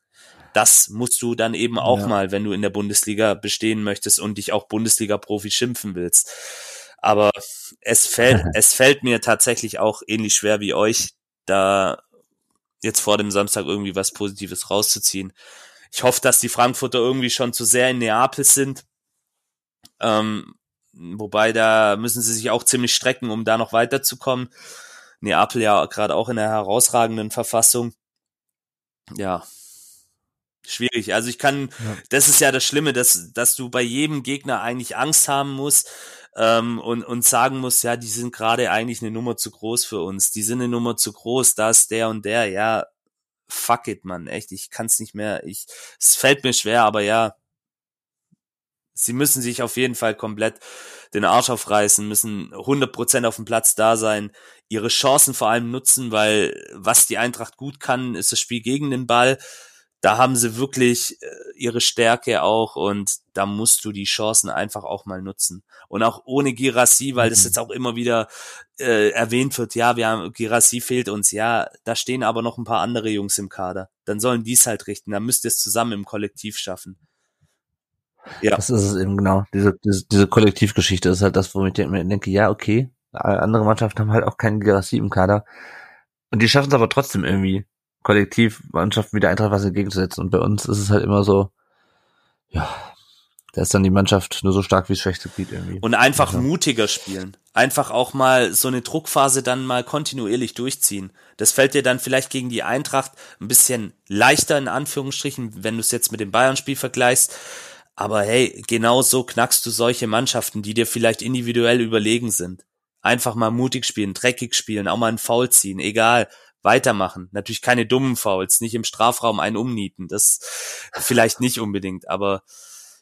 Das musst du dann eben auch ja. mal, wenn du in der Bundesliga bestehen möchtest und dich auch Bundesliga-Profi schimpfen willst. Aber es fällt, *laughs* es fällt mir tatsächlich auch ähnlich schwer wie euch, da jetzt vor dem Samstag irgendwie was Positives rauszuziehen. Ich hoffe, dass die Frankfurter irgendwie schon zu sehr in Neapel sind. Ähm, wobei da müssen sie sich auch ziemlich strecken, um da noch weiterzukommen. Neapel ja gerade auch in einer herausragenden Verfassung. Ja, schwierig. Also ich kann, ja. das ist ja das Schlimme, dass, dass du bei jedem Gegner eigentlich Angst haben musst ähm, und, und sagen musst, ja, die sind gerade eigentlich eine Nummer zu groß für uns. Die sind eine Nummer zu groß, da ist der und der. Ja, fuck it, man, echt, ich kann's nicht mehr, ich, es fällt mir schwer, aber ja, sie müssen sich auf jeden Fall komplett den Arsch aufreißen, müssen 100% auf dem Platz da sein, ihre Chancen vor allem nutzen, weil was die Eintracht gut kann, ist das Spiel gegen den Ball da haben sie wirklich äh, ihre Stärke auch und da musst du die Chancen einfach auch mal nutzen. Und auch ohne Girassi, weil mhm. das jetzt auch immer wieder äh, erwähnt wird, ja, wir haben Girassi fehlt uns, ja, da stehen aber noch ein paar andere Jungs im Kader. Dann sollen die es halt richten, dann müsst ihr es zusammen im Kollektiv schaffen. Ja. Das ist es eben genau. Diese, diese, diese Kollektivgeschichte ist halt das, wo ich denke, ja, okay, andere Mannschaften haben halt auch keinen Girassi im Kader. Und die schaffen es aber trotzdem irgendwie. Kollektivmannschaften wie der Eintracht was entgegenzusetzen. Und bei uns ist es halt immer so, ja, da ist dann die Mannschaft nur so stark wie das schwächste Glied irgendwie. Und einfach also. mutiger spielen. Einfach auch mal so eine Druckphase dann mal kontinuierlich durchziehen. Das fällt dir dann vielleicht gegen die Eintracht ein bisschen leichter in Anführungsstrichen, wenn du es jetzt mit dem Bayern-Spiel vergleichst. Aber hey, genau so knackst du solche Mannschaften, die dir vielleicht individuell überlegen sind. Einfach mal mutig spielen, dreckig spielen, auch mal einen Foul ziehen, egal weitermachen. Natürlich keine dummen Fouls, nicht im Strafraum einen umnieten, das vielleicht nicht unbedingt, aber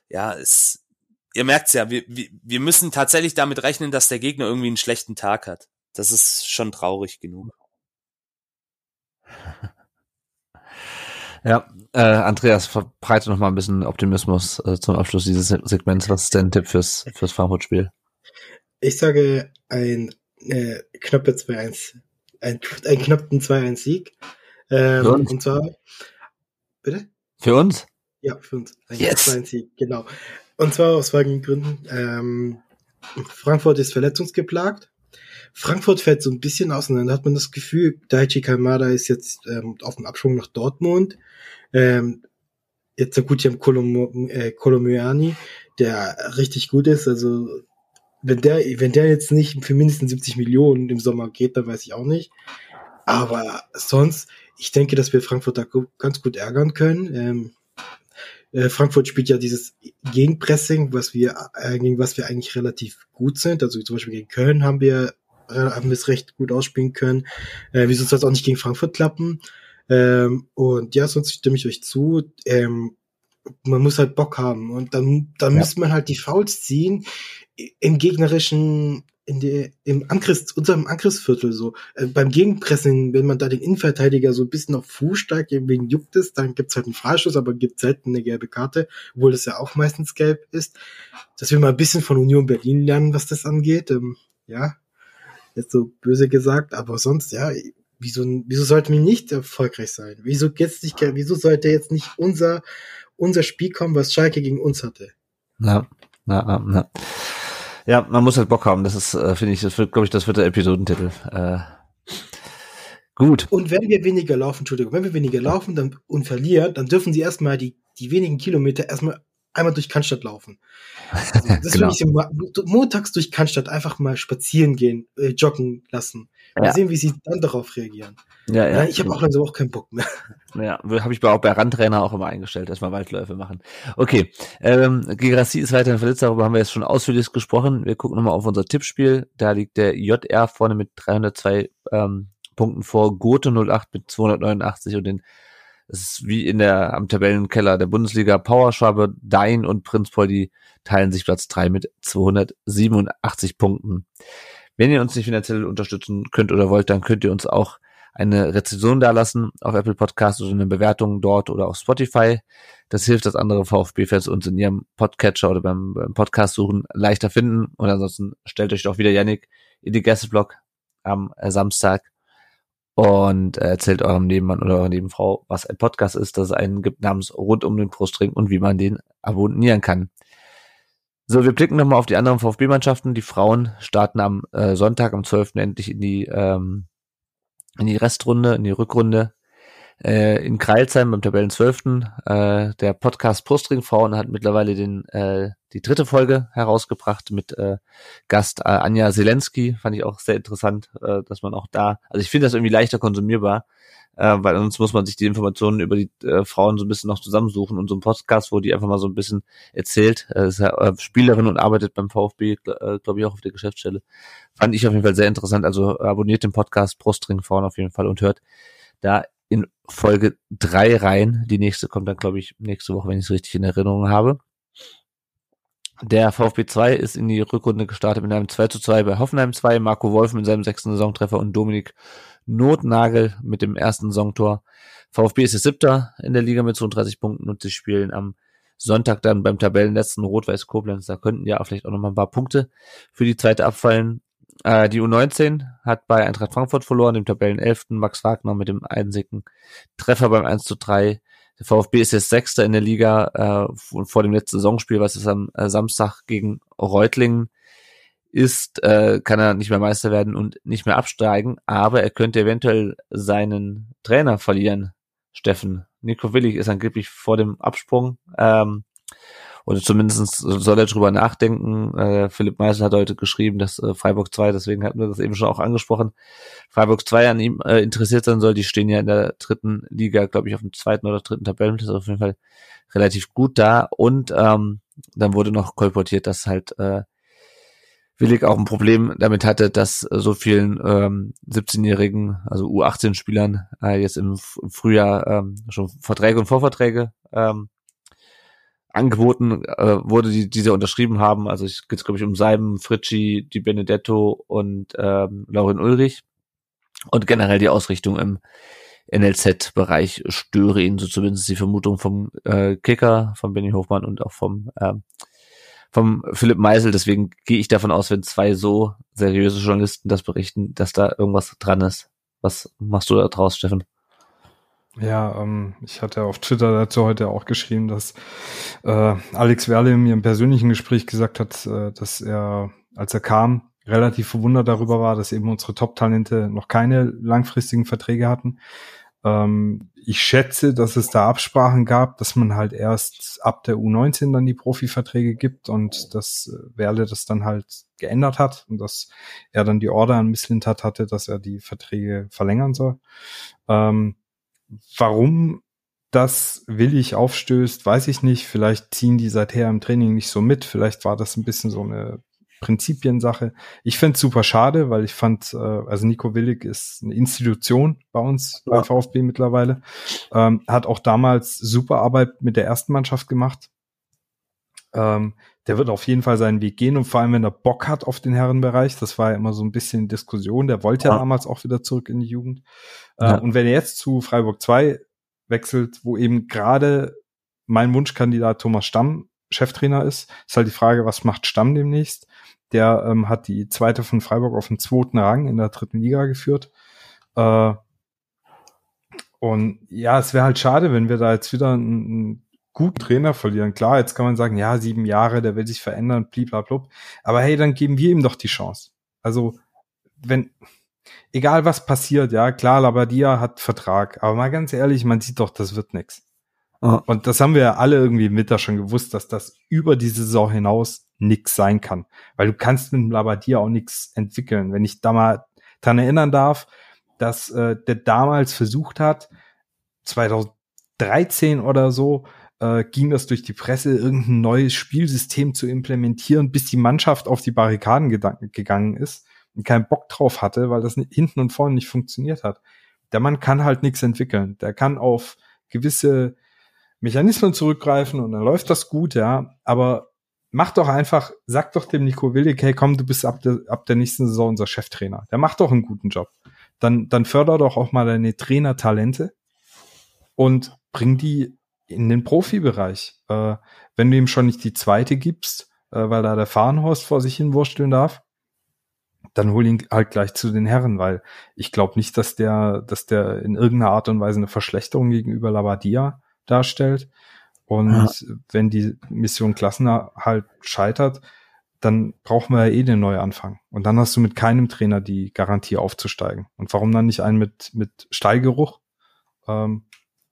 ja, es, ihr merkt's ja, wir, wir, wir müssen tatsächlich damit rechnen, dass der Gegner irgendwie einen schlechten Tag hat. Das ist schon traurig genug. *laughs* Ja, äh, Andreas, verbreite noch mal ein bisschen Optimismus äh, zum Abschluss dieses Segments. Was ist dein Tipp fürs, fürs Frankfurt-Spiel? Ich sage ein äh, knappe 2-1 ein, ein knappen 2-1-Sieg. Ähm, und zwar, bitte? Für uns? Ja, für uns. Ein yes. 2-1-Sieg, genau. Und zwar aus folgenden Gründen. Ähm, Frankfurt ist verletzungsgeplagt. Frankfurt fällt so ein bisschen auseinander, hat man das Gefühl, Daichi Kamada ist jetzt ähm, auf dem Abschwung nach Dortmund. Ähm, jetzt gut, die haben Kolom äh, Kolomiani, der richtig gut ist, also wenn der, wenn der jetzt nicht für mindestens 70 Millionen im Sommer geht, dann weiß ich auch nicht. Aber sonst, ich denke, dass wir Frankfurt da ganz gut ärgern können. Ähm, äh, Frankfurt spielt ja dieses Gegenpressing, was wir, äh, gegen was wir eigentlich relativ gut sind. Also zum Beispiel gegen Köln haben wir, äh, haben wir es recht gut ausspielen können. Äh, wieso soll es auch nicht gegen Frankfurt klappen? Ähm, und ja, sonst stimme ich euch zu. Ähm, man muss halt Bock haben und dann, dann ja. muss man halt die Fouls ziehen im gegnerischen, in der, im Angriffs, unserem Angriffsviertel so. Äh, beim Gegenpressen, wenn man da den Innenverteidiger so ein bisschen auf Fuß steigt, wegen juckt es, dann gibt's halt einen Freischuss, aber gibt selten eine gelbe Karte, obwohl das ja auch meistens gelb ist. Dass wir mal ein bisschen von Union Berlin lernen, was das angeht. Ähm, ja, jetzt so böse gesagt, aber sonst, ja, wieso, wieso sollten wir nicht erfolgreich sein? Wieso jetzt nicht, wieso sollte jetzt nicht unser, unser Spiel kommen, was Schalke gegen uns hatte? Ja, ja, ja, ja. Ja, man muss halt Bock haben. Das ist, äh, finde ich, das wird, glaube ich, das wird der Episodentitel. Äh, gut. Und wenn wir weniger laufen, Entschuldigung, wenn wir weniger laufen dann, und verlieren, dann dürfen sie erstmal die, die wenigen Kilometer erstmal einmal durch Cannstatt laufen. *laughs* Also, das genau. ist montags durch Cannstatt einfach mal spazieren gehen, äh, joggen lassen. Mal ja. sehen, wie sie dann darauf reagieren. Ja, ja. ich habe auch langsam auch keinen Bock mehr. *laughs* Ja, habe ich auch bei Randtrainer auch immer eingestellt, erstmal Waldläufe machen. Okay, ähm, Gegrassi ist weiterhin verletzt, darüber haben wir jetzt schon ausführlich gesprochen. Wir gucken nochmal auf unser Tippspiel. Da liegt der JR vorne mit 302 ähm, Punkten vor, Gote 08 mit 289 und den es ist wie in der am Tabellenkeller der Bundesliga Powerschwabe, Dein und Prinz Paul, die teilen sich Platz 3 mit 287 Punkten. Wenn ihr uns nicht finanziell unterstützen könnt oder wollt, dann könnt ihr uns auch eine Rezension dalassen auf Apple Podcasts oder eine Bewertung dort oder auf Spotify. Das hilft, dass andere VfB-Fans uns in ihrem Podcatcher oder beim, beim Podcast suchen leichter finden. Und ansonsten stellt euch doch wieder Yannick in die Gästeblog am Samstag und erzählt eurem Nebenmann oder eurer Nebenfrau, was ein Podcast ist, dass es einen gibt namens Rund um den Brustring und wie man den abonnieren kann. So, wir blicken nochmal auf die anderen VfB-Mannschaften. Die Frauen starten am äh, Sonntag, am 12. endlich in die, ähm, in die Restrunde, in die Rückrunde äh, in Kreilsheim beim Tabellen 12. Äh, der Podcast Postring Frauen hat mittlerweile den, äh, die dritte Folge herausgebracht mit äh, Gast äh, Anja Zelensky. Fand ich auch sehr interessant, äh, dass man auch da, also ich finde das irgendwie leichter konsumierbar, äh, weil sonst muss man sich die Informationen über die äh, Frauen so ein bisschen noch zusammensuchen und so ein Podcast, wo die einfach mal so ein bisschen erzählt, äh, ist ja äh, Spielerin und arbeitet beim VfB, äh, glaube ich auch auf der Geschäftsstelle. Fand ich auf jeden Fall sehr interessant. Also abonniert den Podcast Brustring Frauen auf jeden Fall und hört da in Folge drei rein. Die nächste kommt dann, glaube ich, nächste Woche, wenn ich es richtig in Erinnerung habe. Der VfB 2 ist in die Rückrunde gestartet mit einem 2 zu 2 bei Hoffenheim 2, Marco Wolf mit seinem sechsten Saisontreffer und Dominik Notnagel mit dem ersten Saisontor. VfB ist der siebter in der Liga mit 32 Punkten und sie spielen am Sonntag dann beim Tabellenletzten Rot-Weiß Koblenz. Da könnten ja vielleicht auch noch mal ein paar Punkte für die zweite abfallen. Äh, die U19 hat bei Eintracht Frankfurt verloren, dem Tabellenelften Max Wagner mit dem einzigen Treffer beim 1 zu 3. Der VfB ist jetzt Sechster in der Liga äh, vor dem letzten Saisonspiel, was ist am äh, Samstag gegen Reutlingen ist, äh, kann er nicht mehr Meister werden und nicht mehr absteigen, aber er könnte eventuell seinen Trainer verlieren, Steffen. Nico Willig ist angeblich vor dem Absprung. Ähm, oder zumindest soll er drüber nachdenken. Äh, Philipp Meisel hat heute geschrieben, dass äh, Freiburg 2, deswegen hatten wir das eben schon auch angesprochen, Freiburg 2 an ihm äh, interessiert sein soll. Die stehen ja in der dritten Liga, glaube ich, auf dem zweiten oder dritten Tabellenplatz, auf jeden Fall relativ gut da. Und ähm, dann wurde noch kolportiert, dass halt äh, Willig auch ein Problem damit hatte, dass so vielen ähm, 17-Jährigen, also U18-Spielern, äh, jetzt im, im Frühjahr ähm, schon Verträge und Vorverträge ähm, angeboten äh, wurde, die diese unterschrieben haben. Also es geht glaube ich um Seiben, Fritschi, Di Benedetto und ähm, Lauren Ulrich. Und generell die Ausrichtung im NLZ-Bereich störe ihn, so zumindest die Vermutung vom äh, Kicker, von Benny Hofmann und auch vom ähm, vom Philipp Meisel. Deswegen gehe ich davon aus, wenn zwei so seriöse Journalisten das berichten, dass da irgendwas dran ist. Was machst du da draus, Steffen? Ja, ähm, ich hatte auf Twitter dazu heute auch geschrieben, dass äh, Alex Werle mir im persönlichen Gespräch gesagt hat, äh, dass er, als er kam, relativ verwundert darüber war, dass eben unsere Top-Talente noch keine langfristigen Verträge hatten. Ähm, ich schätze, dass es da Absprachen gab, dass man halt erst ab der U19 dann die Profiverträge gibt und dass äh, Werle das dann halt geändert hat und dass er dann die Order an Misslintat hatte, dass er die Verträge verlängern soll. Ähm, Warum das willig aufstößt, weiß ich nicht. Vielleicht ziehen die seither im Training nicht so mit. Vielleicht war das ein bisschen so eine Prinzipiensache. Ich finde es super schade, weil ich fand, äh, also Nico Willig ist eine Institution bei uns ja. bei VfB mittlerweile. Ähm, hat auch damals super Arbeit mit der ersten Mannschaft gemacht. Ähm, der wird auf jeden Fall seinen Weg gehen und vor allem, wenn er Bock hat auf den Herrenbereich, das war ja immer so ein bisschen Diskussion, der wollte ja, damals auch wieder zurück in die Jugend. Äh, ja. Und wenn er jetzt zu Freiburg 2 wechselt, wo eben gerade mein Wunschkandidat Thomas Stamm Cheftrainer ist, ist halt die Frage, was macht Stamm demnächst? Der ähm, hat die zweite von Freiburg auf den zweiten Rang in der dritten Liga geführt. Äh, und ja, es wäre halt schade, wenn wir da jetzt wieder einen, guten Trainer verlieren. Klar, jetzt kann man sagen, ja, sieben Jahre, der will sich verändern, bliblablub. Aber hey, dann geben wir ihm doch die Chance. Also, wenn, egal was passiert, ja, klar, Labadia hat Vertrag, aber mal ganz ehrlich, man sieht doch, das wird nix. Und das haben wir ja alle irgendwie im Winter schon gewusst, dass das über die Saison hinaus nix sein kann. Weil du kannst mit dem Labadia auch nix entwickeln. Wenn ich da mal dran erinnern darf, dass äh, der damals versucht hat, 2013 oder so, äh, ging das durch die Presse, irgendein neues Spielsystem zu implementieren, bis die Mannschaft auf die Barrikaden gegangen ist und keinen Bock drauf hatte, weil das hinten und vorne nicht funktioniert hat. Der Mann kann halt nichts entwickeln. Der kann auf gewisse Mechanismen zurückgreifen und dann läuft das gut, ja. Aber mach doch einfach, sag doch dem Nico Willig, hey komm, du bist ab der, ab der nächsten Saison unser Cheftrainer. Der macht doch einen guten Job. Dann, dann förder doch auch mal deine Trainertalente und bring die in den Profibereich. Äh, wenn du ihm schon nicht die zweite gibst, äh, weil da der Fahrenhorst vor sich hin wursteln darf, dann hol ihn halt gleich zu den Herren, weil ich glaube nicht, dass der, dass der in irgendeiner Art und Weise eine Verschlechterung gegenüber Labadia darstellt. Und ja. wenn die Mission Klassener halt scheitert, dann brauchen wir ja eh den Neuanfang. Und dann hast du mit keinem Trainer die Garantie aufzusteigen. Und warum dann nicht einen mit, mit Steigeruch, ähm,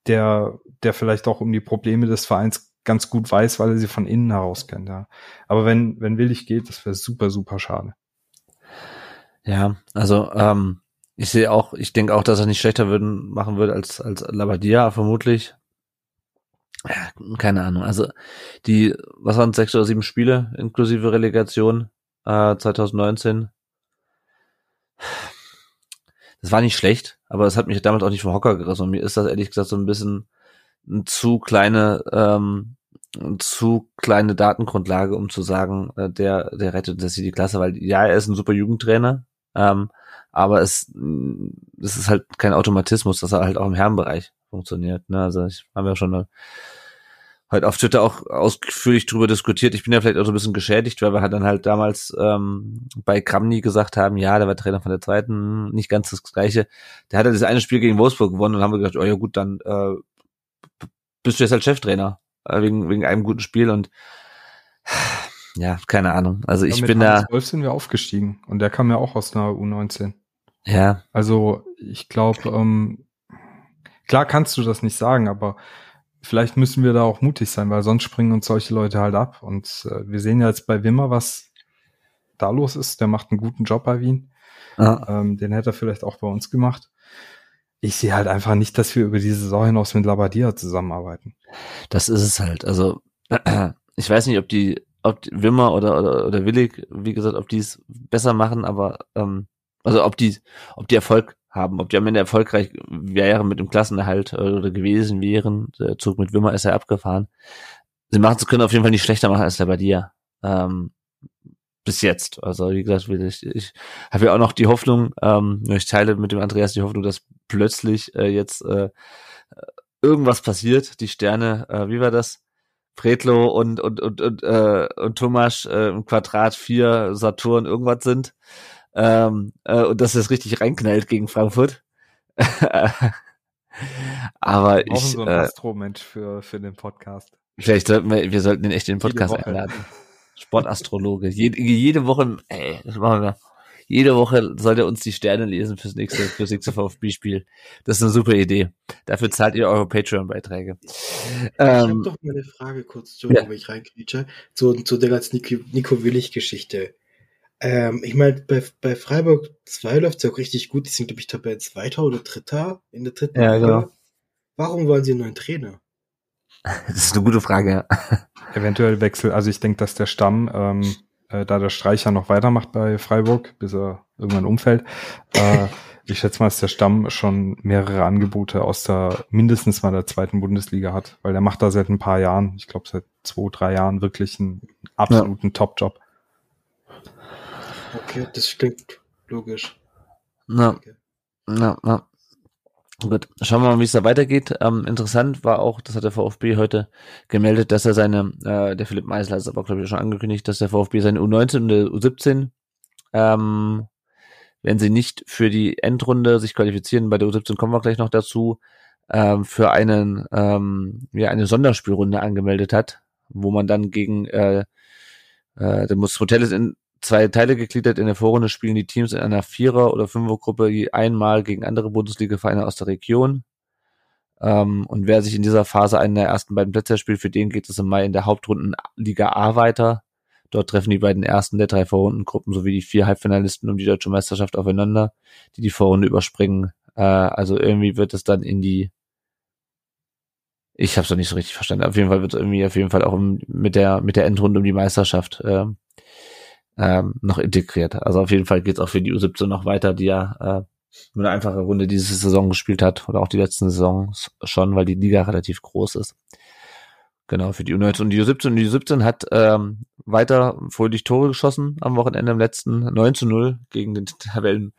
der, der vielleicht auch um die Probleme des Vereins ganz gut weiß, weil er sie von innen heraus kennt, ja. Aber wenn, wenn Willig geht, das wäre super, super schade. Ja, also ähm, ich sehe auch, ich denke auch, dass er nicht schlechter würden, machen würde als, als Labadia, vermutlich. Ja, keine Ahnung. Also die, was waren sechs oder sieben Spiele inklusive Relegation äh, 2019? Das war nicht schlecht, aber es hat mich damals auch nicht vom Hocker gerissen. Und mir ist das ehrlich gesagt so ein bisschen eine zu kleine, ähm, zu kleine Datengrundlage, um zu sagen, äh, der, der rettet das hier die Klasse, weil ja, er ist ein super Jugendtrainer, ähm, aber es, es ist halt kein Automatismus, dass er halt auch im Herrenbereich funktioniert. Ne? Also ich habe ja schon halt auf Twitter auch ausführlich drüber diskutiert. Ich bin ja vielleicht auch so ein bisschen geschädigt, weil wir halt dann halt damals ähm, bei Kramny gesagt haben, ja, der war Trainer von der zweiten, nicht ganz das gleiche. Der hat ja das eine Spiel gegen Wolfsburg gewonnen und haben wir gedacht, oh ja gut, dann äh, bist du jetzt halt Cheftrainer äh, wegen wegen einem guten Spiel und ja, keine Ahnung. Also ich ja, bin Hans da. Wolf sind wir aufgestiegen und der kam ja auch aus einer U19. Ja. Also ich glaube, ähm, klar kannst du das nicht sagen, aber vielleicht müssen wir da auch mutig sein, weil sonst springen uns solche Leute halt ab. Und äh, wir sehen ja jetzt bei Wimmer, was da los ist. Der macht einen guten Job bei Wien. Ja. Ähm, den hätte er vielleicht auch bei uns gemacht. Ich sehe halt einfach nicht, dass wir über diese Saison hinaus mit Labadia zusammenarbeiten. Das ist es halt. Also *clears throat* ich weiß nicht, ob die, ob Wimmer oder, oder, oder Willig, wie gesagt, ob die es besser machen, aber ähm, also ob die, ob die Erfolg haben. Ob die am Ende erfolgreich wären mit dem Klassenerhalt oder gewesen wären, der Zug mit Wimmer ist ja abgefahren. Sie machen es können auf jeden Fall nicht schlechter machen als der bei dir. Ähm, bis jetzt. Also wie gesagt, ich, ich habe ja auch noch die Hoffnung, ähm, ich teile mit dem Andreas die Hoffnung, dass plötzlich äh, jetzt äh, irgendwas passiert. Die Sterne, äh, wie war das? Fredlo und und und und, äh, und Thomas äh, im Quadrat 4 Saturn irgendwas sind. Ähm, äh, und dass es richtig reinknallt gegen Frankfurt. *laughs* Aber wir ich. so ein äh, Astro-Mensch für, für den Podcast. Vielleicht sollten wir, wir sollten den echt in den Podcast einladen. Sportastrologe. Jede, jede Woche, ey, das machen wir. Jede Woche soll er uns die Sterne lesen fürs nächste, fürs nächste VfB-Spiel. Das ist eine super Idee. Dafür zahlt ihr eure Patreon-Beiträge. Ich ähm, habe doch mal eine Frage kurz, Joe, ja. wenn ich reinkrieche, zu, zu der ganzen Nico, Nico Willig-Geschichte. Ähm, ich meine, bei, bei Freiburg 2 läuft es ja auch richtig gut. Die sind, glaube ich, Tabellen Zweiter oder Dritter in der dritten ja, Liga. Genau. Warum wollen sie einen neuen Trainer? *laughs* Das ist eine gute Frage. *laughs* Eventuell Wechsel. Also ich denke, dass der Stamm, ähm, äh, da der Streicher noch weitermacht bei Freiburg, bis er irgendwann umfällt, äh, ich schätze mal, dass der Stamm schon mehrere Angebote aus der mindestens mal der zweiten Bundesliga hat, weil der macht da seit ein paar Jahren, ich glaube seit zwei, drei Jahren wirklich einen absoluten ja. Top-Job. Okay, das klingt logisch. Na, okay. na, na. Gut, schauen wir mal, wie es da weitergeht. Ähm, interessant war auch, das hat der VfB heute gemeldet, dass er seine, äh, der Philipp Meisler hat es aber, glaube ich, schon angekündigt, dass der VfB seine U19 und der U17, ähm, wenn sie nicht für die Endrunde sich qualifizieren, bei der U17 kommen wir gleich noch dazu, ähm, für einen, ähm, ja, eine Sonderspielrunde angemeldet hat, wo man dann gegen, äh, äh, das Hotel ist in zwei Teile gegliedert. In der Vorrunde spielen die Teams in einer Vierer- oder Fünfergruppe je einmal gegen andere Bundesliga-Vereine aus der Region. Ähm, und wer sich in dieser Phase einen der ersten beiden Plätze spielt, für den geht es im Mai in der Hauptrunden Liga A weiter. Dort treffen die beiden ersten der drei Vorrundengruppen sowie die vier Halbfinalisten um die deutsche Meisterschaft aufeinander, die die Vorrunde überspringen. Äh, also irgendwie wird es dann in die ich habe es noch nicht so richtig verstanden. Auf jeden Fall wird es irgendwie auf jeden Fall auch mit der mit der Endrunde um die Meisterschaft äh, ähm, noch integriert. Also auf jeden Fall geht es auch für die U17 noch weiter, die ja äh, nur eine einfache Runde diese Saison gespielt hat oder auch die letzten Saisons schon, weil die Liga relativ groß ist. Genau, für die U19 und die U17. Und die U17 hat ähm, weiter fröhlich Tore geschossen am Wochenende im letzten 9 zu 0 gegen den *laughs* Tabellen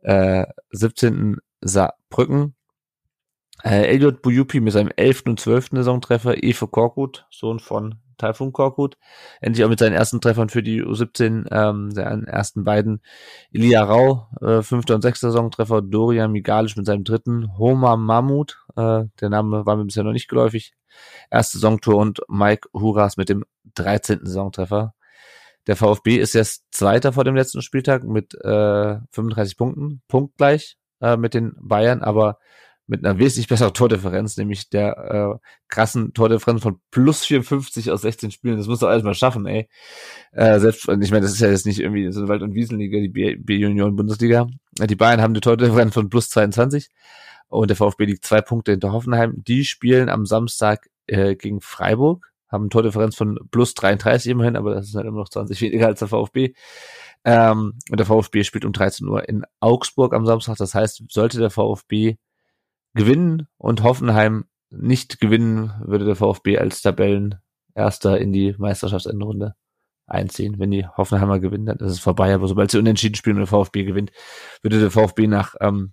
äh, 17. Saarbrücken. Äh, Elliot Buyupi mit seinem 11. und 12. Saisontreffer, Efe Korkut, Sohn von Taifun Korkut, endlich auch mit seinen ersten Treffern für die U17, ähm, seinen ersten beiden. Elia Rau, äh, fünfter und sechster Saisontreffer, Dorian Migalisch mit seinem dritten, Homa Mahmut, äh, der Name war mir bisher noch nicht geläufig, erste Saisontor und Mike Huras mit dem 13. Saisontreffer. Der VfB ist jetzt Zweiter vor dem letzten Spieltag mit äh, 35 Punkten, punktgleich äh, mit den Bayern, aber mit einer wesentlich besseren Tordifferenz, nämlich der äh, krassen Tordifferenz von plus 54 aus 16 Spielen. Das muss doch alles mal schaffen, ey. Äh, selbst, ich meine, das ist ja jetzt nicht irgendwie so eine Wald- und Wiesenliga, die B-Union-Bundesliga. Die Bayern haben eine Tordifferenz von plus 22 und der VfB liegt zwei Punkte hinter Hoffenheim. Die spielen am Samstag äh, gegen Freiburg, haben eine Tordifferenz von plus 33 immerhin, aber das ist halt immer noch 20 weniger als der VfB. Ähm, und der VfB spielt um 13 Uhr in Augsburg am Samstag. Das heißt, sollte der VfB gewinnen und Hoffenheim nicht gewinnen, würde der VfB als Tabellenerster in die Meisterschaftsendrunde einziehen. Wenn die Hoffenheimer gewinnen, dann ist es vorbei. Aber sobald sie unentschieden spielen und der VfB gewinnt, würde der VfB nach, ähm,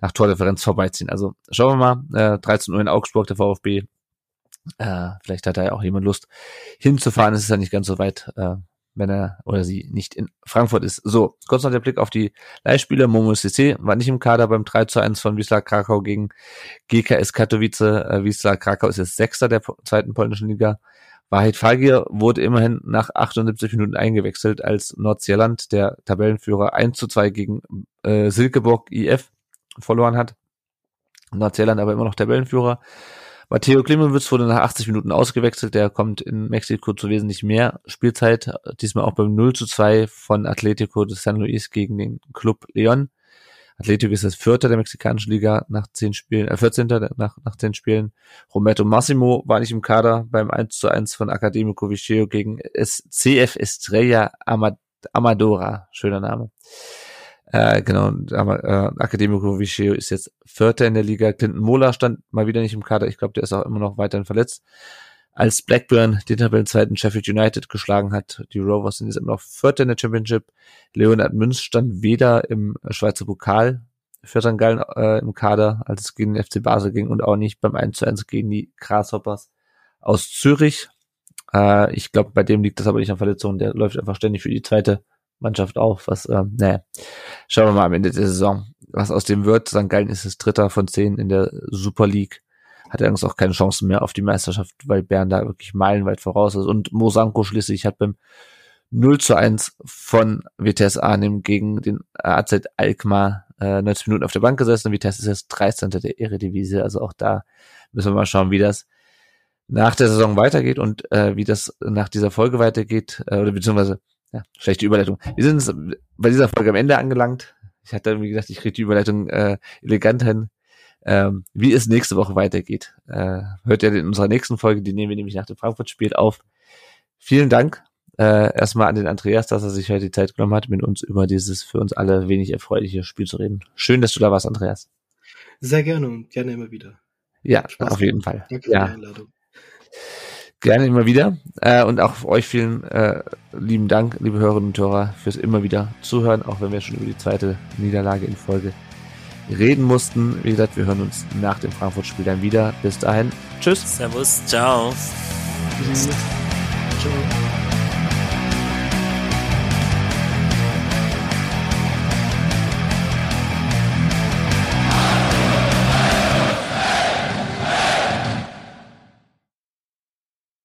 nach Tordifferenz vorbeiziehen. Also schauen wir mal. Äh, 13 Uhr in Augsburg, der VfB. Äh, vielleicht hat da ja auch jemand Lust hinzufahren. Es ist ja nicht ganz so weit. Äh, wenn er oder sie nicht in Frankfurt ist. So, kurz noch der Blick auf die Leihspieler. Momo CC war nicht im Kader beim 3 zu 1 von Wisla Krakau gegen GKS Katowice. Äh, Wisla Krakau ist jetzt Sechster der zweiten polnischen Liga. Wahrheit Fagir wurde immerhin nach 78 Minuten eingewechselt, als Nordsjælland, der Tabellenführer, 1 zu 2 gegen äh, Silkeborg IF verloren hat. Nordsjælland aber immer noch Tabellenführer. Matteo Klimowitz wurde nach 80 Minuten ausgewechselt. Der kommt in Mexiko zu wesentlich mehr Spielzeit. Diesmal auch beim 0 zu 2 von Atletico de San Luis gegen den Club Leon. Atletico ist das Vierter der mexikanischen Liga nach zehn Spielen, äh, 14. nach, nach zehn Spielen. Roberto Massimo war nicht im Kader beim 1 zu 1 von Academico Vicheo gegen CF Estrella Amadora. Schöner Name. Äh, genau, aber äh, Academico Vicheo ist jetzt Vierter in der Liga. Clinton Mola stand mal wieder nicht im Kader. Ich glaube, der ist auch immer noch weiterhin verletzt. Als Blackburn den Tabellenzweiten Sheffield United geschlagen hat, die Rovers sind jetzt immer noch Vierter in der Championship. Leonard Münz stand weder im Schweizer Pokal für St. Gallen äh, im Kader, als es gegen den FC Basel ging und auch nicht beim 1 zu 1 gegen die Grasshoppers aus Zürich. Äh, ich glaube, bei dem liegt das aber nicht an Verletzungen. Der läuft einfach ständig für die zweite Mannschaft auf, was, äh, naja, schauen wir mal am Ende der Saison, was aus dem wird. St. Gallen ist es Dritter von zehn in der Super League. Hat allerdings auch keine Chancen mehr auf die Meisterschaft, weil Bern da wirklich meilenweit voraus ist. Und Mosanko schließlich hat beim 0 zu 1 von Vitesse Arnhem gegen den AZ Alkmaar äh, 90 Minuten auf der Bank gesessen. Vitesse ist jetzt 13. der Eredivisie, also auch da müssen wir mal schauen, wie das nach der Saison weitergeht und äh, wie das nach dieser Folge weitergeht, äh, oder beziehungsweise ja, schlechte Überleitung. Wir sind bei dieser Folge am Ende angelangt. Ich hatte, wie gesagt, ich kriege die Überleitung äh, elegant hin. Ähm, wie es nächste Woche weitergeht, äh, hört ihr in unserer nächsten Folge, die nehmen wir nämlich nach dem Frankfurt-Spiel auf. Vielen Dank äh, erstmal an den Andreas, dass er sich heute die Zeit genommen hat, mit uns über dieses für uns alle wenig erfreuliche Spiel zu reden. Schön, dass du da warst, Andreas. Sehr gerne und gerne immer wieder. Ja, auf jeden Fall. Danke ja. für die Einladung. Gerne immer wieder. Äh, und auch euch vielen äh, lieben Dank, liebe Hörerinnen und Hörer, fürs immer wieder zuhören, auch wenn wir schon über die zweite Niederlage in Folge reden mussten. Wie gesagt, wir hören uns nach dem Frankfurt-Spiel dann wieder. Bis dahin. Tschüss. Servus. Ciao. Tschüss. Ciao.